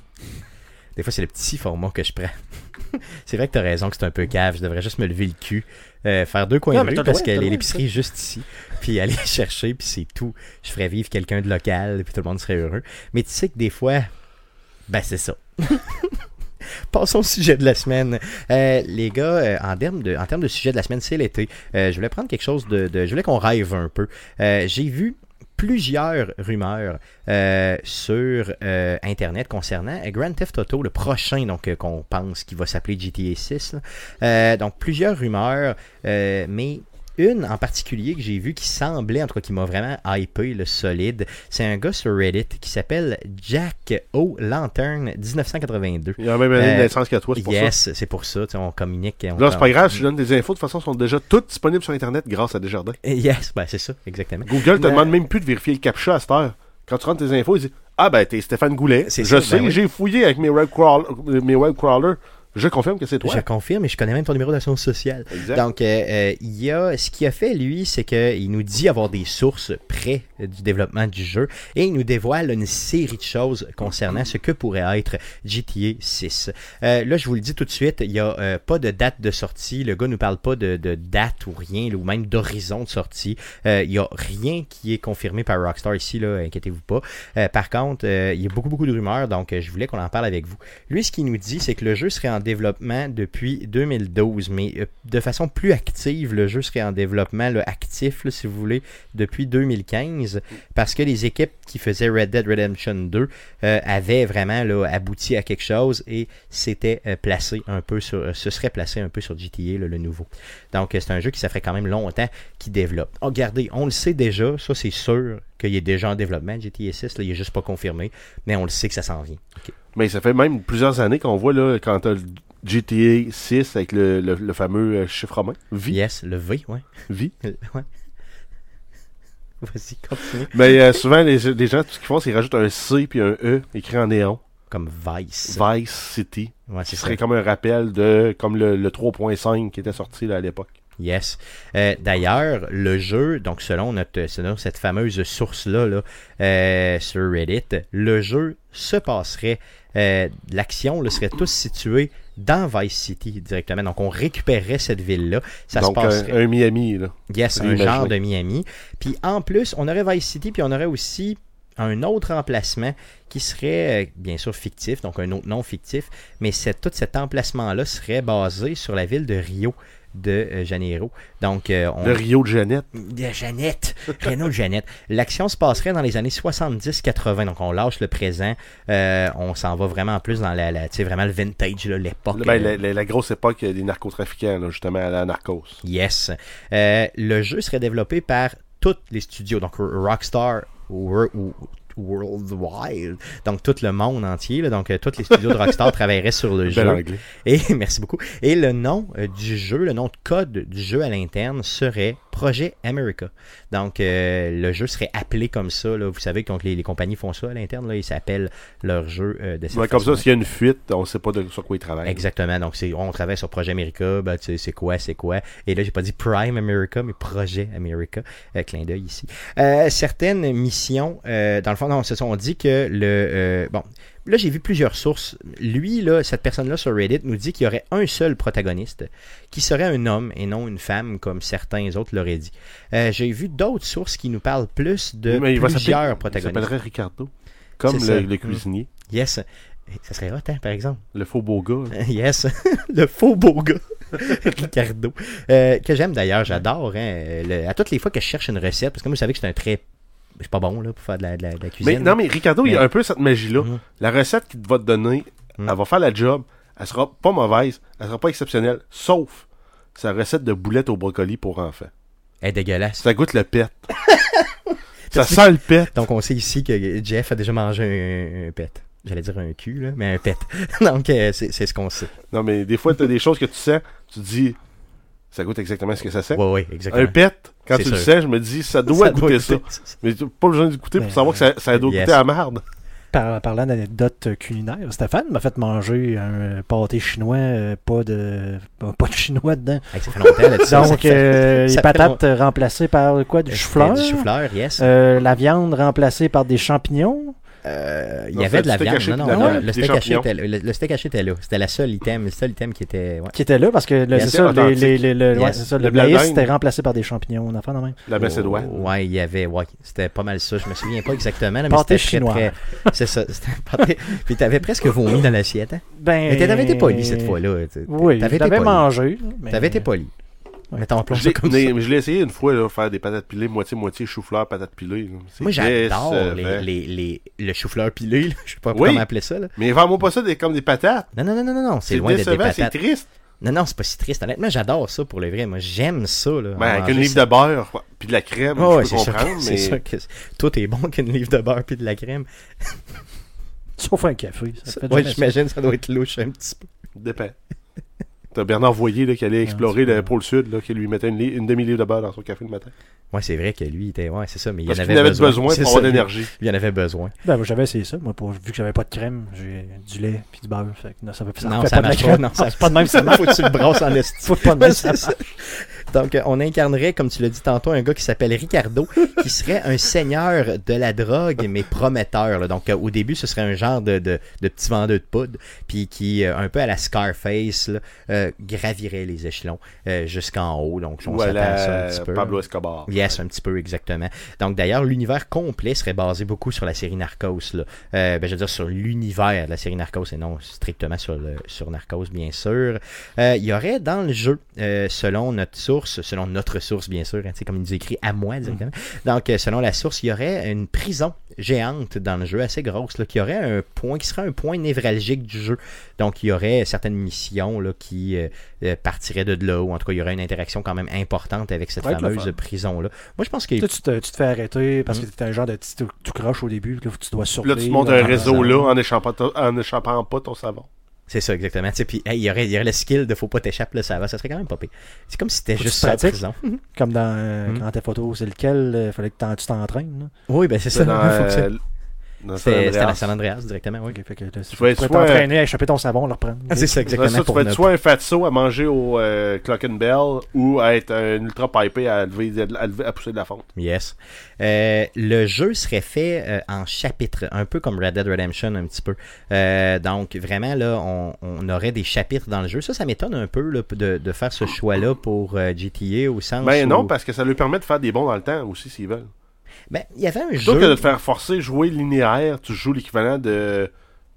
Speaker 1: Des fois, c'est le petit format que je prends. c'est vrai que t'as raison que c'est un peu cave. Je devrais juste me lever le cul, euh, faire deux coins
Speaker 2: Non,
Speaker 1: de rue parce
Speaker 2: droit,
Speaker 1: que
Speaker 2: t'as le droit,
Speaker 1: l'épicerie est juste ici. Puis aller chercher, puis c'est tout. Je ferais vivre quelqu'un de local, puis tout le monde serait heureux. Mais tu sais que des fois, ben c'est ça. Passons au sujet de la semaine. Euh, les gars, euh, en, termes de, en termes de sujet de la semaine, c'est l'été. Je voulais prendre quelque chose de... de- je voulais qu'on rêve un peu. J'ai vu plusieurs rumeurs euh, sur euh, Internet concernant euh, Grand Theft Auto, le prochain donc qu'on pense qui va s'appeler GTA 6. là. Euh, donc plusieurs rumeurs, mais une en particulier que j'ai vue qui semblait, en tout cas qui m'a vraiment hypé, le solide, c'est un gars sur Reddit qui s'appelle Jack O. Lantern 1982.
Speaker 3: Il y a même année
Speaker 1: Euh,
Speaker 3: de naissance que toi, c'est pour ça.
Speaker 1: Yes, c'est pour ça, sais, on communique. on
Speaker 3: Là, c'est pas grave, je donne des infos, de toute façon, sont déjà toutes disponibles sur Internet grâce à Desjardins.
Speaker 1: Yes, ben c'est ça, exactement.
Speaker 3: Google te
Speaker 2: Mais-
Speaker 3: demande même plus de vérifier le captcha à cette heure. Quand tu rentres tes infos, il dit Ah, ben, t'es Stéphane Goulet.
Speaker 1: C'est
Speaker 3: Je
Speaker 1: ça,
Speaker 3: sais,
Speaker 1: ben oui.
Speaker 3: j'ai fouillé avec mes web, crawl- mes web crawlers. Je confirme que c'est toi.
Speaker 1: Je confirme et je connais même ton numéro d'assurance sociale.
Speaker 3: Exact.
Speaker 1: Donc, euh, euh, il y a, ce qu'il a fait, lui, c'est qu'il nous dit avoir des sources près euh, du développement du jeu et il nous dévoile une série de choses concernant ce que pourrait être GTA 6. Euh, là, je vous le dis tout de suite, il n'y a euh, pas de date de sortie. Le gars nous parle pas de, de date ou rien, ou même d'horizon de sortie. Euh, il n'y a rien qui est confirmé par Rockstar ici, là, inquiétez-vous pas. Euh, par contre, euh, il y a beaucoup, beaucoup de rumeurs, donc je voulais qu'on en parle avec vous. Lui, ce qu'il nous dit, c'est que le jeu serait en développement depuis 2012, mais euh, de façon plus active, le jeu serait en développement là, actif, si vous voulez, depuis 2015, parce que les équipes qui faisaient Red Dead Redemption 2 euh, avaient vraiment abouti à quelque chose et s'était euh, placé un peu sur, se serait placé un peu sur GTA, le nouveau. Donc, c'est un jeu qui ça fait quand même longtemps qu'il développe. Oh, regardez, on le sait déjà, ça c'est sûr qu'il est déjà en développement, GTA 6, là, il est juste pas confirmé, mais on le sait que ça s'en vient.
Speaker 3: Mais ça fait même plusieurs années qu'on voit, là, quand t'as le GTA 6 avec le, le, le fameux euh, chiffre romain. Vie.
Speaker 1: Yes, le V, ouais.
Speaker 3: Vie.
Speaker 1: ouais. Vas-y, continue.
Speaker 3: Mais euh, souvent, les, les gens, tout ce qu'ils font, c'est qu'ils rajoutent un C puis un E écrit en néon.
Speaker 1: Comme Vice.
Speaker 3: Vice City.
Speaker 1: Ouais, ça.
Speaker 3: serait comme un rappel de comme le, le 3.5 qui était sorti là, à l'époque.
Speaker 1: Yes. Euh, D'ailleurs, le jeu, donc selon notre, selon cette fameuse source-là là, euh, sur Reddit, le jeu se passerait, euh, l'action serait tous située dans Vice City directement. Donc on récupérerait cette ville-là. Ça
Speaker 3: Donc
Speaker 1: se passerait.
Speaker 3: un, un Miami, là.
Speaker 1: Yes, un genre de Miami. Puis en plus, on aurait Vice City, puis on aurait aussi un autre emplacement qui serait euh, bien sûr fictif, donc un autre nom fictif, mais tout cet emplacement-là serait basé sur la ville de Rio de euh, Janeiro. Donc, euh, on...
Speaker 3: Le Rio de Jeannette.
Speaker 1: de Jeannette, Renault de Jeannette. L'action se passerait dans les années 70-80, donc on lâche le présent, euh, on s'en va vraiment plus dans la, la tu sais, vraiment le vintage, l'époque.
Speaker 3: Ben, la, la- la grosse époque des narcotrafiquants, là, justement, à la narcos.
Speaker 1: Yes. Le jeu serait développé par tous les studios, donc Rockstar ou- Worldwide, donc tout le monde entier, là, donc euh, tous les studios de Rockstar travailleraient sur le jeu.
Speaker 3: anglais.
Speaker 1: Et merci beaucoup. Et le nom euh, du jeu, le nom de code du jeu à l'interne serait Projet America. Donc euh, le jeu serait appelé comme ça. Là. Vous savez que donc, les, les compagnies font ça à l'interne. Là, ils s'appellent leur jeu euh, de cette
Speaker 3: Ouais, comme ça, s'il y a une fuite, on sait pas de, sur quoi ils travaillent.
Speaker 1: Exactement. Donc, c'est, on travaille sur Projet America. Ben, tu sais, c'est quoi, c'est quoi. Et là, j'ai pas dit Prime America, mais Projet America. Euh, clin d'œil ici. Euh, certaines missions, euh, dans le fond, non, on dit que le. euh, bon. Là, j'ai vu plusieurs sources. Lui, là, cette personne-là sur Reddit nous dit qu'il y aurait un seul protagoniste qui serait un homme et non une femme, comme certains autres l'auraient dit. Euh, j'ai vu d'autres sources qui nous parlent plus de plusieurs
Speaker 3: s'appeler- Il
Speaker 1: protagonistes.
Speaker 3: s'appellerait Ricardo. Comme le, le cuisinier.
Speaker 1: Yes. Ça serait hot, hein, par exemple.
Speaker 3: Le faux beau gars. là.
Speaker 1: Yes, le faux beau gars, Ricardo. Euh, que j'aime d'ailleurs, j'adore. Hein, à toutes les fois que je cherche une recette, parce que moi, vous savez que c'est un très. Je suis pas bon là, pour faire de la, de la- de la cuisine.
Speaker 3: Mais non, mais Ricardo, il y a un peu cette magie-là.
Speaker 1: Mhm.
Speaker 3: La recette qu'il va te donner, elle va faire la job. Elle sera pas mauvaise. Elle sera pas exceptionnelle. Sauf sa recette de boulettes au brocoli pour enfants.
Speaker 1: Elle est dégueulasse.
Speaker 3: Ça goûte le pet. ça sent le pet.
Speaker 1: Donc, on sait ici que Jeff a déjà mangé un, un pet. J'allais dire un cul, là, mais un pet. Donc, euh, c'est ce qu'on sait.
Speaker 3: Non, mais des fois, t'as des choses que tu sens, tu te dis, Ça goûte exactement ce que ça sent.
Speaker 1: Ouais, ouais, exactement.
Speaker 3: Un pet, quand tu le sais, je me dis, ça doit
Speaker 1: Ça doit
Speaker 3: goûter ça.
Speaker 1: goûter.
Speaker 3: Mais tu pas besoin de goûter pour
Speaker 2: Mais,
Speaker 3: savoir que ça, ça doit
Speaker 1: yes.
Speaker 3: goûter à la merde.
Speaker 2: Par- parlant d'anecdotes culinaires, Stéphane m'a fait manger un pâté chinois, euh, pas de pas, de chinois dedans.
Speaker 1: Hey, ça fait longtemps, là, ça, ça
Speaker 2: Donc, euh,
Speaker 1: ça
Speaker 2: les patates remplacées par quoi Du
Speaker 1: C'était
Speaker 2: chou-fleur?
Speaker 1: Du chou-fleur, yes.
Speaker 2: Euh, La viande remplacée par des champignons?
Speaker 1: Euh, il y
Speaker 3: Non,
Speaker 1: avait de la
Speaker 3: c'était
Speaker 1: viande. Non, non,
Speaker 3: la
Speaker 1: le, steak haché était, le, le steak haché était là. C'était la seule item, le seul item qui était. Ouais.
Speaker 2: qui était là parce que le- c'est ça, les,
Speaker 3: authentique.
Speaker 2: les, les- le,
Speaker 1: Yes.
Speaker 2: ouais, c'est ça, le
Speaker 3: Le blanc
Speaker 2: maïs
Speaker 3: d'Inde.
Speaker 2: était remplacé par des champignons, on enfant de même.
Speaker 3: La Macédoine.
Speaker 1: Oh, ouais, il y avait. Ouais, c'était pas mal ça. Je me souviens pas exactement. là, mais
Speaker 2: Pâté
Speaker 1: c'était très,
Speaker 2: chinois.
Speaker 1: très- C'est ça. C'était un pâté. Puis t'avais presque vomi dans l'assiette. Hein?
Speaker 2: Ben,
Speaker 1: Mais t'avais été poli cette fois-là. tu-
Speaker 2: Oui,
Speaker 1: t'avais été
Speaker 2: mangé. mais-
Speaker 1: T'avais été poli.
Speaker 2: Ouais.
Speaker 1: Mettons, appelons ça comme
Speaker 3: mais-
Speaker 1: ça.
Speaker 3: mais je l'ai essayé une fois, là, faire des patates pilées, moitié-moitié chou-fleur, patates pilées.
Speaker 1: Moi, j'adore les, les, les, le chou-fleur pilé. là. Je sais pas
Speaker 3: Oui.
Speaker 1: comment appeler ça. Là.
Speaker 3: Mais vends-moi pas ça des, comme des patates.
Speaker 1: Non, non, non, non, non, non. C'est loin d'être des
Speaker 3: décevant, c'est triste.
Speaker 1: Non, non, c'est pas si triste. Honnêtement, j'adore ça pour le vrai. Moi, j'aime ça. Là,
Speaker 3: Ben, avec une livre
Speaker 1: ça.
Speaker 3: de beurre, puis de la crème, je
Speaker 1: c'est
Speaker 3: peux
Speaker 1: sûr,
Speaker 3: comprendre,
Speaker 1: que- c'est
Speaker 3: mais
Speaker 1: sûr que tout est bon qu'une livre de beurre puis de la crème.
Speaker 2: Sauf un café. Ça fait
Speaker 1: Ouais,
Speaker 2: jamais ça.
Speaker 1: j'imagine ça doit être louche un petit peu.
Speaker 3: dépend. T'as Bernard Voyer là, qui allait explorer
Speaker 2: c'est
Speaker 3: le pôle sud, là, qui lui mettait une, li- une demi-livre de beurre dans son café le matin.
Speaker 1: Ouais, c'est vrai que lui, il était. Ouais, c'est ça, mais il
Speaker 3: Parce
Speaker 1: en
Speaker 3: qu'il
Speaker 1: avait
Speaker 3: en avait
Speaker 1: besoin.
Speaker 3: besoin
Speaker 1: C'est
Speaker 3: pour
Speaker 1: ça,
Speaker 3: avoir d'énergie.
Speaker 1: Il en avait besoin.
Speaker 2: Ben, moi, j'avais essayé ça. Moi, pour- vu que j'avais pas de crème, j'ai du lait puis du beurre. Fait que non, ça, fait, ça
Speaker 1: non,
Speaker 2: fait
Speaker 1: ça
Speaker 2: pas de la
Speaker 1: marche pas.
Speaker 2: crème.
Speaker 1: Non, ça,
Speaker 2: c'est pas de même, ça marche.
Speaker 1: Faut que tu le brasses en esti.
Speaker 2: Faut pas de même, ça
Speaker 1: ça. Donc, euh, on incarnerait, comme tu l'as dit tantôt, un gars qui s'appelle Ricardo, qui serait un seigneur de la drogue, mais prometteur. là. Donc, euh, au début, ce serait un genre de, de, de petit vendeur de poudre, puis qui, euh, un peu à la Scarface, là, euh, gravirait les échelons jusqu'en haut. Donc, on s'attend à ça un
Speaker 3: la
Speaker 1: petit peu.
Speaker 3: Pablo Escobar.
Speaker 1: Yes, un petit peu exactement. Donc d'ailleurs, l'univers complet serait basé beaucoup sur la série Narcos. Là. Ben, je veux dire sur l'univers de la série Narcos et non strictement sur, le, sur Narcos, bien sûr. Il y aurait dans le jeu, selon notre source, selon notre source, bien sûr, hein, tu sais, comme il nous écrit à moi directement. Donc euh, selon la source, il y aurait une prison géante dans le jeu, assez grosse, là, qui aurait un point, qui serait un point névralgique du jeu. Donc il y aurait certaines missions là, qui euh, euh, partiraient de là, ou en tout cas il y aurait une interaction quand même importante avec cette fameuse prison-là. Moi je pense que
Speaker 2: Tu, sais, tu te, tu te fais arrêter parce
Speaker 1: Mm.
Speaker 2: que t'es un genre de petit tout, tout croche au début. Là, tu dois
Speaker 3: Puis
Speaker 2: surveiller.
Speaker 3: là, tu montes un réseau là en échappant, en échappant pas ton savon.
Speaker 1: C'est ça, exactement. Tu sais, Puis hey, il, y aurait, il y aurait le skill de faut pas t'échapper, là, ça va. Ça serait quand même pas pire. C'est comme si c'était juste ça, prison.
Speaker 2: Comme dans, euh,
Speaker 1: Mm.
Speaker 2: dans tes photos, c'est lequel Il fallait que tu t'entraînes.
Speaker 1: Oui, ben c'est ça.
Speaker 3: Dans,
Speaker 1: que ça-
Speaker 3: euh, dans San
Speaker 1: C'était la San Andreas directement, oui.
Speaker 2: Fait que là, tu
Speaker 3: vas être
Speaker 2: t'entraîner à échapper ton savon, le reprendre.
Speaker 1: Ah, c'est ça, exactement.
Speaker 3: ça, tu vas être soit un fatso à manger au euh, Clock and Bell ou à être un ultra pipé à, lever, à, lever- à pousser de la fonte.
Speaker 1: Yes. Euh, le jeu serait fait euh, en chapitres, un peu comme Red Dead Redemption un petit peu. Euh, donc vraiment là, on, on aurait des chapitres dans le jeu. Ça, ça m'étonne un peu là, de, de faire ce choix-là pour euh, GTA au sens
Speaker 3: Ben
Speaker 1: où...
Speaker 3: non, parce que ça lui permet de faire des bons dans le temps aussi s'ils veulent.
Speaker 1: Ben, il y avait un
Speaker 3: Plutôt
Speaker 1: jeu...
Speaker 3: que de te faire forcer jouer linéaire, tu joues l'équivalent de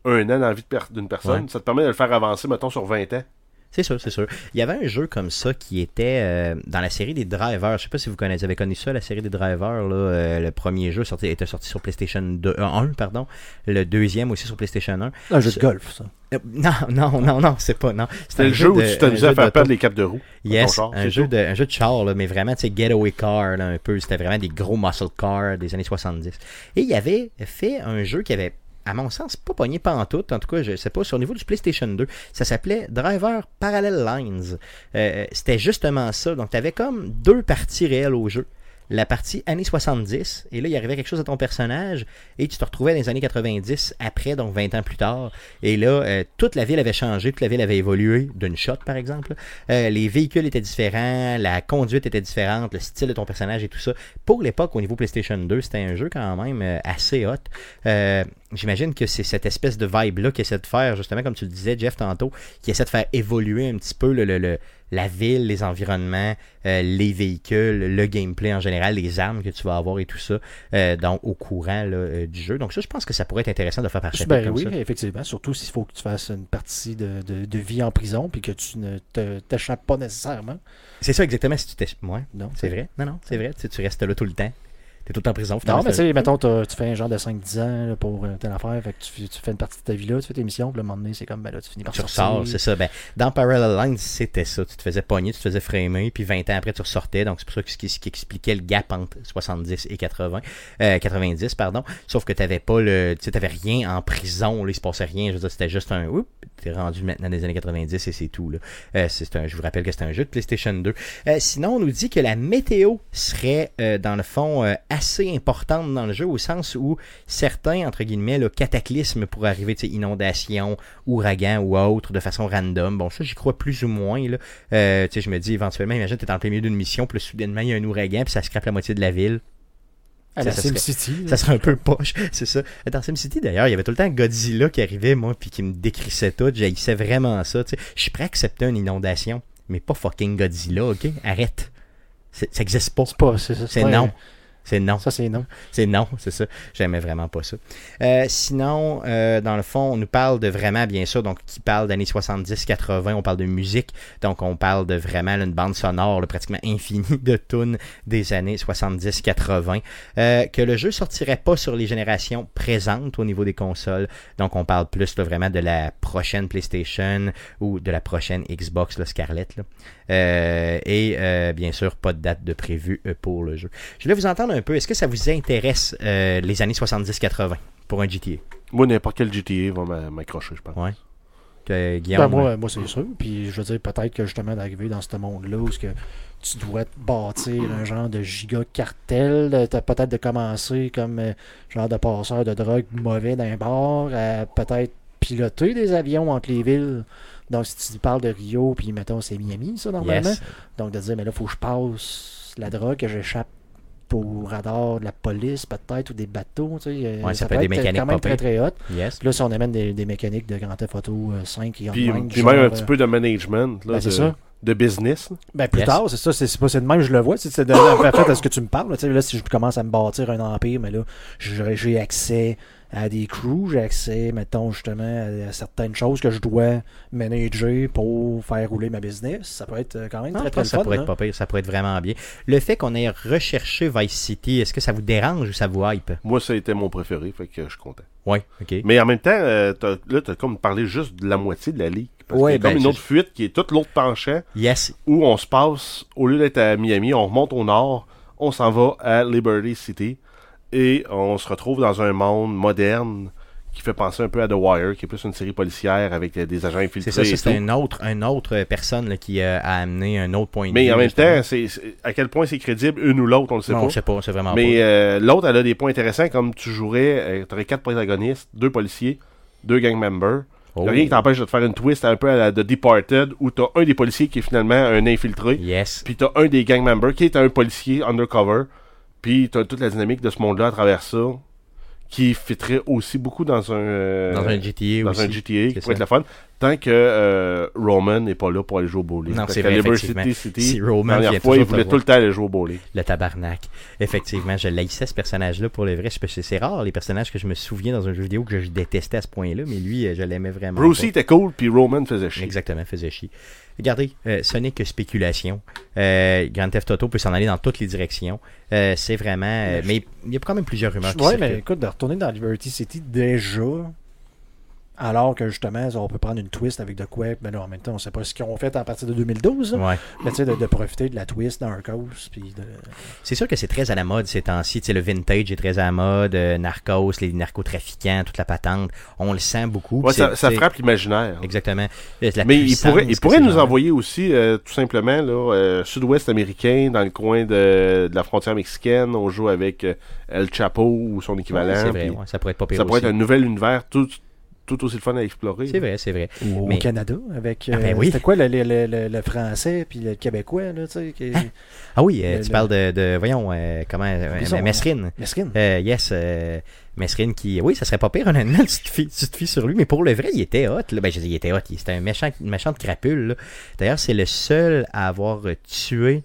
Speaker 3: un an dans la vie d'une personne.
Speaker 1: Ouais.
Speaker 3: Ça te permet de le faire avancer, mettons, sur 20 ans.
Speaker 1: C'est sûr, c'est sûr. Il y avait un jeu comme ça qui était euh, dans la série des Drivers. Je sais pas si vous connaissez, avez connu ça, la série des Drivers. Là, Euh, le premier jeu sorti, était sorti sur PlayStation 2, euh, 1, pardon. Le deuxième aussi sur PlayStation 1.
Speaker 2: Un jeu de golf, ça.
Speaker 1: Euh, non, non, non, non, c'est pas. non.
Speaker 3: C'était
Speaker 1: un
Speaker 3: le jeu où
Speaker 1: de-
Speaker 3: tu t'amusais à faire perdre les capes de roue.
Speaker 1: Yes, un jeu, de, un jeu de char, là, mais vraiment, tu sais, getaway car, là, un peu. C'était vraiment des gros muscle cars des années 70. Et il avait fait un jeu qui avait, à mon sens, pas pogné pantoute. En tout cas, je sais pas, sur le niveau du PlayStation 2. Ça s'appelait Driver Parallel Lines. Euh, C'était justement ça. Donc, tu avais comme deux parties réelles au jeu. La partie années 70, et là, il arrivait quelque chose à ton personnage, et tu te retrouvais dans les années 90, après, donc 20 ans plus tard. Et là, euh, toute la ville avait changé, toute la ville avait évolué, d'une shot par exemple. Euh, les véhicules étaient différents, la conduite était différente, le style de ton personnage et tout ça. Pour l'époque, au niveau PlayStation 2, c'était un jeu quand même euh, assez hot. J'imagine que c'est cette espèce de vibe-là qui essaie de faire, justement, comme tu le disais, Jeff, tantôt, qui essaie de faire évoluer un petit peu le, le- le- la ville, les environnements, euh, les véhicules, le gameplay en général, les armes que tu vas avoir et tout ça, euh, donc au courant là, euh, du jeu. Donc ça, je pense que ça pourrait être intéressant de faire par chapitre
Speaker 2: Ben
Speaker 1: comme
Speaker 2: oui,
Speaker 1: ça.
Speaker 2: effectivement. Surtout s'il faut que tu fasses une partie de, de- de vie en prison puis que tu ne t'échappes pas nécessairement.
Speaker 1: C'est ça exactement si tu t'es... Ouais,
Speaker 2: Non,
Speaker 1: c'est vrai. Non, non, c'est vrai. Tu, tu restes là tout le temps. T'es tout en prison.
Speaker 2: Non,
Speaker 1: finalement,
Speaker 2: mais tu
Speaker 1: c'est-
Speaker 2: sais, mettons, tu fais un genre de 5-10 ans là, pour euh, telle affaire, fait que tu, fais- tu fais une partie de ta vie là, tu fais tes missions, puis le moment donné, c'est comme, ben là, tu finis par
Speaker 1: tu
Speaker 2: sortir.
Speaker 1: ressors, c'est ça. Ben, dans Parallel Lines, c'était ça. Tu te faisais pogner, tu te faisais framer, puis 20 ans après, tu ressortais. Donc, c'est pour ça que ce qui, ce qui expliquait le gap entre 70 et 80, euh, 90, pardon. Sauf que t'avais pas le, tu sais, t'avais rien en prison, là, il se passait rien. Je veux dire, c'était juste un, oups, t'es rendu maintenant des années 90 et c'est tout, là. Euh, c'est un, je vous rappelle que c'était un jeu de PlayStation 2. Euh, sinon, on nous dit que la météo serait, dans le fond, euh, assez importante dans le jeu, au sens où certains, entre guillemets, là, cataclysmes pourraient arriver, tu sais, inondations, ouragans ou autres, de façon random. Bon, ça, j'y crois plus ou moins, là. Euh, tu sais, je me dis, éventuellement, imagine, t'es en plein milieu d'une mission, puis soudainement, il y a un ouragan, puis ça scrape la moitié de la ville.
Speaker 2: À la
Speaker 1: Ça, ça serait-
Speaker 2: SimCity.
Speaker 1: Ça serait un peu poche, c'est ça. Dans SimCity, d'ailleurs, il y avait tout le temps Godzilla qui arrivait, moi, puis qui me décrissait tout. J'haïssais vraiment ça, tu sais. Je suis prêt à accepter une inondation, mais pas fucking Godzilla, ok? Arrête. Ça existe pas.
Speaker 2: C'est pas, c'est ça.
Speaker 1: C'est
Speaker 2: pas-
Speaker 1: non. C'est non.
Speaker 2: Ça, c'est non.
Speaker 1: C'est non, c'est ça. J'aimais vraiment pas ça. Euh, sinon, euh, dans le fond, on nous parle de vraiment, bien sûr, donc qui parle d'années 70-80, on parle de musique, donc on parle de vraiment là, une bande sonore là, pratiquement infinie de tunes des années 70-80. Euh, que le jeu sortirait pas sur les générations présentes au niveau des consoles, donc on parle plus là, vraiment de la prochaine PlayStation ou de la prochaine Xbox, la Scarlett. Euh, et euh, bien sûr, pas de date de prévu euh, pour le jeu. Je voulais vous entendre un peu. Est-ce que ça vous intéresse euh, les années 70-80 pour un GTA
Speaker 3: Moi, n'importe quel GTA va m'a- m'accrocher, je pense.
Speaker 1: Ouais. Que, Guillaume,
Speaker 2: Ben, moi, moi c'est sûr. Puis je veux dire, peut-être que justement d'arriver dans ce monde-là où ce que tu dois te bâtir un genre de giga cartel, peut-être de commencer comme genre de passeur de drogue mauvais d'un bar, à peut-être piloter des avions entre les villes. Donc si tu parles de Rio, puis mettons c'est Miami, ça normalement.
Speaker 1: yes.
Speaker 2: Donc de dire, mais là, faut que je passe la drogue, que j'échappe au radar de la police, peut-être, ou des bateaux. Tu sais, euh,
Speaker 1: Ouais, ça peut être des mécaniques
Speaker 2: quand même très très hot.
Speaker 1: Yes.
Speaker 2: Là, si on amène des, des mécaniques de Grand Theft Auto euh, 5 et
Speaker 3: Puis,
Speaker 2: online,
Speaker 3: puis
Speaker 2: genre,
Speaker 3: même un
Speaker 2: euh,
Speaker 3: petit peu de management, là,
Speaker 2: ben, c'est
Speaker 3: de,
Speaker 2: ça.
Speaker 3: de business.
Speaker 2: Ben, plus
Speaker 1: Yes.
Speaker 2: tard, c'est ça, c'est pas c'est de même, je le vois. C'est de en fait à ce que tu me parles. là, tu sais, Là, si je commence à me bâtir un empire, mais là, j'ai accès à des crews, j'ai accès, mettons, justement, à, à certaines choses que je dois manager pour faire rouler ma business. Ça peut être euh, quand même
Speaker 1: Non,
Speaker 2: très,
Speaker 1: je
Speaker 2: très
Speaker 1: que ça
Speaker 2: fun,
Speaker 1: pourrait
Speaker 2: hein.
Speaker 1: être pas pire, ça pourrait être vraiment bien. Le fait qu'on ait recherché Vice City, est-ce que ça vous dérange ou ça vous hype?
Speaker 3: Moi, ça a été mon préféré, fait que je suis content.
Speaker 1: Ouais, ok.
Speaker 3: Mais en même temps, euh, là, t'as comme parlé juste de la moitié de la ligue. Parce
Speaker 1: Ouais,
Speaker 3: y a comme
Speaker 1: ben,
Speaker 3: une autre fuite qui est toute l'autre penchant
Speaker 1: Yes,
Speaker 3: où on se passe, au lieu d'être à Miami, on remonte au nord, on s'en va à Liberty City et on se retrouve dans un monde moderne qui fait penser un peu à The Wire, qui est plus une série policière avec euh, des agents infiltrés.
Speaker 1: c'est ça, c'est une autre, une autre euh, personne là, qui euh, a amené un autre point de
Speaker 3: Mais
Speaker 1: vue.
Speaker 3: en même
Speaker 1: justement.
Speaker 3: temps, c'est à quel point c'est crédible, une ou l'autre, on le sait
Speaker 1: Non,
Speaker 3: pas.
Speaker 1: on sait pas, c'est vraiment
Speaker 3: Mais
Speaker 1: pas.
Speaker 3: euh, l'autre, elle a des points intéressants, comme tu jouerais, tu aurais quatre protagonistes, deux policiers, deux gang members.
Speaker 1: Oh.
Speaker 3: Rien qui t'empêche de te faire une twist un peu à la de Departed, où t'as un des policiers qui est finalement un infiltré,
Speaker 1: Yes.
Speaker 3: puis t'as un des gang members qui est un policier undercover, puis t'as toute la dynamique de ce monde-là à travers ça, qui fitterait aussi beaucoup dans un, euh,
Speaker 1: Dans un GTA
Speaker 3: dans
Speaker 1: aussi.
Speaker 3: un GTA, qui pourrait être le fun, tant que euh, Roman n'est pas là pour aller jouer au bowling.
Speaker 1: Non, c'est vrai, effectivement.
Speaker 3: City,
Speaker 1: Si
Speaker 3: la
Speaker 1: Roman vient
Speaker 3: fois, il voulait tout le temps aller jouer au bowling.
Speaker 1: Le tabarnak. Effectivement, je laissais ce personnage-là pour le vrai. C'est rare les personnages que je me souviens dans un jeu vidéo que je détestais à ce point-là, mais lui, euh, je l'aimais vraiment.
Speaker 3: Brucey était cool, puis Roman faisait chier.
Speaker 1: Exactement, faisait chier. Regardez, euh, ce n'est que spéculation. Euh, Grand Theft Auto peut s'en aller dans toutes les directions. Euh, c'est vraiment. mais il y a quand même plusieurs rumeurs qui
Speaker 2: Ouais, mais écoute, de retourner dans Liberty City déjà, alors que justement, on peut prendre une twist avec de quoi, ben là, en même temps, on sait pas ce qu'ils ont fait à partir de 2012, là.
Speaker 1: Ouais.
Speaker 2: mais tu sais, de, de profiter de la twist Narcos, puis de...
Speaker 1: C'est sûr que c'est très à la mode ces temps-ci. Tu sais, le vintage est très à la mode. euh, narcos, les narcotrafiquants, toute la patente. On le sent beaucoup.
Speaker 3: Ouais, ça, frappe l'imaginaire.
Speaker 1: Exactement. Euh, la
Speaker 3: Mais il pourrait, il pourrait nous envoyer aussi, euh, tout simplement, là, euh, sud-ouest américain, dans le coin de, de la frontière mexicaine. On joue avec euh, El Chapo ou son équivalent.
Speaker 1: Ouais, c'est vrai,
Speaker 3: puis
Speaker 1: ouais, ça pourrait être pas pire
Speaker 3: ça pourrait être un nouvel univers tout, tout aussi le fun à explorer.
Speaker 1: C'est vrai, c'est vrai.
Speaker 2: Au
Speaker 1: Mais-
Speaker 2: Canada, avec...
Speaker 1: Ah, ben
Speaker 2: euh,
Speaker 1: oui.
Speaker 2: C'était quoi le, le, le- le- le français, puis le québécois, là, tu sais, qui...
Speaker 1: Ah oui, euh,
Speaker 2: Le-
Speaker 1: tu
Speaker 2: le-
Speaker 1: parles de, de voyons, euh, comment, euh,
Speaker 2: Ils sont,
Speaker 1: Mesrine.
Speaker 2: Mesquine.
Speaker 1: Euh, yes, euh, Mesrine qui, oui, ça serait pas pire honnêtement, tu te fies, tu te fies sur lui, mais pour le vrai, il était hot. Là. Ben, je dis, il était hot, il- c'était un méchant, une méchante crapule. là. D'ailleurs, c'est le seul à avoir euh, tué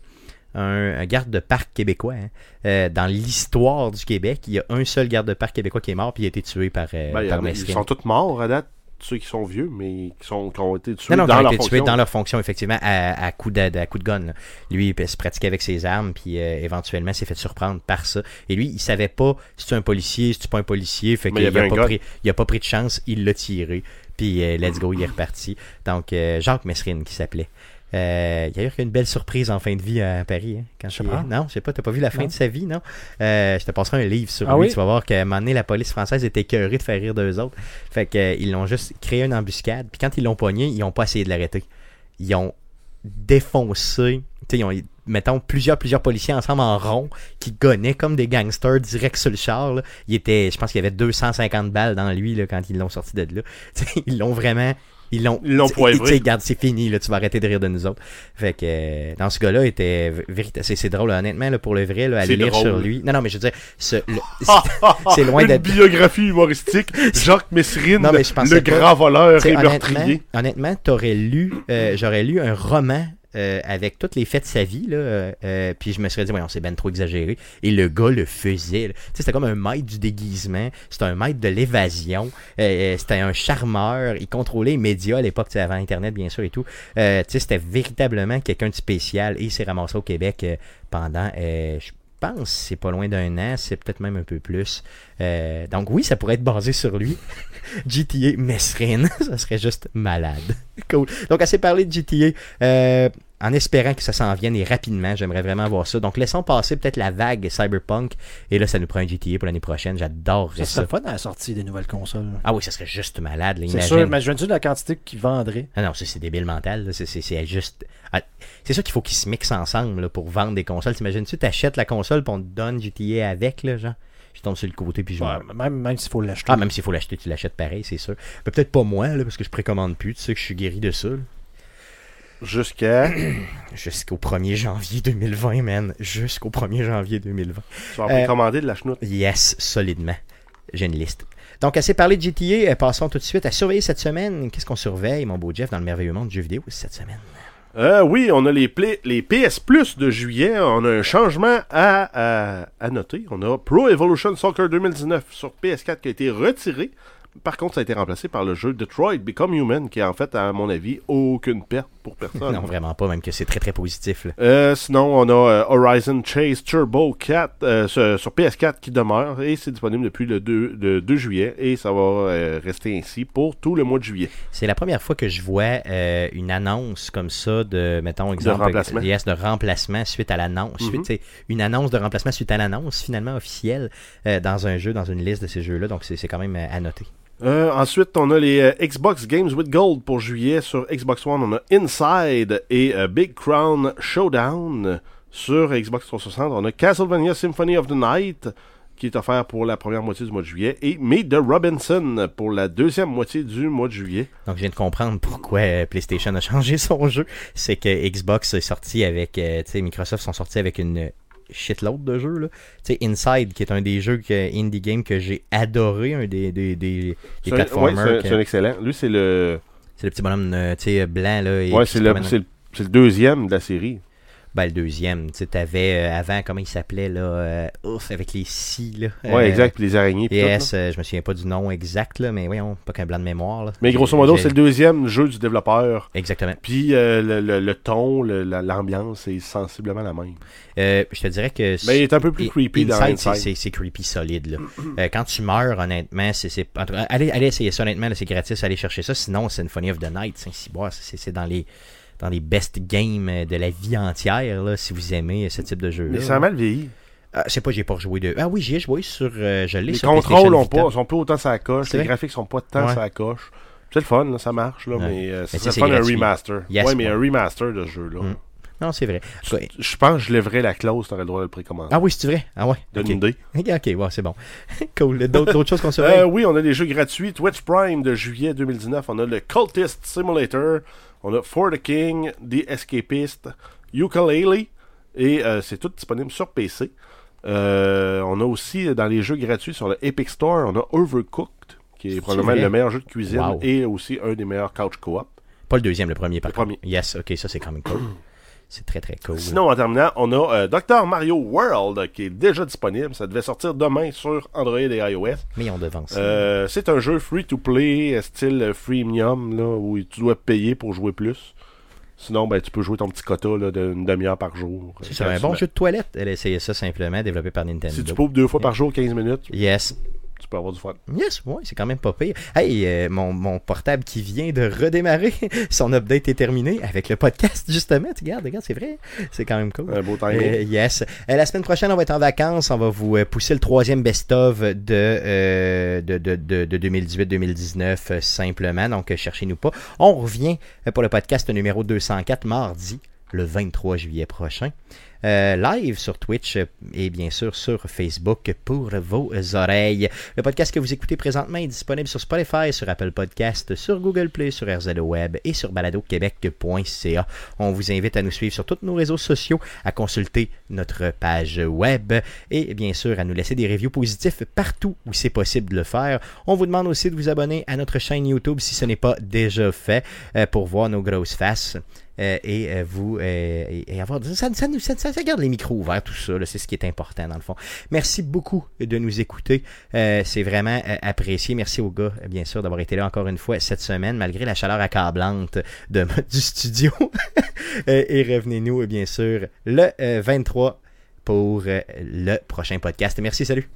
Speaker 1: un, un garde de parc québécois. hein. Euh, dans l'histoire du Québec, il y a un seul garde de parc québécois qui est mort, puis il a été tué par, euh,
Speaker 3: Ben,
Speaker 1: par
Speaker 3: a- ils sont tous morts à date. ceux qui sont vieux, mais qui, sont, qui ont été tués
Speaker 1: Non, non,
Speaker 3: dans leur
Speaker 1: été tués
Speaker 3: fonction.
Speaker 1: dans leur fonction, effectivement, à, à coup de, à coup de gun. là. Lui, il se pratiquer avec ses armes, puis euh, éventuellement s'est fait surprendre par ça. Et lui, il savait pas si tu un policier, si tu pas un policier, fait qu'il
Speaker 3: il
Speaker 1: a, pas pris, il a pas pris de chance, il l'a tiré. Puis euh, let's go, il est reparti. Donc, euh, Jacques Messrine qui s'appelait. Euh, il y a eu une belle surprise en fin de vie à Paris. Hein, quand
Speaker 2: Je sais pas.
Speaker 1: Non, je sais pas, t'as pas vu la fin
Speaker 2: Non.
Speaker 1: de sa vie, non? Euh, je te passerai un livre sur
Speaker 2: Ah
Speaker 1: lui,
Speaker 2: oui?
Speaker 1: tu vas voir qu'à un moment donné, la police française était écœurée de faire rire d'eux autres. Fait que, euh, ils l'ont juste créé une embuscade. Puis quand ils l'ont pogné, ils ont pas essayé de l'arrêter. Ils ont défoncé. Ils ont, mettons, plusieurs, plusieurs policiers ensemble en rond qui gonnaient comme des gangsters direct sur le char. là. Il était, je pense qu'il y avait 250 balles dans lui là, quand ils l'ont sorti de là. Ils l'ont vraiment. Ils l'ont,
Speaker 3: Ils l'ont poivré.
Speaker 1: tu sais, Regarde, c'est fini, là, tu vas arrêter de rire de nous autres. Fait que, euh, dans ce gars-là, était. C'est, c'est drôle, honnêtement, là, pour le vrai, là, aller
Speaker 3: C'est
Speaker 1: lire
Speaker 3: drôle.
Speaker 1: sur lui. Non, non, mais je veux dire, ce, le-
Speaker 3: Ah, ah, ah,
Speaker 1: c'est loin
Speaker 3: Une
Speaker 1: d'être-
Speaker 3: biographie humoristique. Jacques Messrine,
Speaker 1: Non, mais je
Speaker 3: le
Speaker 1: pas.
Speaker 3: grand voleur et meurtrier.
Speaker 1: honnêtement, t'aurais lu, euh, j'aurais lu un roman euh, avec tous les faits de sa vie, là, euh, euh, puis je me serais dit, voyons, c'est ben trop exagéré. Et le gars le faisait. c'était comme un maître du déguisement, c'était un maître de l'évasion, c'était un charmeur, il contrôlait les médias à l'époque, avant Internet, bien sûr, et tout. C'était véritablement quelqu'un de spécial, et il s'est ramassé au Québec pendant, je pense, c'est pas loin d'un an, c'est peut-être même un peu plus. Donc oui, ça pourrait être basé sur lui. GTA Messrine, ça serait juste malade. Cool. Donc assez parlé de GTA. euh, en espérant que ça s'en vienne et rapidement, j'aimerais vraiment voir ça. Donc laissons passer peut-être la vague Cyberpunk. Et là, ça nous prend un GTA pour l'année prochaine. J'adorerais
Speaker 2: Ça
Speaker 1: ça.
Speaker 2: serait fun à la sortie des nouvelles consoles.
Speaker 1: Ah oui, ça serait juste malade.
Speaker 2: C'est sûr, mais je viens de la quantité qu'ils vendraient.
Speaker 1: Ah non, c'est débile mental. C'est- juste. Ah, C'est ça qu'il faut qu'ils se mixent ensemble là, pour vendre des consoles. T'imagines-tu, t'achètes la console puis on te donne GTA avec, là, genre? Je tombe sur le côté puis je.
Speaker 2: Ouais, même même s'il faut l'acheter.
Speaker 1: Ah, même s'il faut l'acheter, tu l'achètes pareil, c'est sûr. Mais peut-être pas moi, là, parce que je précommande plus. Tu sais que je suis guéri de ça. là.
Speaker 3: Jusqu'à.
Speaker 1: Jusqu'au 1er janvier 2020, man. Jusqu'au 1er janvier 2020.
Speaker 3: Tu vas
Speaker 1: Euh,
Speaker 3: précommander de la chenoute.
Speaker 1: Yes, solidement. J'ai une liste. Donc, assez parlé de GTA, euh, passons tout de suite à surveiller cette semaine. Qu'est-ce qu'on surveille, mon beau Jeff, dans le merveilleux monde du jeu vidéo cette semaine?
Speaker 3: Euh, oui, on a les, play- les PS Plus de juillet. On a un changement à, à, à noter. On a Pro Evolution Soccer 2019 sur PS4 qui a été retiré. Par contre, ça a été remplacé par le jeu Detroit Become Human, qui est en fait, à mon avis, aucune perte pour personne.
Speaker 1: Non, vraiment pas, même que c'est très très positif.
Speaker 3: Euh, sinon, on a euh, Horizon Chase Turbo 4 euh, sur, sur PS4 qui demeure et c'est disponible depuis le 2, le 2 juillet et ça va euh, rester ainsi pour tout le mois de juillet.
Speaker 1: C'est la première fois que je vois euh, une annonce comme ça de, mettons, exemple,
Speaker 3: remplacement.
Speaker 1: yes, de remplacement suite à l'annonce. Tu sais, Une annonce de remplacement suite à l'annonce, finalement officielle, dans un jeu, dans une liste de ces jeux-là. Donc, c'est quand même à noter.
Speaker 3: Euh, ensuite, on a les euh, Xbox Games with Gold pour juillet. Sur Xbox One, on a Inside et euh, Big Crown Showdown. Sur Xbox 360, on a Castlevania Symphony of the Night qui est offert pour la première moitié du mois de juillet et Meet the Robinson pour la deuxième moitié du mois de juillet.
Speaker 1: Donc, je viens de comprendre pourquoi PlayStation a changé son jeu. C'est que Xbox est sorti avec, tu sais, Microsoft sont sortis avec une shitload de jeux. là. Inside, qui est un des jeux que, indie game que j'ai adoré, un des, des, des, des
Speaker 3: C'est un- ouais,
Speaker 1: platformers.
Speaker 3: c'est un- excellent. Lui, c'est le,
Speaker 1: c'est le petit bonhomme, euh, blanc, là. et
Speaker 3: ouais, c'est le,
Speaker 1: promène-
Speaker 3: c'est le, c'est le deuxième de la série.
Speaker 1: Ben, le deuxième, tu sais, t'avais euh, avant, comment il s'appelait, là, euh, ouf, avec les scies, là.
Speaker 3: Ouais,
Speaker 1: Euh,
Speaker 3: exact. Puis les araignées. tout.
Speaker 1: Yes, je me souviens pas du nom exact, là, mais voyons, pas qu'un blanc de mémoire, là.
Speaker 3: Mais grosso modo, c'est le deuxième jeu du développeur.
Speaker 1: Exactement.
Speaker 3: Puis le, le- le ton, l'ambiance est sensiblement la même.
Speaker 1: Je te dirais que...
Speaker 3: Mais il est un peu plus creepy dans
Speaker 1: c'est- creepy solide. Là. Quand tu meurs, honnêtement, c'est allez, allez essayer ça, honnêtement, c'est gratis, allez chercher ça. Sinon, Symphony of the Night, c'est dans les dans les best games euh, de la vie entière, là, si vous aimez ce type de jeu.
Speaker 3: Mais ça a mal vieilli.
Speaker 1: Ah, je sais pas, j'ai pas rejoué de. Ah oui, j'y ai joué sur. euh, je l'ai
Speaker 3: Les
Speaker 1: sur
Speaker 3: contrôles ont pas, sont pas autant ça coche. Les graphiques sont pas tant
Speaker 1: Ouais.
Speaker 3: ça coche. C'est le fun, là, ça marche, là,
Speaker 1: Ouais.
Speaker 3: mais euh,
Speaker 1: Mais
Speaker 3: c'est le fun un remaster.
Speaker 1: Yes,
Speaker 3: ouais, mais un remaster de ce jeu-là.
Speaker 1: Mm. Non, c'est vrai.
Speaker 3: Je je pense que je lèverais la clause, t'aurais le droit de le précommander.
Speaker 1: Ah oui, c'est vrai. Ah ouais.
Speaker 3: Donne une idée.
Speaker 1: Ok, ouais, c'est bon. cool. D'autres choses qu'on se
Speaker 3: Euh, oui, on a des jeux gratuits. Twitch Prime de juillet 2019. On a le Cultist Simulator. On a For the King, The Escapist, Ukulele. Et euh, c'est tout disponible sur PC. Euh, on a aussi dans les jeux gratuits sur le Epic Store, on a Overcooked, qui est probablement
Speaker 1: vrai?
Speaker 3: le meilleur jeu de cuisine
Speaker 1: Wow.
Speaker 3: et aussi un des meilleurs couch co-op.
Speaker 1: Pas le deuxième, le premier par
Speaker 3: Le premier.
Speaker 1: Yes, ok, ça c'est quand même cool. C'est très très cool.
Speaker 3: Sinon, en terminant, on a euh, Dr. Mario World qui est déjà disponible. Ça devait sortir demain sur Android et iOS.
Speaker 1: Mais on devance.
Speaker 3: Euh, c'est un jeu free-to-play, style freemium, là, où tu dois payer pour jouer plus. Sinon, ben, tu peux jouer ton petit quota là, d'une demi-heure par jour.
Speaker 1: c'est un bon jeu de toilette. Elle ça simplement, développé par Nintendo.
Speaker 3: Si tu poupes deux fois par jour, 15 minutes,
Speaker 1: Yes.
Speaker 3: Tu peux avoir du fun.
Speaker 1: Yes, ouais, c'est quand même pas pire. Hey, euh, mon, mon portable qui vient de redémarrer, son update est terminé avec le podcast, justement. Tu regardes, regarde, c'est vrai. C'est quand même cool.
Speaker 3: Un beau timing.
Speaker 1: Euh, yes. Euh, la semaine prochaine, on va être en vacances. On va vous pousser le troisième best-of de, euh, de, de, de, de 2018-2019 euh, simplement. Donc, cherchez-nous pas. On revient pour le podcast numéro 204 mardi, le 23 juillet prochain. Euh, live sur Twitch et bien sûr sur Facebook pour vos oreilles. Le podcast que vous écoutez présentement est disponible sur Spotify, sur Apple Podcast, sur Google Play, sur RZO Web et sur baladoquebec.ca. On vous invite à nous suivre sur tous nos réseaux sociaux, à consulter notre page web et bien sûr à nous laisser des reviews positifs partout où c'est possible de le faire. On vous demande aussi de vous abonner à notre chaîne YouTube si ce n'est pas déjà fait euh, pour voir nos grosses faces. Euh, et euh, vous euh, et, avoir ça, ça, ça, ça, garde les micros ouverts tout ça c'est ce qui est important dans le fond. Merci beaucoup de nous écouter. C'est vraiment apprécié. Merci aux gars bien sûr d'avoir été là encore une fois cette semaine malgré la chaleur accablante de, du studio. Et revenez-nous bien sûr le euh, 23 pour le prochain podcast. Merci salut